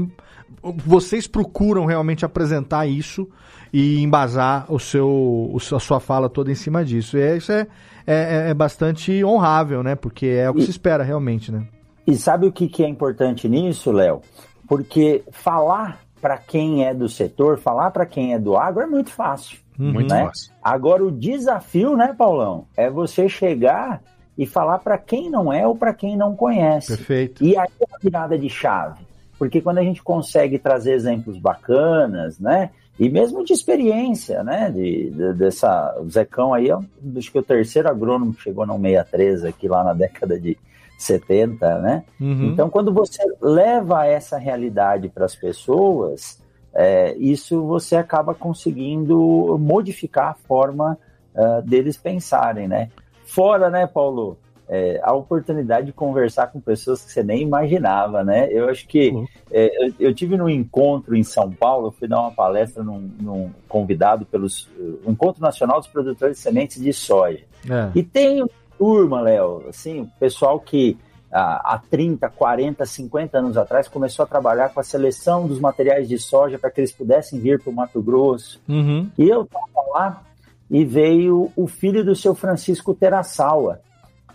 vocês procuram realmente apresentar isso e embasar o seu, o seu- a sua fala toda em cima disso. E é- isso é, é, é bastante honrável, né? Porque é o que se espera realmente, né? E sabe o que, que é importante nisso, Léo? Porque falar para quem é do setor, falar para quem é do agro é muito fácil. Muito né? fácil. Agora o desafio, né, Paulão, é você chegar e falar para quem não é ou para quem não conhece. Perfeito. E aí é a virada de chave. porque quando a gente consegue trazer exemplos bacanas, né? E mesmo de experiência, né? De, de- dessa. O Zecão aí, acho que o terceiro agrônomo que chegou no 63 aqui lá na década de 70, né? Uhum. Então, quando você leva essa realidade para as pessoas, é, isso você acaba conseguindo modificar a forma ah, deles pensarem, né? Fora, né, Paulo, é, a oportunidade de conversar com pessoas que você nem imaginava, né? Eu acho que é, eu, eu tive num encontro em São Paulo, fui dar uma palestra num, num convidado pelos uh, Encontro Nacional dos Produtores de Sementes de Soja. É. E tem uma turma, Léo, assim, o pessoal que há 30, 40, 50 anos atrás começou a trabalhar com a seleção dos materiais de soja para que eles pudessem vir para o Mato Grosso. Uhum. E eu estava lá e veio o filho do seu Francisco Terassaua,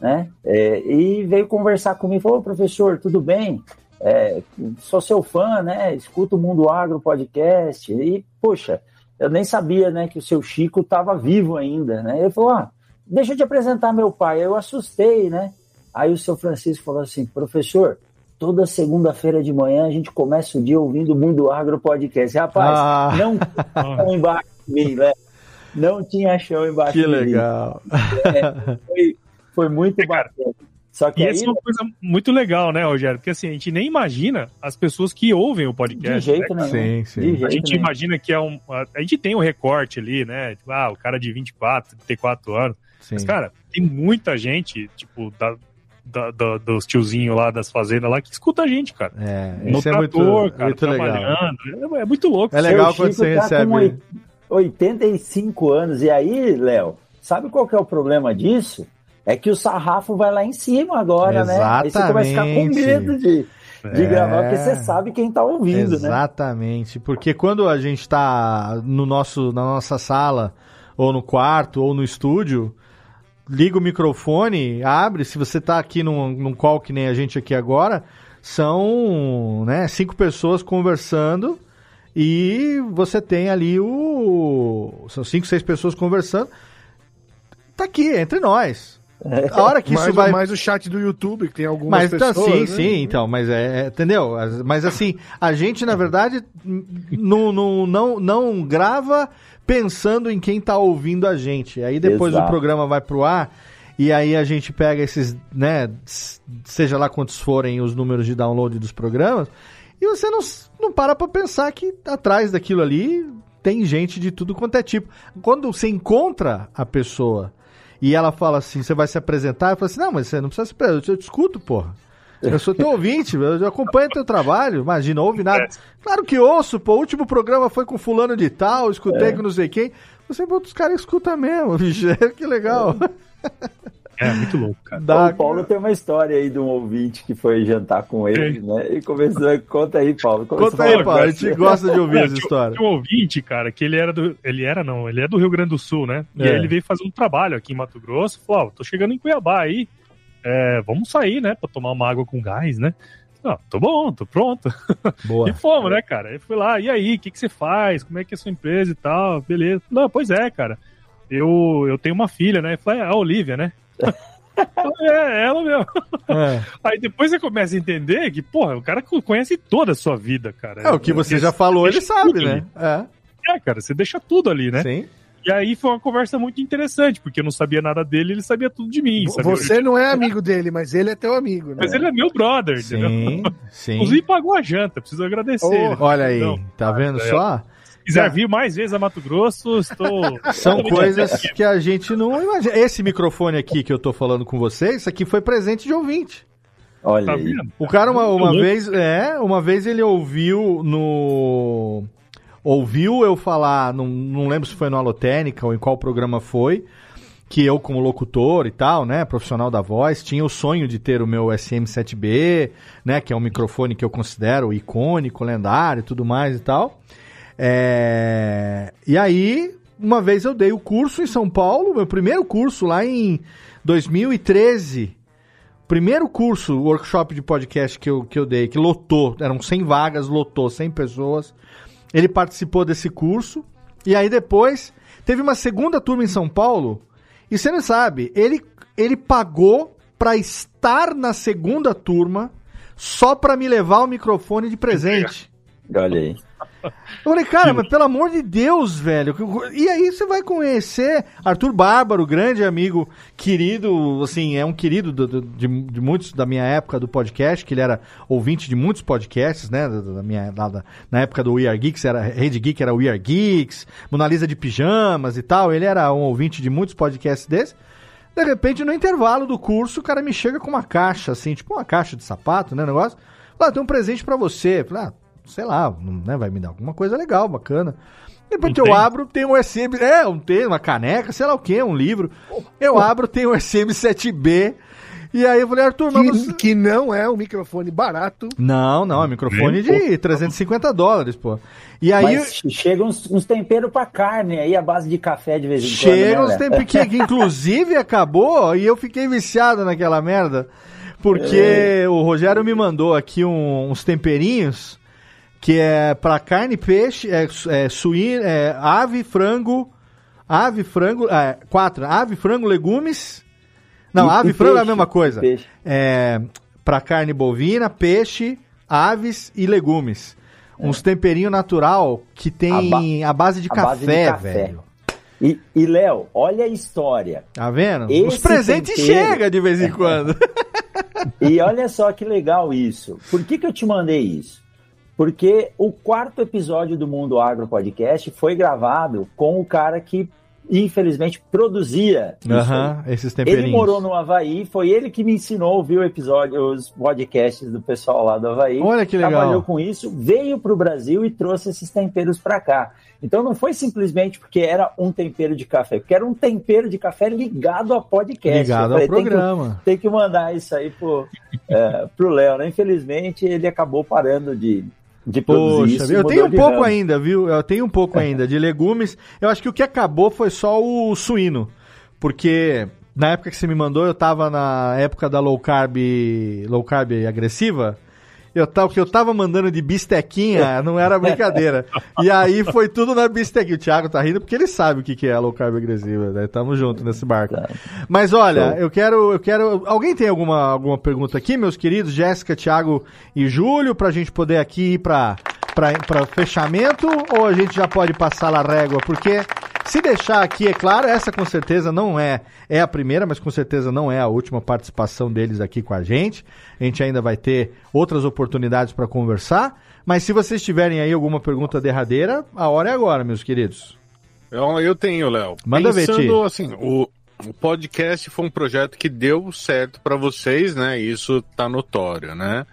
né? É, e veio conversar comigo, falou, "Ô, professor, tudo bem? É, sou seu fã, né? Escuto o Mundo Agro podcast. E, poxa, eu nem sabia, né, que o seu Chico estava vivo ainda, né? Ele falou, ah, deixa eu te apresentar meu pai. Eu assustei, né? Aí o seu Francisco falou assim, professor, toda segunda-feira de manhã a gente começa o dia ouvindo o Mundo Agro podcast. Rapaz, Ah. não tinha chão embaixo de mim, né? Não tinha chão embaixo Que de mim. legal. É, foi, foi muito bacana. Só que E aí, essa é uma coisa muito legal, né, Rogério? Porque assim, a gente nem imagina as pessoas que ouvem o podcast. De jeito né? nenhum. Sim, sim. De A gente nenhum. imagina que é um. A a gente tem um recorte ali, né? Tipo, ah, o cara de 24, 34 anos. Sim. Mas, cara, tem muita gente, tipo, da, da- da- dos tiozinhos lá das fazendas lá que escuta a gente, cara. É, no isso é muito- trator, cara, muito legal. trabalhando. É, é muito louco. É legal Seu quando Chico você tá recebe. Com oit- 85 anos. E aí, Léo, sabe qual que é o problema disso? É que o sarrafo vai lá em cima agora, né? Aí você começa a ficar com Exatamente. medo de, de É. gravar, porque você sabe quem tá ouvindo, né? Exatamente, porque quando a gente tá no nosso, na nossa sala, ou no quarto, ou no estúdio, liga o microfone, abre, se você tá aqui num, num call que nem a gente aqui agora, são né, cinco pessoas conversando e você tem ali o... são cinco, seis pessoas conversando, tá aqui, entre nós. A hora que mais, isso vai... mais o chat do YouTube, que tem algumas Mas então, pessoas. sim, né? sim, então, mas é, é, entendeu? As- Mas assim, a gente, na verdade, não, não, não, não grava pensando em quem tá ouvindo a gente. Aí depois Exato. o programa vai pro ar e aí a gente pega esses, né, seja lá quantos forem os números de download dos programas, e você não, não para pra pensar que atrás daquilo ali tem gente de tudo quanto é tipo. Quando você encontra a pessoa e ela fala assim, você vai se apresentar, eu falo assim, não, mas você não precisa se apresentar, eu te escuto, porra. Eu sou teu ouvinte, eu acompanho teu trabalho, imagina, não ouve nada. Claro que ouço, pô, o último programa foi com fulano de tal, escutei É. com não sei quem. Você, pô, os caras escutam mesmo, bicho, que legal. É, muito louco, cara. Dá- O Paulo tem uma história aí de um ouvinte que foi jantar com ele, né? E começou. Conta aí, Paulo. Começou Conta aí, Paulo, a gente gosta de ouvir Não, as tinha- histórias. Tinha um ouvinte, cara, que ele era do. Ele era, não, ele é do Rio Grande do Sul, né? E É. aí ele veio fazer um trabalho aqui em Mato Grosso. Falou, ó, tô chegando em Cuiabá aí. é, vamos sair, né? Pra tomar uma água com gás, né? Não, tô bom, tô pronto. Boa. E fomos, né, cara? Aí fui lá, e aí, o que, que você faz? Como é que é a sua empresa e tal? Beleza. Não, pois é, cara. Eu, eu tenho uma filha, né? Eu falei, é a Olivia, né? É, ela mesmo. É. Aí depois você começa a entender que, porra, o cara conhece toda a sua vida, cara. É, o que você já falou, ele sabe, né? É. É, cara, você deixa tudo ali, né? Sim. E aí foi uma conversa muito interessante, porque eu não sabia nada dele, ele sabia tudo de mim. Você não é amigo dele, mas ele é teu amigo, né? Mas ele é meu brother, entendeu? Sim, sim. Inclusive pagou a janta, preciso agradecer. ele. Olha aí, Então, tá vendo é, só? Se quiser vir mais vezes a Mato Grosso, estou. São coisas que a gente não imagina. Esse microfone aqui que eu tô falando com vocês, isso aqui foi presente de ouvinte. Olha Tá aí. O cara uma, uma vez, é, uma vez ele ouviu no ouviu eu falar, não, não lembro se foi no Alotênica ou em qual programa foi, que eu como locutor e tal, né, profissional da voz, tinha o sonho de ter o meu SM7B, né, que é um microfone que eu considero icônico, lendário, e tudo mais e tal. É, E aí, uma vez eu dei o curso em São Paulo, meu primeiro curso lá em 2013. Primeiro curso, workshop de podcast que eu, que eu dei, que lotou, eram 100 vagas, lotou 100 pessoas. Ele participou desse curso. E aí depois teve uma segunda turma em São Paulo. E você não sabe, ele, ele pagou para estar na segunda turma só pra me levar o microfone de presente. Olha aí. Eu falei, cara, mas pelo amor de Deus, velho. E aí você vai conhecer Arthur Bárbaro, grande amigo, querido, assim, é um querido do- do- de, de muitos da minha época do podcast, que ele era ouvinte de muitos podcasts, né? Da, da minha, da- da- na época do We Are Geeks, era Rede Geek era We Are Geeks, Mona Lisa de Pijamas e tal. Ele era um ouvinte de muitos podcasts desses. De repente, no intervalo do curso, o cara me chega com uma caixa, assim, tipo uma caixa de sapato, né? Negócio. Lá, tem um presente pra você. Falei, ah, sei lá, não- né, vai me dar alguma coisa legal, bacana. Depois que eu abro, tem um USB, é, um tem uma caneca, sei lá o que, um livro. Eu abro, tem um SM7B. E aí eu falei, Arthur, mas você... Que, que não é um microfone barato. Não, não, é microfone de 350 dólares, pô. E aí Mas chega uns, uns temperos pra carne aí, a base de café de vez em chega quando. uns né, Léo? tempos que, que inclusive acabou e eu fiquei viciado naquela merda. Porque o Rogério me mandou aqui um- uns temperinhos que é pra carne, peixe, é, é suíno, é ave, frango, ave, frango, é, quatro, ave, frango, legumes. Não, E- ave e frango é a peixe, mesma coisa. peixe. É, pra carne bovina, peixe, aves e legumes. Uns temperinho natural que tem É. A a, ba- base de a café, base de café. velho. E, e Léo, olha a história. Tá vendo? Esse Os presentes tempero- chegam de vez em quando. E olha só que legal isso. Por que, que eu te mandei isso? Porque o quarto episódio do Mundo Agro Podcast foi gravado com o cara que, infelizmente, produzia. Aham, esses temperinhos. Ele morou no Havaí, foi ele que me ensinou a ouvir o episódio, os podcasts do pessoal lá do Havaí. Olha que legal. Trabalhou com isso, veio para o Brasil e trouxe esses temperos para cá. Então não foi simplesmente porque era um tempero de café, porque era um tempero de café ligado a podcast. Ligado Eu ao falei, tem que- programa. Tem que, mandar isso aí pro, é, pro Léo, né? Infelizmente ele acabou parando de, de produzir Poxa, isso. eu tenho um pouco ramo. ainda, viu? Eu tenho um pouco ainda de legumes. Eu acho que o que acabou foi só o suíno. Porque na época que você me mandou, eu tava na época da low carb, low carb agressiva. Eu tava, o que eu tava mandando de bistequinha não era brincadeira. E aí foi tudo na bistequinha. O Thiago tá rindo porque ele sabe o que que é low carb agressiva, né? Tamo junto nesse barco. Mas olha, eu quero, eu quero. Alguém tem alguma, alguma pergunta aqui, meus queridos? Jéssica, Thiago e Júlio, pra gente poder aqui ir pra, pra, pra fechamento? Ou a gente já pode passar lá a régua? Porque se deixar aqui, é claro, essa com certeza não é, é a primeira, mas com certeza não é a última participação deles aqui com a gente. A gente ainda vai ter outras oportunidades para conversar. Mas se vocês tiverem aí alguma pergunta derradeira, a hora é agora, meus queridos. Eu, eu tenho, Léo. Manda ver, Pensando, Ti. assim, o, o podcast foi um projeto que deu certo para vocês, né? Isso tá notório, né?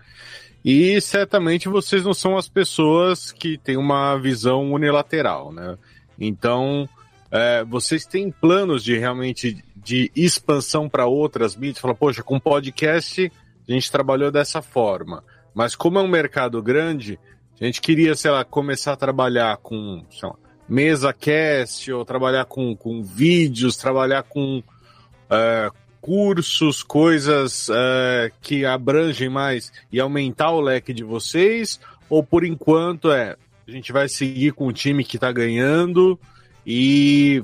E certamente vocês não são as pessoas que têm uma visão unilateral, né? Então, é, vocês têm planos de realmente de expansão para outras mídias? Fala, poxa, com podcast a gente trabalhou dessa forma, mas como é um mercado grande, a gente queria, sei lá, começar a trabalhar com, lá, mesa cast, ou trabalhar com, com vídeos, trabalhar com é, cursos, coisas é, que abrangem mais e aumentar o leque de vocês? Ou por enquanto é a gente vai seguir com o time que está ganhando e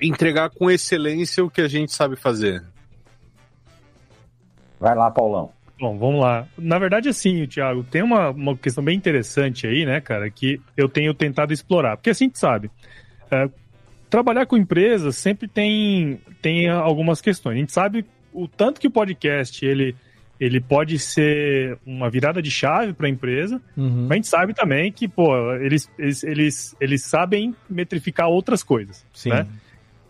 entregar com excelência o que a gente sabe fazer? Vai lá, Paulão. Bom, vamos lá. Na verdade, assim, Thiago, tem uma, uma questão bem interessante aí, né, cara, que eu tenho tentado explorar. Porque assim, a gente sabe, é, trabalhar com empresas sempre tem, tem algumas questões. A gente sabe o tanto que o podcast, ele, ele pode ser uma virada de chave para a empresa, Uhum. mas a gente sabe também que, pô, eles, eles, eles, eles sabem metrificar outras coisas, Sim. né?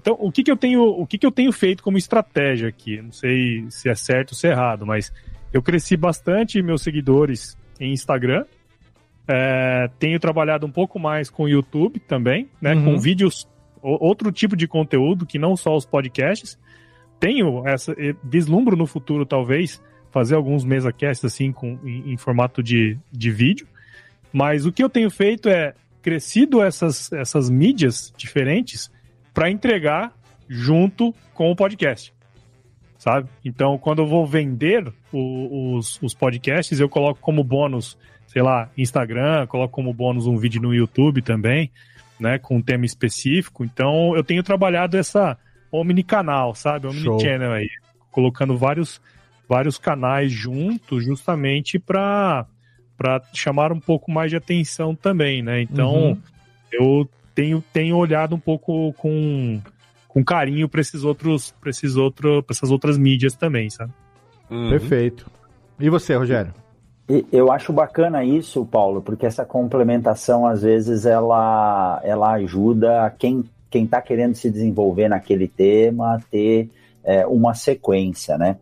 Então, o que, que eu tenho, o que, que eu tenho feito como estratégia aqui? Não sei se é certo ou se é errado, mas eu cresci bastante meus seguidores em Instagram. É, tenho trabalhado um pouco mais com o YouTube também, né? Uhum. Com vídeos, outro tipo de conteúdo que não só os podcasts. Tenho essa, vislumbro no futuro, talvez, fazer alguns mesa casts assim com, em, em formato de, de vídeo. Mas o que eu tenho feito é crescido essas, essas mídias diferentes para entregar junto com o podcast. Sabe? Então, quando eu vou vender o- os, os podcasts, eu coloco como bônus, sei lá, Instagram, coloco como bônus um vídeo no YouTube também, né? Com um tema específico. Então, eu tenho trabalhado essa omnicanal, sabe? Omnichannel aí. Colocando vários, vários canais juntos, justamente para para chamar um pouco mais de atenção também, né? Então, Uhum. eu tenho, tenho olhado um pouco com, com carinho para esses outros, para esses outros, para essas outras mídias também, sabe? Uhum. Perfeito. E você, Rogério? Eu acho bacana isso, Paulo, porque essa complementação, às vezes, ela, ela ajuda quem quem está querendo se desenvolver naquele tema a ter é, uma sequência, né?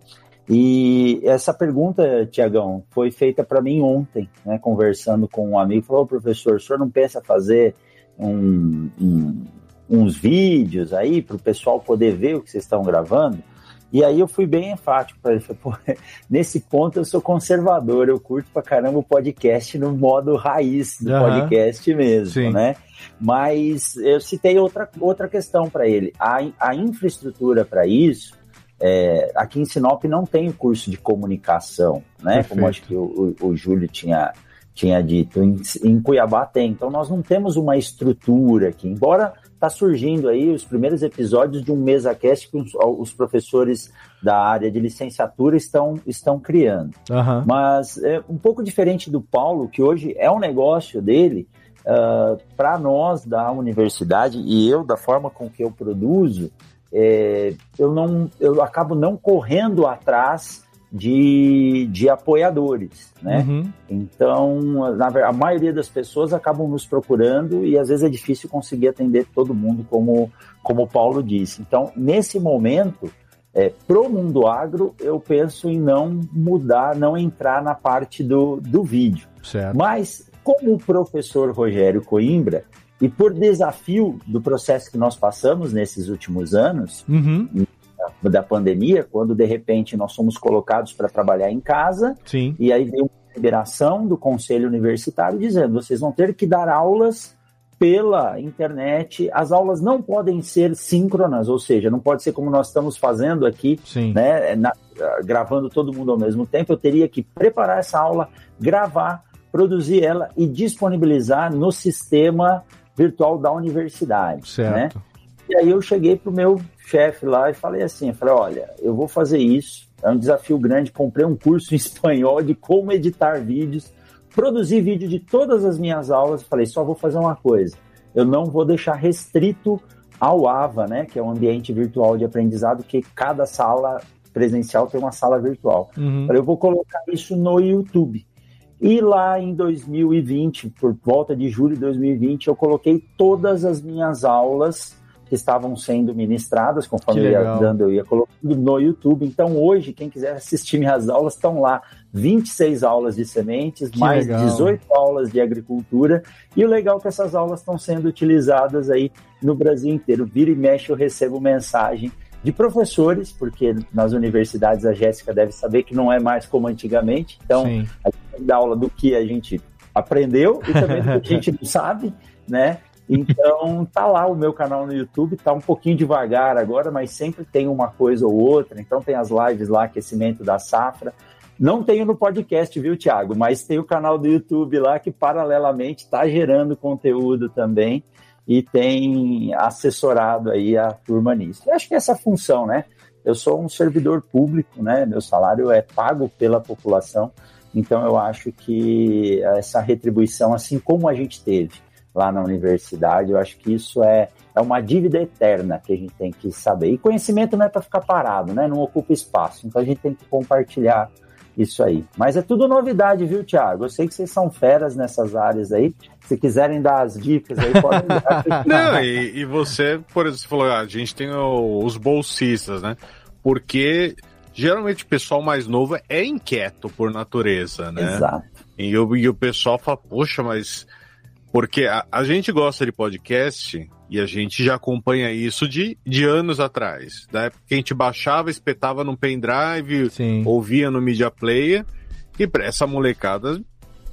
E essa pergunta, Tiagão, foi feita para mim ontem, né? Conversando com um amigo, falou, "Ô, professor, o senhor não pensa fazer um- um- uns vídeos aí para o pessoal poder ver o que vocês estão gravando? E aí eu fui bem enfático para ele. Falei, nesse ponto eu sou conservador, eu curto pra caramba o podcast no modo raiz do Aham. podcast mesmo, Sim. né? Mas eu citei outra, outra questão para ele. A, a infraestrutura para isso, é, aqui em Sinop não tem curso de comunicação, né? Como Perfeito. acho que o, o- o Júlio tinha, tinha dito. Em, em Cuiabá tem. Então nós não temos uma estrutura aqui. Embora está surgindo aí os primeiros episódios de um MesaCast que os, os professores da área de licenciatura estão, estão criando. Aham. Mas é um pouco diferente do Paulo, que hoje é um negócio dele, para nós da universidade e eu, da forma com que eu produzo, é, eu, não, eu acabo não correndo atrás de, de apoiadores, né? Uhum. Então, na a maioria das pessoas acabam nos procurando e às vezes é difícil conseguir atender todo mundo, como, como o Paulo disse. Então, nesse momento, é, pro mundo agro, eu penso em não mudar, não entrar na parte do, do vídeo. Certo. Mas, como o professor Rogério Coimbra, e por desafio do processo que nós passamos nesses últimos anos, Uhum. da pandemia, quando de repente nós somos colocados para trabalhar em casa, Sim. e aí veio uma liberação do Conselho Universitário dizendo: vocês vão ter que dar aulas pela internet. As aulas não podem ser síncronas, ou seja, não pode ser como nós estamos fazendo aqui, Sim. né, na- gravando todo mundo ao mesmo tempo. Eu teria que preparar essa aula, gravar, produzir ela e disponibilizar no sistema virtual da universidade. né? Certo. E aí eu cheguei pro meu chefe lá e falei assim, falei, olha, eu vou fazer isso, é um desafio grande, comprei um curso em espanhol de como editar vídeos, produzi vídeo de todas as minhas aulas, falei, só vou fazer uma coisa, eu não vou deixar restrito ao AVA, né, que é o ambiente virtual de aprendizado, que cada sala presencial tem uma sala virtual. Uhum. Falei, eu vou colocar isso no YouTube. E lá em 2020, por volta de julho de 2020, eu coloquei todas as minhas aulas que estavam sendo ministradas, conforme eu ia dando, eu ia colocando no YouTube. Então, hoje, quem quiser assistir minhas aulas, estão lá 26 aulas de sementes, Que mais legal. 18 aulas de agricultura. E o legal é que essas aulas estão sendo utilizadas aí no Brasil inteiro. Vira e mexe, eu recebo mensagem de professores, porque nas universidades a Jéssica deve saber que não é mais como antigamente. Então, Sim. a gente dar aula do que a gente aprendeu e também do que a gente não sabe, né? Então, tá lá o meu canal no YouTube, tá um pouquinho devagar agora, mas sempre tem uma coisa ou outra. Então, tem as lives lá, aquecimento da safra. Não tenho no podcast, viu, Thiago? Mas tem o canal do YouTube lá que, paralelamente, está gerando conteúdo também e tem assessorado aí a turma nisso. Eu acho que essa função, né? Eu sou um servidor público, né? Meu salário é pago pela população, então eu acho que essa retribuição, assim como a gente teve lá na universidade, eu acho que isso é, é uma dívida eterna que a gente tem que saber. E conhecimento não é para ficar parado, né? Não ocupa espaço, então a gente tem que compartilhar isso aí. Mas é tudo novidade, viu, Thiago? Eu sei que vocês são feras nessas áreas aí. Se quiserem dar as dicas aí, podem dar. Não, e, e você, por exemplo, você falou, ah, a gente tem os bolsistas, né? Porque geralmente o pessoal mais novo é inquieto por natureza, né? Exato. E, o- e o pessoal fala, poxa, mas. Porque a, a gente gosta de podcast e a gente já acompanha isso de, de anos atrás. Da época que a gente baixava, espetava no pendrive, ouvia no Media Player. E pra essa molecada,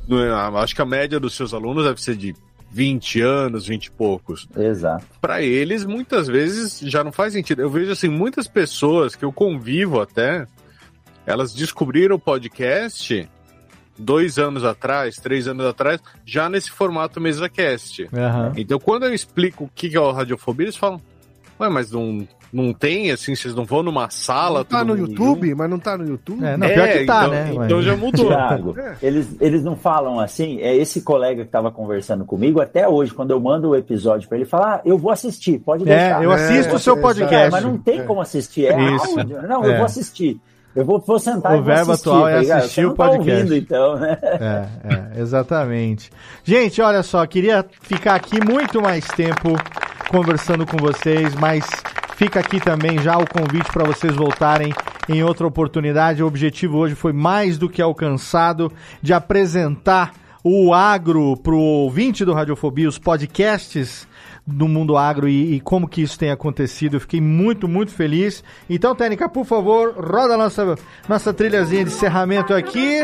não é, acho que a média dos seus alunos deve ser de 20 anos, 20 e poucos. Exato. Para eles, muitas vezes já não faz sentido. Eu vejo assim, muitas pessoas que eu convivo até, elas descobriram o podcast dois anos atrás, três anos atrás, já nesse formato MesaCast. Aham. Então, quando eu explico o que é o Radiofobia, eles falam, ué, mas não, não tem, assim, vocês não vão numa sala. Tá todo no YouTube, mas não tá no YouTube. É, não, pior que tá, então, né? Então mas- já mudou. Thiago, eles, eles não falam assim. É esse colega que estava conversando comigo até hoje, quando eu mando o episódio para ele falar, ah, eu vou assistir, pode deixar. É, eu assisto É, o seu é, podcast. É, mas não tem como assistir, é Isso. áudio. Não, É. eu vou assistir. Eu vou, vou sentar O e vou verbo assistir, atual é tá assistir Você o não tá podcast. ouvindo, então, né? É, é, exatamente. Gente, olha só, queria ficar aqui muito mais tempo conversando com vocês, mas fica aqui também já o convite para vocês voltarem em outra oportunidade. O objetivo hoje foi mais do que alcançado de apresentar o agro para o ouvinte do Radiofobia, os podcasts do mundo agro e, e como que isso tem acontecido. Eu fiquei muito, muito feliz. Então, Técnica, por favor, roda a nossa, nossa trilhazinha de encerramento aqui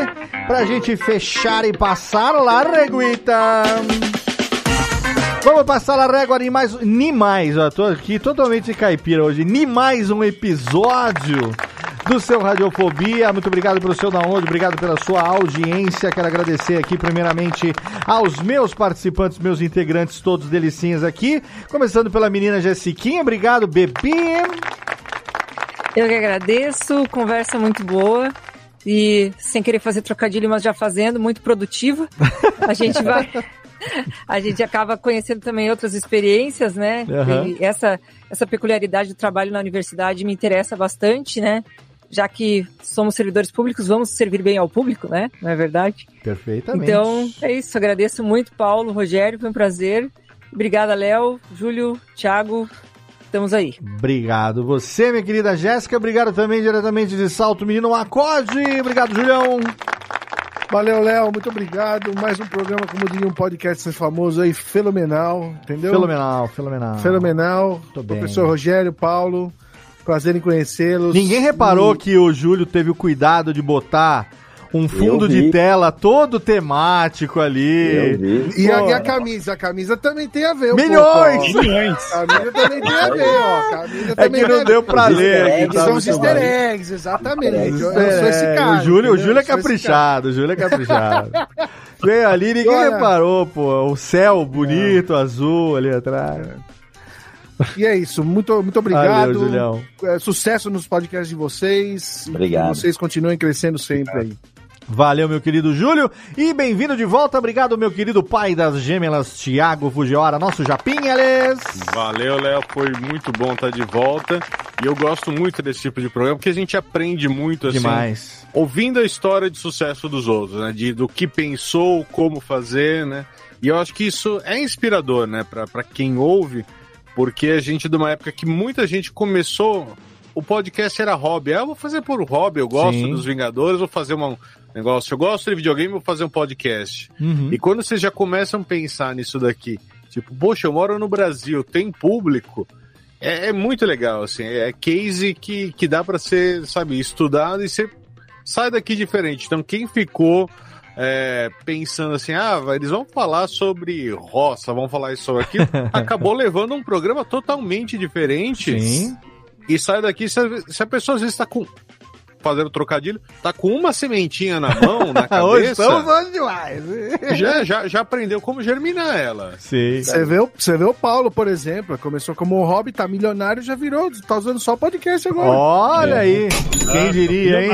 pra gente fechar e passar lá, reguita. Vamos passar a régua em mais, nem mais, ó, tô aqui totalmente caipira hoje, nem mais um episódio do seu Radiofobia. Muito obrigado pelo seu download, obrigado pela sua audiência. Quero agradecer aqui primeiramente aos meus participantes, meus integrantes, todos delicinhas aqui. Começando pela menina Jessiquinha, obrigado, bebê. Eu que agradeço, conversa muito boa. E sem querer fazer trocadilho, mas já fazendo, muito produtiva. A gente vai. A gente acaba conhecendo também outras experiências, né? E essa, essa peculiaridade do trabalho na universidade me interessa bastante, né? Já que somos servidores públicos, vamos servir bem ao público, né? Não é verdade? Perfeitamente. Então, é isso. Agradeço muito, Paulo, Rogério, foi um prazer. Obrigada, Léo, Júlio, Thiago. Estamos aí. Obrigado. Você, minha querida Jéssica, obrigado também diretamente de Salto Menino Acorde. Obrigado, Julião. Valeu, Léo, muito obrigado. Mais um programa, como diria um podcast famoso aí, fenomenal, entendeu? Fenomenal, fenomenal. Fenomenal. Tô bem. Professor Rogério, Paulo, prazer em conhecê-los. Ninguém reparou E- que o Júlio teve o cuidado de botar um fundo de tela todo temático ali. E a, e a camisa? A camisa também tem a ver. Milhões! pouco, Milhões. A camisa também tem a ver, ó. A camisa É também que tem não a deu ver. pra Os ler. easter aqui, eggs tá São os easter eggs, exatamente. Eu, eu É, sou esse cara. o Júlio, o? Júlio é caprichado, o Júlio é caprichado. Veio ali, ninguém Olha- reparou, pô. O céu bonito, azul ali atrás. E é isso, muito, muito obrigado. Valeu, Julião. É, sucesso nos podcasts de vocês. E Obrigado. Que vocês continuem crescendo sempre aí. Valeu, meu querido Júlio. E bem-vindo de volta. Obrigado, meu querido pai das gêmeas, Thiago Fujiwara, nosso Japinhales. Valeu, Léo. Foi muito bom estar de volta. E eu gosto muito desse tipo de programa, porque a gente aprende muito, assim, Demais. ouvindo a história de sucesso dos outros, né? De, do que pensou, como fazer, né? E eu acho que isso é inspirador, né? Pra quem ouve, porque a gente, de uma época que muita gente começou, o podcast era hobby. Ah, eu vou fazer por hobby, eu gosto Sim. dos Vingadores, vou fazer um negócio. Eu gosto de videogame, vou fazer um podcast. Uhum. E quando vocês já começam a pensar nisso daqui, tipo, poxa, eu moro no Brasil, tem público, é, é muito legal, assim, é case que, que dá pra ser, sabe, estudado e você sai daqui diferente. Então, quem ficou é, pensando assim, ah, eles vão falar sobre roça, vão falar isso sobre aquilo, acabou levando um programa totalmente diferente Sim. e sai daqui, se a, se a pessoa às vezes tá com. Fazendo trocadilho, tá com uma sementinha na mão, na Hoje cabeça. estamos falando demais. já, já, já aprendeu como germinar ela. Sim. Você vê, o, você vê o Paulo, por exemplo, começou como um hobby, tá milionário, já virou, tá usando só podcast agora. Olha aí. Quem diria, hein?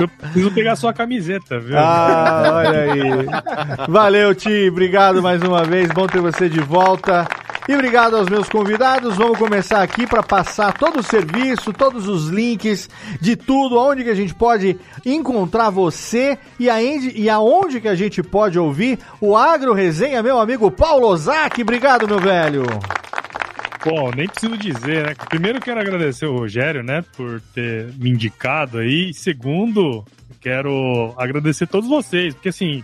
Eu preciso pegar sua camiseta, viu? Ah, olha aí. Valeu, Ti. Obrigado mais uma vez. Bom ter você de volta. E obrigado aos meus convidados. Vamos começar aqui para passar todo o serviço, todos os links de tudo, aonde que a gente pode encontrar você e aonde, e aonde que a gente pode ouvir o Agro Resenha, meu amigo Paulo Ozaki. Obrigado, meu velho. Bom, nem preciso dizer, né? Primeiro quero agradecer o Rogério, né, por ter me indicado aí. Segundo, quero agradecer todos vocês, porque assim,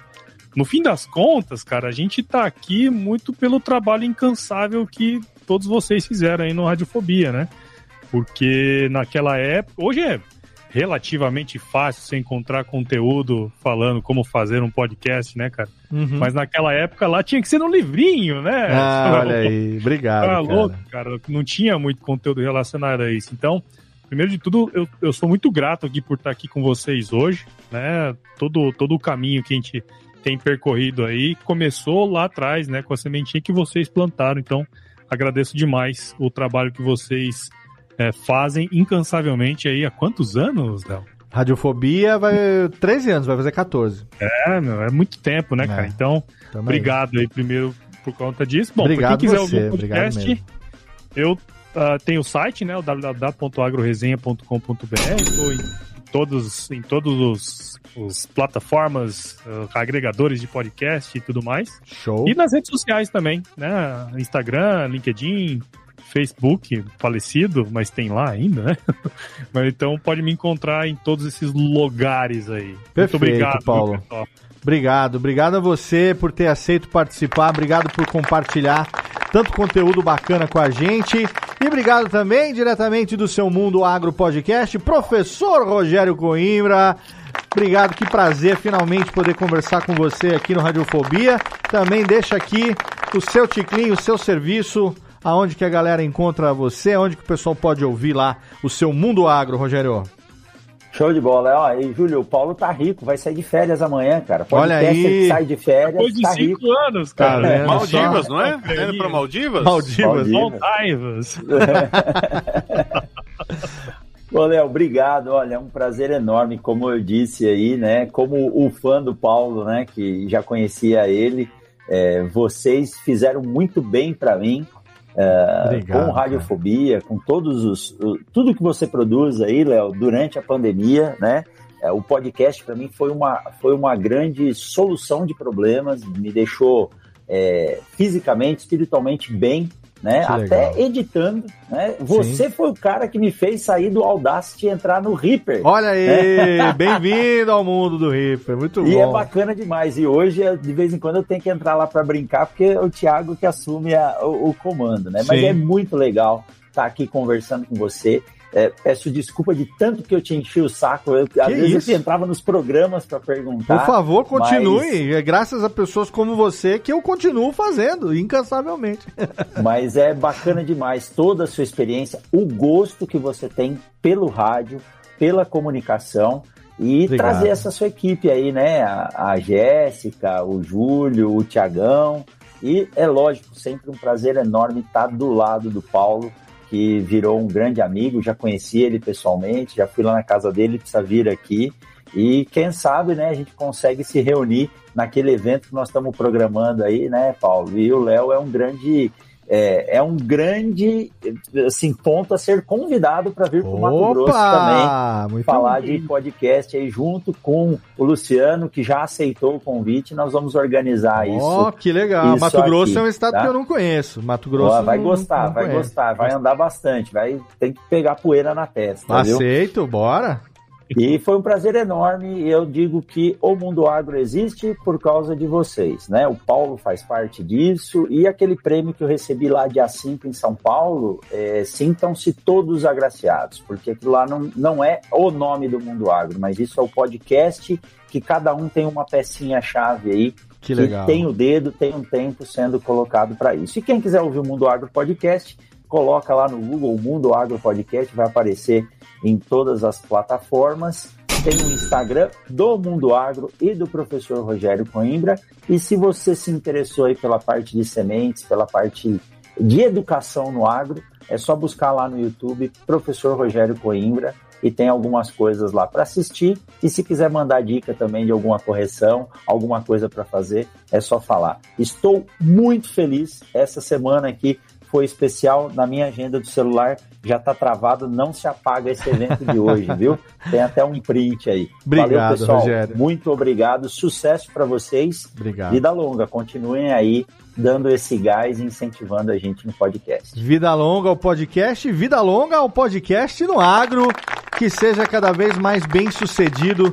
no fim das contas, cara, a gente tá aqui muito pelo trabalho incansável que todos vocês fizeram aí no Radiofobia, né? Porque naquela época, hoje é relativamente fácil você encontrar conteúdo falando como fazer um podcast, né, cara? Uhum. Mas naquela época lá tinha que ser no livrinho, né? Ah, olha aí. Obrigado. Tá cara. louco, cara. Não tinha muito conteúdo relacionado a isso. Então, primeiro de tudo, eu, eu sou muito grato aqui por estar aqui com vocês hoje, né? Todo, todo o caminho que a gente tem percorrido aí começou lá atrás, né? Com a sementinha que vocês plantaram. Então, agradeço demais o trabalho que vocês é, fazem incansavelmente aí há quantos anos, Léo? Radiofobia vai 13 anos, vai fazer 14. É, meu, é muito tempo, né, É. cara? Então, obrigado aí primeiro por conta disso. Bom, Obrigado quem quiser você, ouvir o podcast, eu ah, tenho o site, né, o www.agroresenha.com.br, estou em todos, em todos os, os plataformas, ah, agregadores de podcast e tudo mais. Show. E nas redes sociais também, né? Instagram, LinkedIn, Facebook, falecido, mas tem lá ainda, né? Mas então pode me encontrar em todos esses lugares aí. Muito Perfeito, obrigado, Paulo. pessoal. Obrigado, obrigado a você por ter aceito participar, obrigado por compartilhar tanto conteúdo bacana com a gente. E obrigado também, diretamente do seu Mundo Agro Podcast, professor Rogério Coimbra. Obrigado, que prazer finalmente poder conversar com você aqui no Radiofobia. Também deixa aqui o seu ticlinho, o seu serviço, aonde que a galera encontra você, aonde que o pessoal pode ouvir lá o seu Mundo Agro, Rogério. Show de bola. Ó, e Júlio, o Paulo tá rico, vai sair de férias amanhã, cara. Olha Podcast, aí. sai de férias, Depois de tá cinco rico. anos, cara. Tá Maldivas, só? não é? Tá indo pra Maldivas? Maldivas. Maldivas. Maldivas. Ô, Léo, obrigado. Olha, é um prazer enorme, como eu disse aí, né? Como o fã do Paulo, né? Que já conhecia ele, é, vocês fizeram muito bem para mim. é, Obrigado, com radiofobia, com todos os tudo que você produz aí, Léo, durante a pandemia, né? É, o podcast para mim foi uma foi uma grande solução de problemas, me deixou é, fisicamente, espiritualmente bem, né? Que Até legal. editando, né? Você foi o cara que me fez sair do Audacity e entrar no Reaper. Olha aí, bem-vindo ao mundo do Reaper, muito E bom. é bacana demais. E hoje, de vez em quando, eu tenho que entrar lá para brincar, porque é o Thiago que assume a- o, o comando, né? Mas Sim. é muito legal estar aqui conversando com você. É, peço desculpa de tanto que eu te enchi o saco. Eu, às vezes isso? eu entrava nos programas para perguntar. Por favor, continue. mas- É graças a pessoas como você que eu continuo fazendo, incansavelmente. Mas é bacana demais toda a sua experiência, o gosto que você tem pelo rádio, pela comunicação e Obrigado. trazer essa sua equipe aí, né? A, a Jéssica, o Júlio, o Tiagão. E é lógico, sempre um prazer enorme estar do lado do Paulo, que virou um grande amigo, já conheci ele pessoalmente, já fui lá na casa dele, precisa vir aqui. E quem sabe, né, a gente consegue se reunir naquele evento que nós estamos programando aí, né, Paulo? E o Léo é um grande é, é um grande assim, ponto a ser convidado para vir para o Mato Grosso também falar bem. de podcast aí junto com o Luciano, que já aceitou o convite. Nós vamos organizar Ó, isso. que legal. isso Mato Grosso aqui, é um estado tá? que eu não conheço. Mato Grosso Ó, vai não- gostar, não vai conheço. gostar, vai andar bastante, vai tem que pegar poeira na testa, viu? Aceito, bora. E foi um prazer enorme. Eu digo que o Mundo Agro existe por causa de vocês, né? O Paulo faz parte disso e aquele prêmio que eu recebi lá dia 5 em São Paulo, é, sintam-se todos agraciados, porque aquilo lá não, não é o nome do Mundo Agro, mas isso é o podcast que cada um tem uma pecinha-chave aí Que legal. tem o dedo, tem um tempo sendo colocado para isso. E quem quiser ouvir o Mundo Agro Podcast, coloca lá no Google Mundo Agro Podcast, vai aparecer em todas as plataformas. Tem o Instagram do Mundo Agro e do professor Rogério Coimbra. E se você se interessou aí pela parte de sementes, pela parte de educação no agro, é só buscar lá no YouTube professor Rogério Coimbra e tem algumas coisas lá para assistir. E se quiser mandar dica também de alguma correção, alguma coisa para fazer, é só falar. Estou muito feliz. Essa semana aqui foi especial na minha agenda do celular. Já está travado, não se apaga esse evento de hoje, viu? Tem até um print aí. Obrigado, Valeu, pessoal. Rogério. Muito obrigado. Sucesso para vocês. Obrigado. Vida longa. Continuem aí dando esse gás e incentivando a gente no podcast. Vida longa ao podcast, vida longa ao podcast no agro, que seja cada vez mais bem sucedido,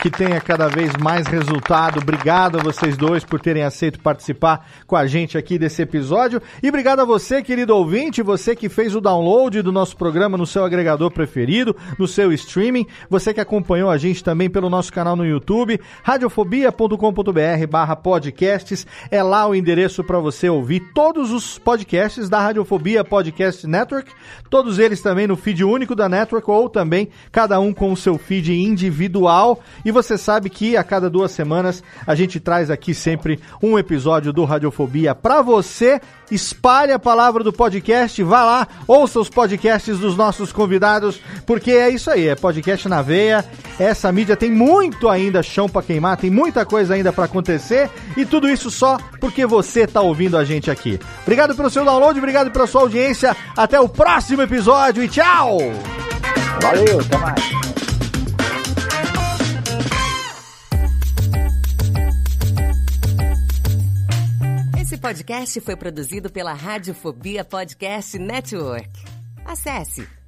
que tenha cada vez mais resultado. Obrigado a vocês dois por terem aceito participar com a gente aqui desse episódio. E obrigado a você, querido ouvinte, você que fez o download do nosso programa no seu agregador preferido, no seu streaming, você que acompanhou a gente também pelo nosso canal no YouTube, radiofobia.com.br barra podcasts, é lá o endereço para você ouvir todos os podcasts da Radiofobia Podcast Network, todos eles também no feed único da Network ou também cada um com o seu feed individual. E você sabe que a cada duas semanas a gente traz aqui sempre um episódio do Radiofobia para você. Espalhe a palavra do podcast, vá lá, ouça os podcasts dos nossos convidados, porque é isso aí, é podcast na veia. Essa mídia tem muito ainda chão para queimar, tem muita coisa ainda para acontecer e tudo isso só porque você tá ouvindo a gente aqui. Obrigado pelo seu download, obrigado pela sua audiência. Até o próximo episódio e tchau. Valeu, até mais. Esse podcast foi produzido pela Radiofobia Podcast Network. Acesse